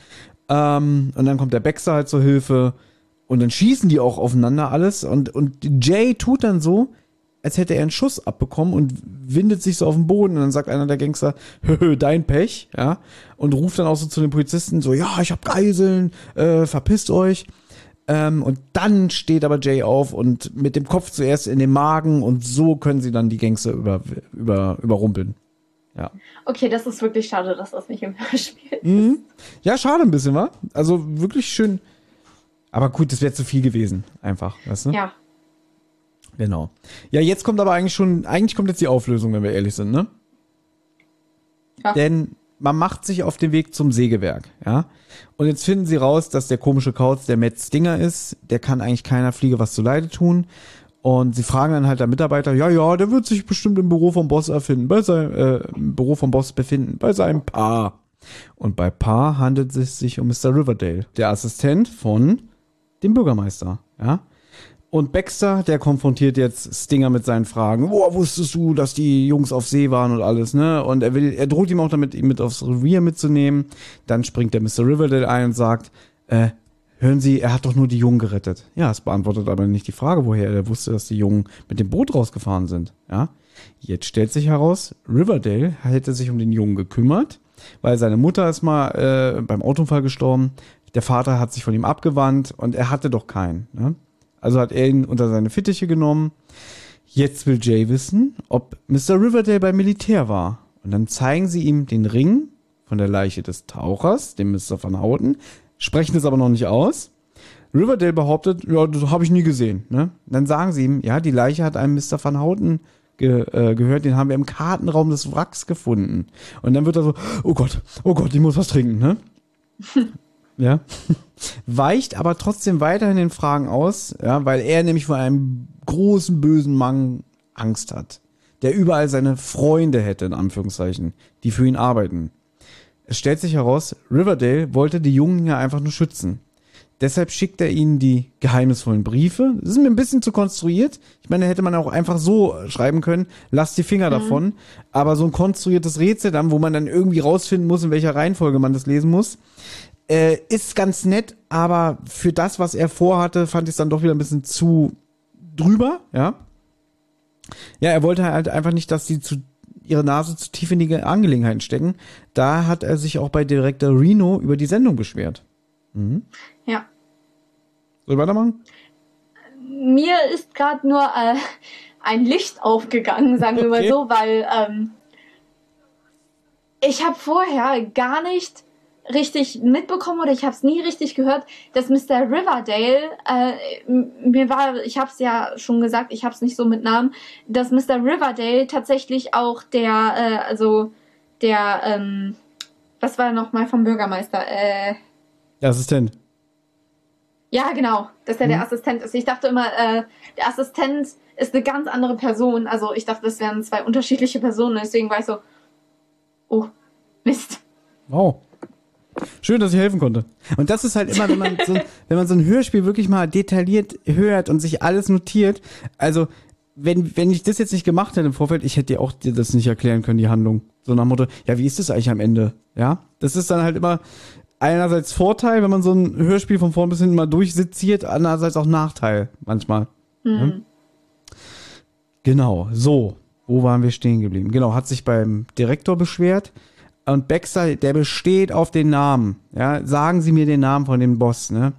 Ähm, und dann kommt der Baxter halt zur Hilfe und dann schießen die auch aufeinander alles und, und Jay tut dann so, als hätte er einen Schuss abbekommen und windet sich so auf den Boden und dann sagt einer der Gangster, Höhö, dein Pech, ja, und ruft dann auch so zu den Polizisten so, ja, ich hab Geiseln, äh, verpisst euch. Ähm, und dann steht aber Jay auf und mit dem Kopf zuerst in den Magen und so können sie dann die Gangster über, über, überrumpeln. Ja. Okay, das ist wirklich schade, dass das nicht im Hörspiel ist. Mhm. Ja, schade ein bisschen, wa? Also wirklich schön. Aber gut, das wäre zu viel gewesen, einfach, weißt du? Ja. Genau. Ja, jetzt kommt aber eigentlich schon, eigentlich kommt jetzt die Auflösung, wenn wir ehrlich sind, ne? Ja. Denn man macht sich auf den Weg zum Sägewerk, ja? Und jetzt finden sie raus, dass der komische Kauz der Matt Stinger ist. Der kann eigentlich keiner Fliege was zuleide tun. Und sie fragen dann halt der Mitarbeiter, ja, ja, der wird sich bestimmt im Büro vom Boss erfinden, bei seinem, äh, im Büro vom Boss befinden, bei seinem Paar. Und bei Paar handelt es sich um Mr. Riverdale, der Assistent von dem Bürgermeister, ja? Und Baxter, der konfrontiert jetzt Stinger mit seinen Fragen. Boah, wusstest du, dass die Jungs auf See waren und alles, ne? Und er will, er droht ihm auch damit, ihn mit aufs Revier mitzunehmen. Dann springt der Mr. Riverdale ein und sagt, äh, hören Sie, er hat doch nur die Jungen gerettet. Ja, es beantwortet aber nicht die Frage, woher er wusste, dass die Jungen mit dem Boot rausgefahren sind, ja? Jetzt stellt sich heraus, Riverdale hätte sich um den Jungen gekümmert, weil seine Mutter ist mal äh, beim Autounfall gestorben. Der Vater hat sich von ihm abgewandt und er hatte doch keinen, ne? Also hat er ihn unter seine Fittiche genommen. Jetzt will Jay wissen, ob Mr. Riverdale beim Militär war. Und dann zeigen sie ihm den Ring von der Leiche des Tauchers, dem Mr. Van Houten, sprechen es aber noch nicht aus. Riverdale behauptet, ja, das habe ich nie gesehen. Ne? Dann sagen sie ihm, ja, die Leiche hat einem Mr. Van Houten ge äh, gehört, den haben wir im Kartenraum des Wracks gefunden. Und dann wird er so, oh Gott, oh Gott, ich muss was trinken, ne? ja. Weicht aber trotzdem weiterhin den Fragen aus, ja, weil er nämlich vor einem großen, bösen Mann Angst hat, der überall seine Freunde hätte, in Anführungszeichen, die für ihn arbeiten. Es stellt sich heraus, Riverdale wollte die Jungen ja einfach nur schützen. Deshalb schickt er ihnen die geheimnisvollen Briefe. Das ist mir ein bisschen zu konstruiert. Ich meine, hätte man auch einfach so schreiben können, lasst die Finger mhm. davon. Aber so ein konstruiertes Rätsel dann, wo man dann irgendwie rausfinden muss, in welcher Reihenfolge man das lesen muss, äh, ist ganz nett, aber für das, was er vorhatte, fand ich es dann doch wieder ein bisschen zu drüber, ja. Ja, er wollte halt einfach nicht, dass die zu ihre Nase zu tief in die Angelegenheiten stecken. Da hat er sich auch bei Direktor Reno über die Sendung beschwert. Mhm. Ja. Soll ich weitermachen? Mir ist gerade nur äh, ein Licht aufgegangen, sagen wir okay. mal so, weil ähm, ich habe vorher gar nicht richtig mitbekommen oder ich habe es nie richtig gehört, dass Mr. Riverdale, äh, mir war, ich habe es ja schon gesagt, ich habe es nicht so mit Namen, dass Mr. Riverdale tatsächlich auch der, äh, also der, ähm, was war noch mal vom Bürgermeister? Äh, der Assistent. Ja, genau, dass er hm. der Assistent ist. Ich dachte immer, äh, der Assistent ist eine ganz andere Person. Also ich dachte, das wären zwei unterschiedliche Personen. Deswegen war ich so, oh, Mist. Wow. Schön, dass ich helfen konnte. Und das ist halt immer, wenn man so, wenn man so ein Hörspiel wirklich mal detailliert hört und sich alles notiert. Also, wenn, wenn ich das jetzt nicht gemacht hätte im Vorfeld, ich hätte dir auch dir das nicht erklären können, die Handlung. So nach dem Motto, ja, wie ist das eigentlich am Ende? Ja, das ist dann halt immer einerseits Vorteil, wenn man so ein Hörspiel von vorn bis hinten mal durchsitziert, andererseits auch Nachteil manchmal. Mhm. Ja? Genau, so. Wo waren wir stehen geblieben? Genau, hat sich beim Direktor beschwert und Baxter, der besteht auf den Namen. Ja, sagen Sie mir den Namen von dem Boss, ne?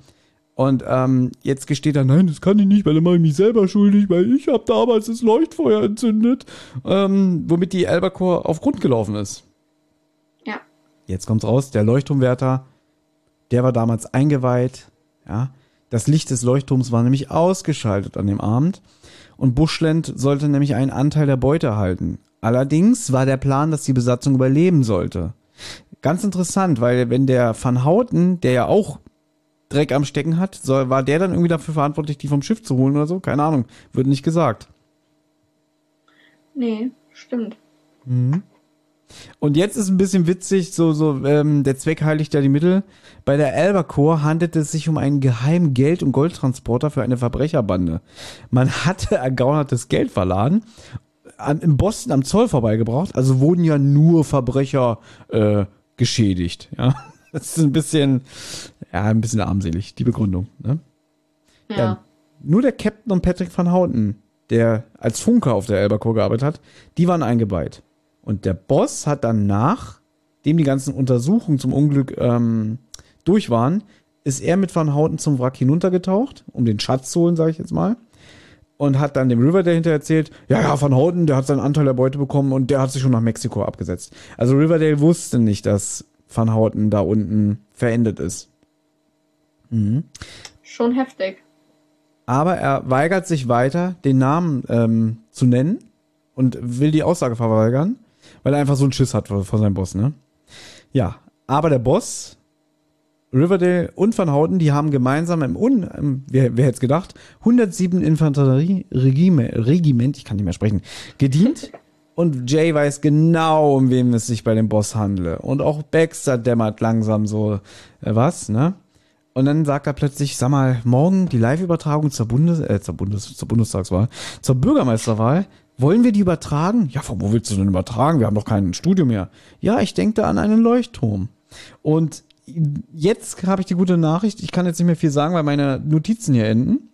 Und ähm, jetzt gesteht er, nein, das kann ich nicht, weil dann mache ich mich selber schuldig, weil ich habe damals das Leuchtfeuer entzündet, ähm, womit die Albacore auf Grund gelaufen ist. Ja. Jetzt kommt's raus, der Leuchtturmwärter, der war damals eingeweiht, ja. Das Licht des Leuchtturms war nämlich ausgeschaltet an dem Abend und Bushland sollte nämlich einen Anteil der Beute erhalten. Allerdings war der Plan, dass die Besatzung überleben sollte. Ganz interessant, weil wenn der Van Houten, der ja auch Dreck am Stecken hat, soll, war der dann irgendwie dafür verantwortlich, die vom Schiff zu holen oder so? Keine Ahnung. Wird nicht gesagt. Nee, stimmt. Mhm. Und jetzt ist ein bisschen witzig, so, so, ähm, der Zweck heiligt ja die Mittel. Bei der Albacore handelt es sich um einen geheimen Geld- und Goldtransporter für eine Verbrecherbande. Man hatte ergaunertes Geld verladen an, in Boston am Zoll vorbeigebracht. Also wurden ja nur Verbrecher äh, geschädigt. Ja, das ist ein bisschen, ja, ein bisschen armselig, die Begründung. Ne? Ja. ja. Nur der Captain und Patrick van Houten, der als Funker auf der Albacore gearbeitet hat, die waren eingeweiht. Und der Boss hat dann nach, dem die ganzen Untersuchungen zum Unglück ähm, durch waren, ist er mit Van Houten zum Wrack hinuntergetaucht, um den Schatz zu holen, sage ich jetzt mal und hat dann dem River dahinter erzählt, ja, ja, Van Houten, der hat seinen Anteil der Beute bekommen und der hat sich schon nach Mexiko abgesetzt. Also Riverdale wusste nicht, dass Van Houten da unten verendet ist. Mhm. Schon heftig. Aber er weigert sich weiter, den Namen ähm, zu nennen und will die Aussage verweigern, weil er einfach so einen Schiss hat vor, vor seinem Boss, ne? Ja, aber der Boss Riverdale und Van Houten, die haben gemeinsam im, Un, im wer, wer hätte es gedacht, 107 Infanterie-Regiment, ich kann nicht mehr sprechen, gedient. Und Jay weiß genau, um wen es sich bei dem Boss handle. Und auch Baxter dämmert langsam so, äh, was, ne? Und dann sagt er plötzlich, sag mal, morgen die Live-Übertragung zur Bundes, äh, zur Bundes, zur Bundestagswahl, zur Bürgermeisterwahl. Wollen wir die übertragen? Ja, von wo willst du denn übertragen? Wir haben doch kein Studio mehr. Ja, ich denke da an einen Leuchtturm. Und jetzt habe ich die gute Nachricht. Ich kann jetzt nicht mehr viel sagen, weil meine Notizen hier enden.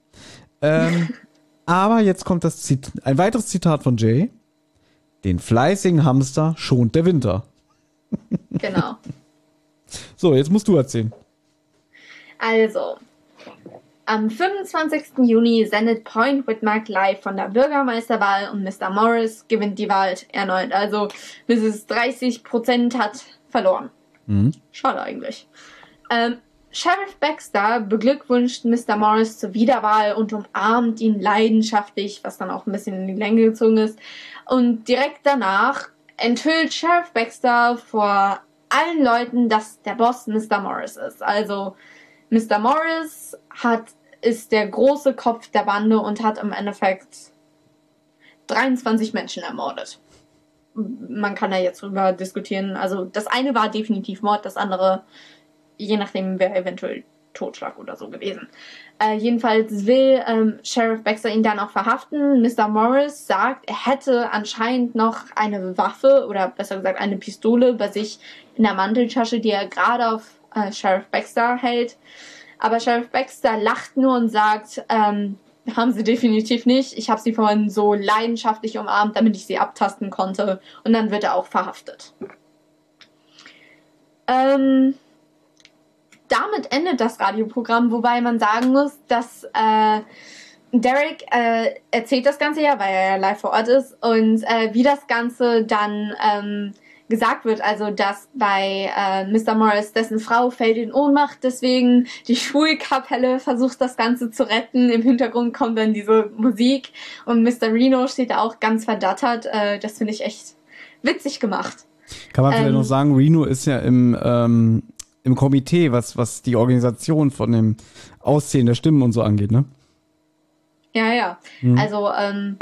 Ähm, aber jetzt kommt das Zit ein weiteres Zitat von Jay. Den fleißigen Hamster schont der Winter. Genau. so, jetzt musst du erzählen. Also, am 25. Juni sendet Point Whitmark live von der Bürgermeisterwahl und Mr. Morris gewinnt die Wahl erneut. Also, bis es 30 Prozent hat verloren. Mhm. Schade eigentlich. Ähm, Sheriff Baxter beglückwünscht Mr. Morris zur Wiederwahl und umarmt ihn leidenschaftlich, was dann auch ein bisschen in die Länge gezogen ist. Und direkt danach enthüllt Sheriff Baxter vor allen Leuten, dass der Boss Mr. Morris ist. Also Mr. Morris hat, ist der große Kopf der Bande und hat im Endeffekt 23 Menschen ermordet. Man kann da jetzt drüber diskutieren. Also das eine war definitiv Mord, das andere je nachdem wäre eventuell Totschlag oder so gewesen. Äh, jedenfalls will ähm, Sheriff Baxter ihn dann auch verhaften. Mr. Morris sagt, er hätte anscheinend noch eine Waffe oder besser gesagt eine Pistole bei sich in der Manteltasche, die er gerade auf äh, Sheriff Baxter hält. Aber Sheriff Baxter lacht nur und sagt, ähm, haben sie definitiv nicht. Ich habe sie vorhin so leidenschaftlich umarmt, damit ich sie abtasten konnte. Und dann wird er auch verhaftet. Ähm, damit endet das Radioprogramm, wobei man sagen muss, dass äh, Derek äh, erzählt das Ganze ja, weil er ja live vor Ort ist und äh, wie das Ganze dann ähm, gesagt wird, also dass bei äh, Mr. Morris dessen Frau fällt in Ohnmacht, deswegen die Schulkapelle versucht das Ganze zu retten. Im Hintergrund kommt dann diese Musik und Mr. Reno steht da auch ganz verdattert. Äh, das finde ich echt witzig gemacht. Kann man vielleicht ähm, noch sagen, Reno ist ja im ähm, im Komitee, was, was die Organisation von dem Auszählen der Stimmen und so angeht, ne? Ja, ja. Mhm. Also, ähm,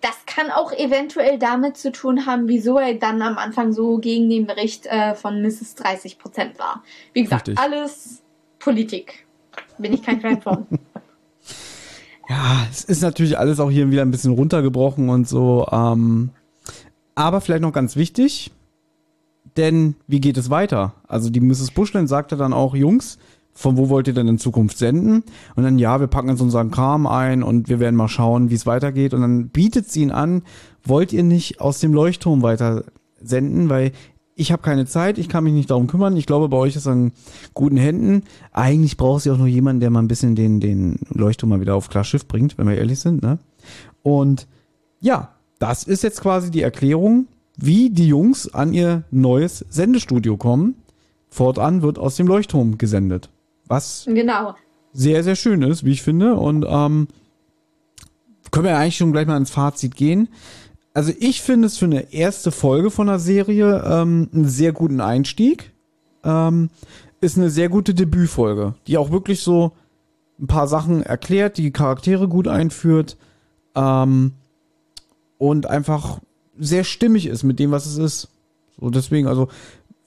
das kann auch eventuell damit zu tun haben, wieso er dann am Anfang so gegen den Bericht äh, von Mrs. 30 Prozent war. Wie gesagt, Richtig. alles Politik. Bin ich kein Fan von. ja, es ist natürlich alles auch hier wieder ein bisschen runtergebrochen und so. Ähm, aber vielleicht noch ganz wichtig, denn wie geht es weiter? Also die Mrs. Bushland sagte dann auch, Jungs, von wo wollt ihr denn in Zukunft senden? Und dann, ja, wir packen jetzt unseren Kram ein und wir werden mal schauen, wie es weitergeht. Und dann bietet sie ihn an, wollt ihr nicht aus dem Leuchtturm weiter senden? Weil ich habe keine Zeit, ich kann mich nicht darum kümmern. Ich glaube, bei euch ist er in guten Händen. Eigentlich braucht sie auch nur jemanden, der mal ein bisschen den, den Leuchtturm mal wieder auf klar Schiff bringt, wenn wir ehrlich sind. Ne? Und ja, das ist jetzt quasi die Erklärung wie die Jungs an ihr neues Sendestudio kommen. Fortan wird aus dem Leuchtturm gesendet. Was genau. sehr, sehr schön ist, wie ich finde. Und ähm, können wir eigentlich schon gleich mal ins Fazit gehen. Also ich finde es für eine erste Folge von der Serie ähm, einen sehr guten Einstieg. Ähm, ist eine sehr gute Debütfolge, die auch wirklich so ein paar Sachen erklärt, die Charaktere gut einführt ähm, und einfach sehr stimmig ist mit dem, was es ist. So deswegen, also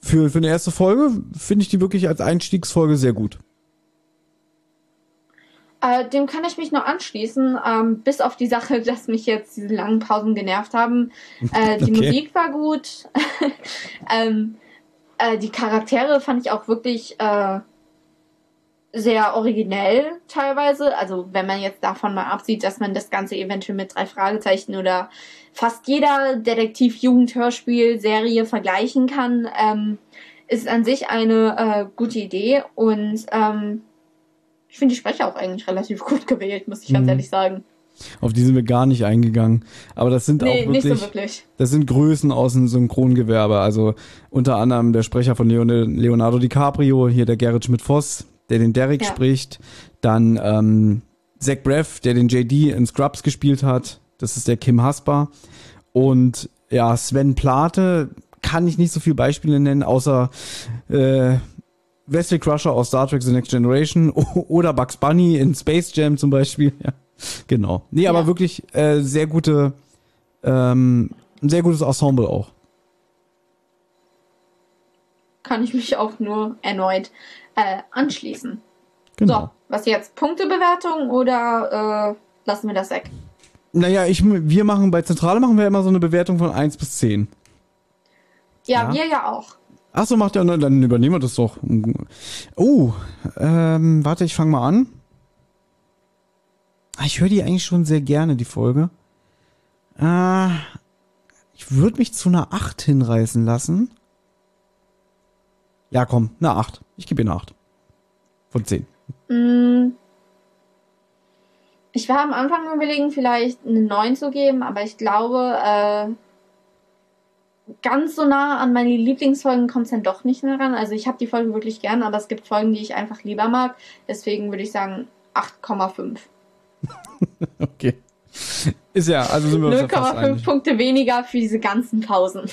für, für eine erste Folge finde ich die wirklich als Einstiegsfolge sehr gut. Äh, dem kann ich mich noch anschließen, ähm, bis auf die Sache, dass mich jetzt diese langen Pausen genervt haben. Äh, die okay. Musik war gut. ähm, äh, die Charaktere fand ich auch wirklich äh, sehr originell teilweise. Also wenn man jetzt davon mal absieht, dass man das Ganze eventuell mit drei Fragezeichen oder fast jeder Detektiv-Jugend-Hörspiel-Serie vergleichen kann, ähm, ist an sich eine äh, gute Idee und ähm, ich finde die Sprecher auch eigentlich relativ gut gewählt, muss ich ganz mhm. ehrlich sagen. Auf die sind wir gar nicht eingegangen. Aber das sind nee, auch wirklich, so wirklich, Das sind Größen aus dem Synchrongewerbe. Also unter anderem der Sprecher von Leonardo DiCaprio, hier der Gerrit Schmidt-Voss, der den Derek ja. spricht. Dann ähm, Zach Braff, der den JD in Scrubs gespielt hat. Das ist der Kim Hasper. Und ja, Sven Plate kann ich nicht so viele Beispiele nennen, außer äh, Wesley Crusher aus Star Trek The Next Generation oder Bugs Bunny in Space Jam zum Beispiel. Ja, genau. Nee, ja. aber wirklich äh, sehr gute, ähm, ein sehr gutes Ensemble auch. Kann ich mich auch nur erneut äh, anschließen. Genau. So, was jetzt? Punktebewertung oder äh, lassen wir das weg? Naja, ich, wir machen bei Zentrale machen wir immer so eine Bewertung von 1 bis 10. Ja, ja. wir ja auch. Ach so, macht ja, dann übernehmen wir das doch. Oh, ähm, warte, ich fange mal an. Ah, ich höre die eigentlich schon sehr gerne, die Folge. Äh, ich würde mich zu einer 8 hinreißen lassen. Ja, komm, eine 8. Ich gebe ihr eine 8. Von 10. Mm. Ich war am Anfang überlegen, vielleicht eine 9 zu geben, aber ich glaube, äh, ganz so nah an meine Lieblingsfolgen kommt es dann doch nicht mehr ran. Also ich habe die Folgen wirklich gern, aber es gibt Folgen, die ich einfach lieber mag. Deswegen würde ich sagen 8,5. okay. Ist ja, also sind wir uns ja fast 0,5 einig. Punkte weniger für diese ganzen Pausen.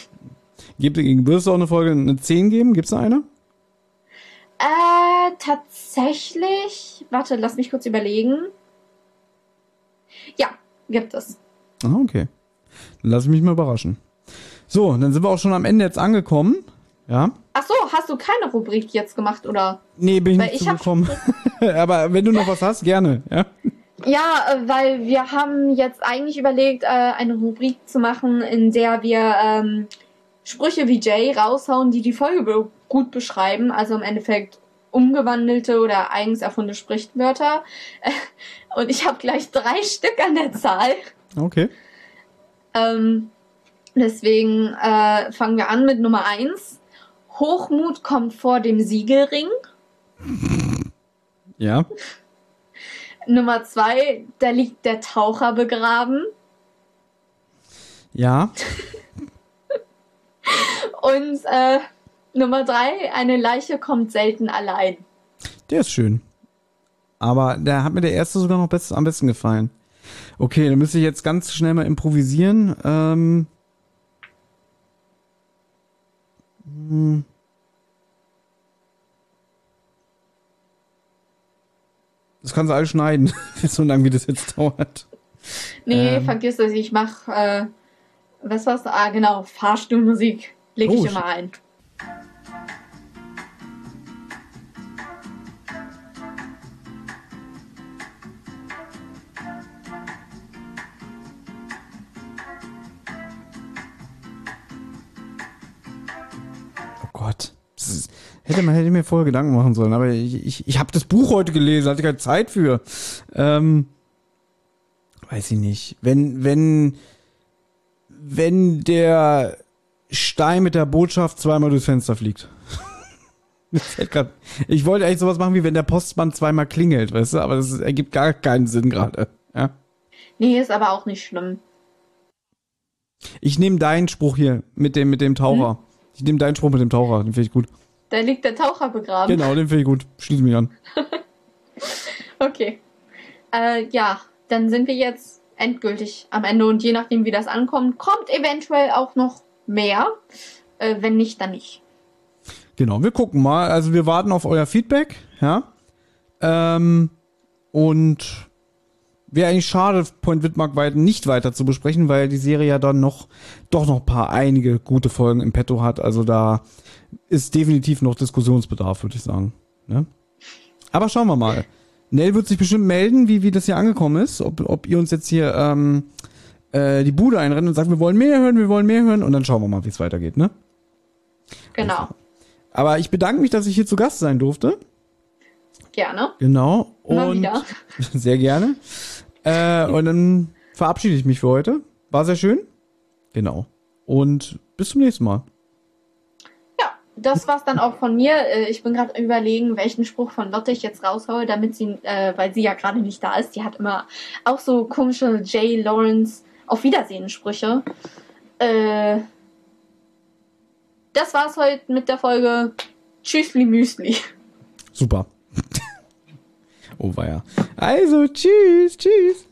Gibt, würdest du auch eine Folge eine 10 geben? Gibt's da eine? Äh, tatsächlich. Warte, lass mich kurz überlegen. Ja, gibt es. Ah, okay. Dann lass ich mich mal überraschen. So, dann sind wir auch schon am Ende jetzt angekommen. Ja. Ach so, hast du keine Rubrik jetzt gemacht, oder? Nee, bin ich nicht ich zugekommen. Aber wenn du noch was hast, gerne. Ja. Ja, äh, weil wir haben jetzt eigentlich überlegt, äh, eine Rubrik zu machen, in der wir ähm, Sprüche wie Jay raushauen, die die Folge gut beschreiben. Also im Endeffekt umgewandelte oder eigens erfundene Sprichwörter. Und ich habe gleich drei Stück an der Zahl. Okay. Ähm, deswegen äh, fangen wir an mit Nummer eins. Hochmut kommt vor dem Siegelring. Ja. Nummer zwei, da liegt der Taucher begraben. Ja. Und äh, Nummer drei, eine Leiche kommt selten allein. Der ist schön. Aber da hat mir der erste sogar noch am besten gefallen. Okay, dann müsste ich jetzt ganz schnell mal improvisieren. Ähm, hm. das kannst du alles schneiden, so lang wie das jetzt dauert. Nee, Ähm. vergiss es, ich mach, äh, was war's? Ah, genau, Fahrstuhlmusik lege Oh, ich immer ein. Hätte man hätte mir vorher Gedanken machen sollen, aber ich, ich, ich habe das Buch heute gelesen, hatte keine Zeit für. Ähm, weiß ich nicht. Wenn, wenn, wenn der Stein mit der Botschaft zweimal durchs Fenster fliegt. Grad- ich wollte eigentlich sowas machen, wie wenn der Postmann zweimal klingelt, weißt du, aber das ergibt gar keinen Sinn gerade. Ja. Nee, ist aber auch nicht schlimm. Ich nehme deinen Spruch hier mit dem, mit dem Taucher. Ich nehme deinen Spruch mit dem Taucher, den finde ich gut. Da liegt der Taucher begraben. Genau, den finde ich gut. Schließe mich an. Okay. Äh, ja, dann sind wir jetzt endgültig am Ende und je nachdem, wie das ankommt, kommt eventuell auch noch mehr. Äh, wenn nicht, dann nicht. Genau, wir gucken mal. Also wir warten auf euer Feedback, ja. Ähm, und wäre eigentlich schade, Point Widmark weit nicht weiter zu besprechen, weil die Serie ja dann noch doch noch ein paar einige gute Folgen im Petto hat. Also da ist definitiv noch Diskussionsbedarf, würde ich sagen. Ne? Aber schauen wir mal. Nell wird sich bestimmt melden, wie, wie das hier angekommen ist, ob, ob ihr uns jetzt hier ähm, äh, die Bude einrennt und sagt, wir wollen mehr hören, wir wollen mehr hören und dann schauen wir mal, wie es weitergeht, ne? Genau. Aber ich bedanke mich, dass ich hier zu Gast sein durfte. Gerne. Genau. Immer Und wieder. sehr gerne. Äh, und dann verabschiede ich mich für heute. War sehr schön. Genau. Und bis zum nächsten Mal. Ja, das war's dann auch von mir. Äh, Ich bin gerade überlegen, welchen Spruch von Lotte ich jetzt raushole, damit sie, äh, weil sie ja gerade nicht da ist. Die hat immer auch so komische Jay Lawrence auf Wiedersehen Sprüche. Äh, das war's heute mit der Folge Tschüssli Müsli. Super. Oh weia. Also, tschüss, tschüss.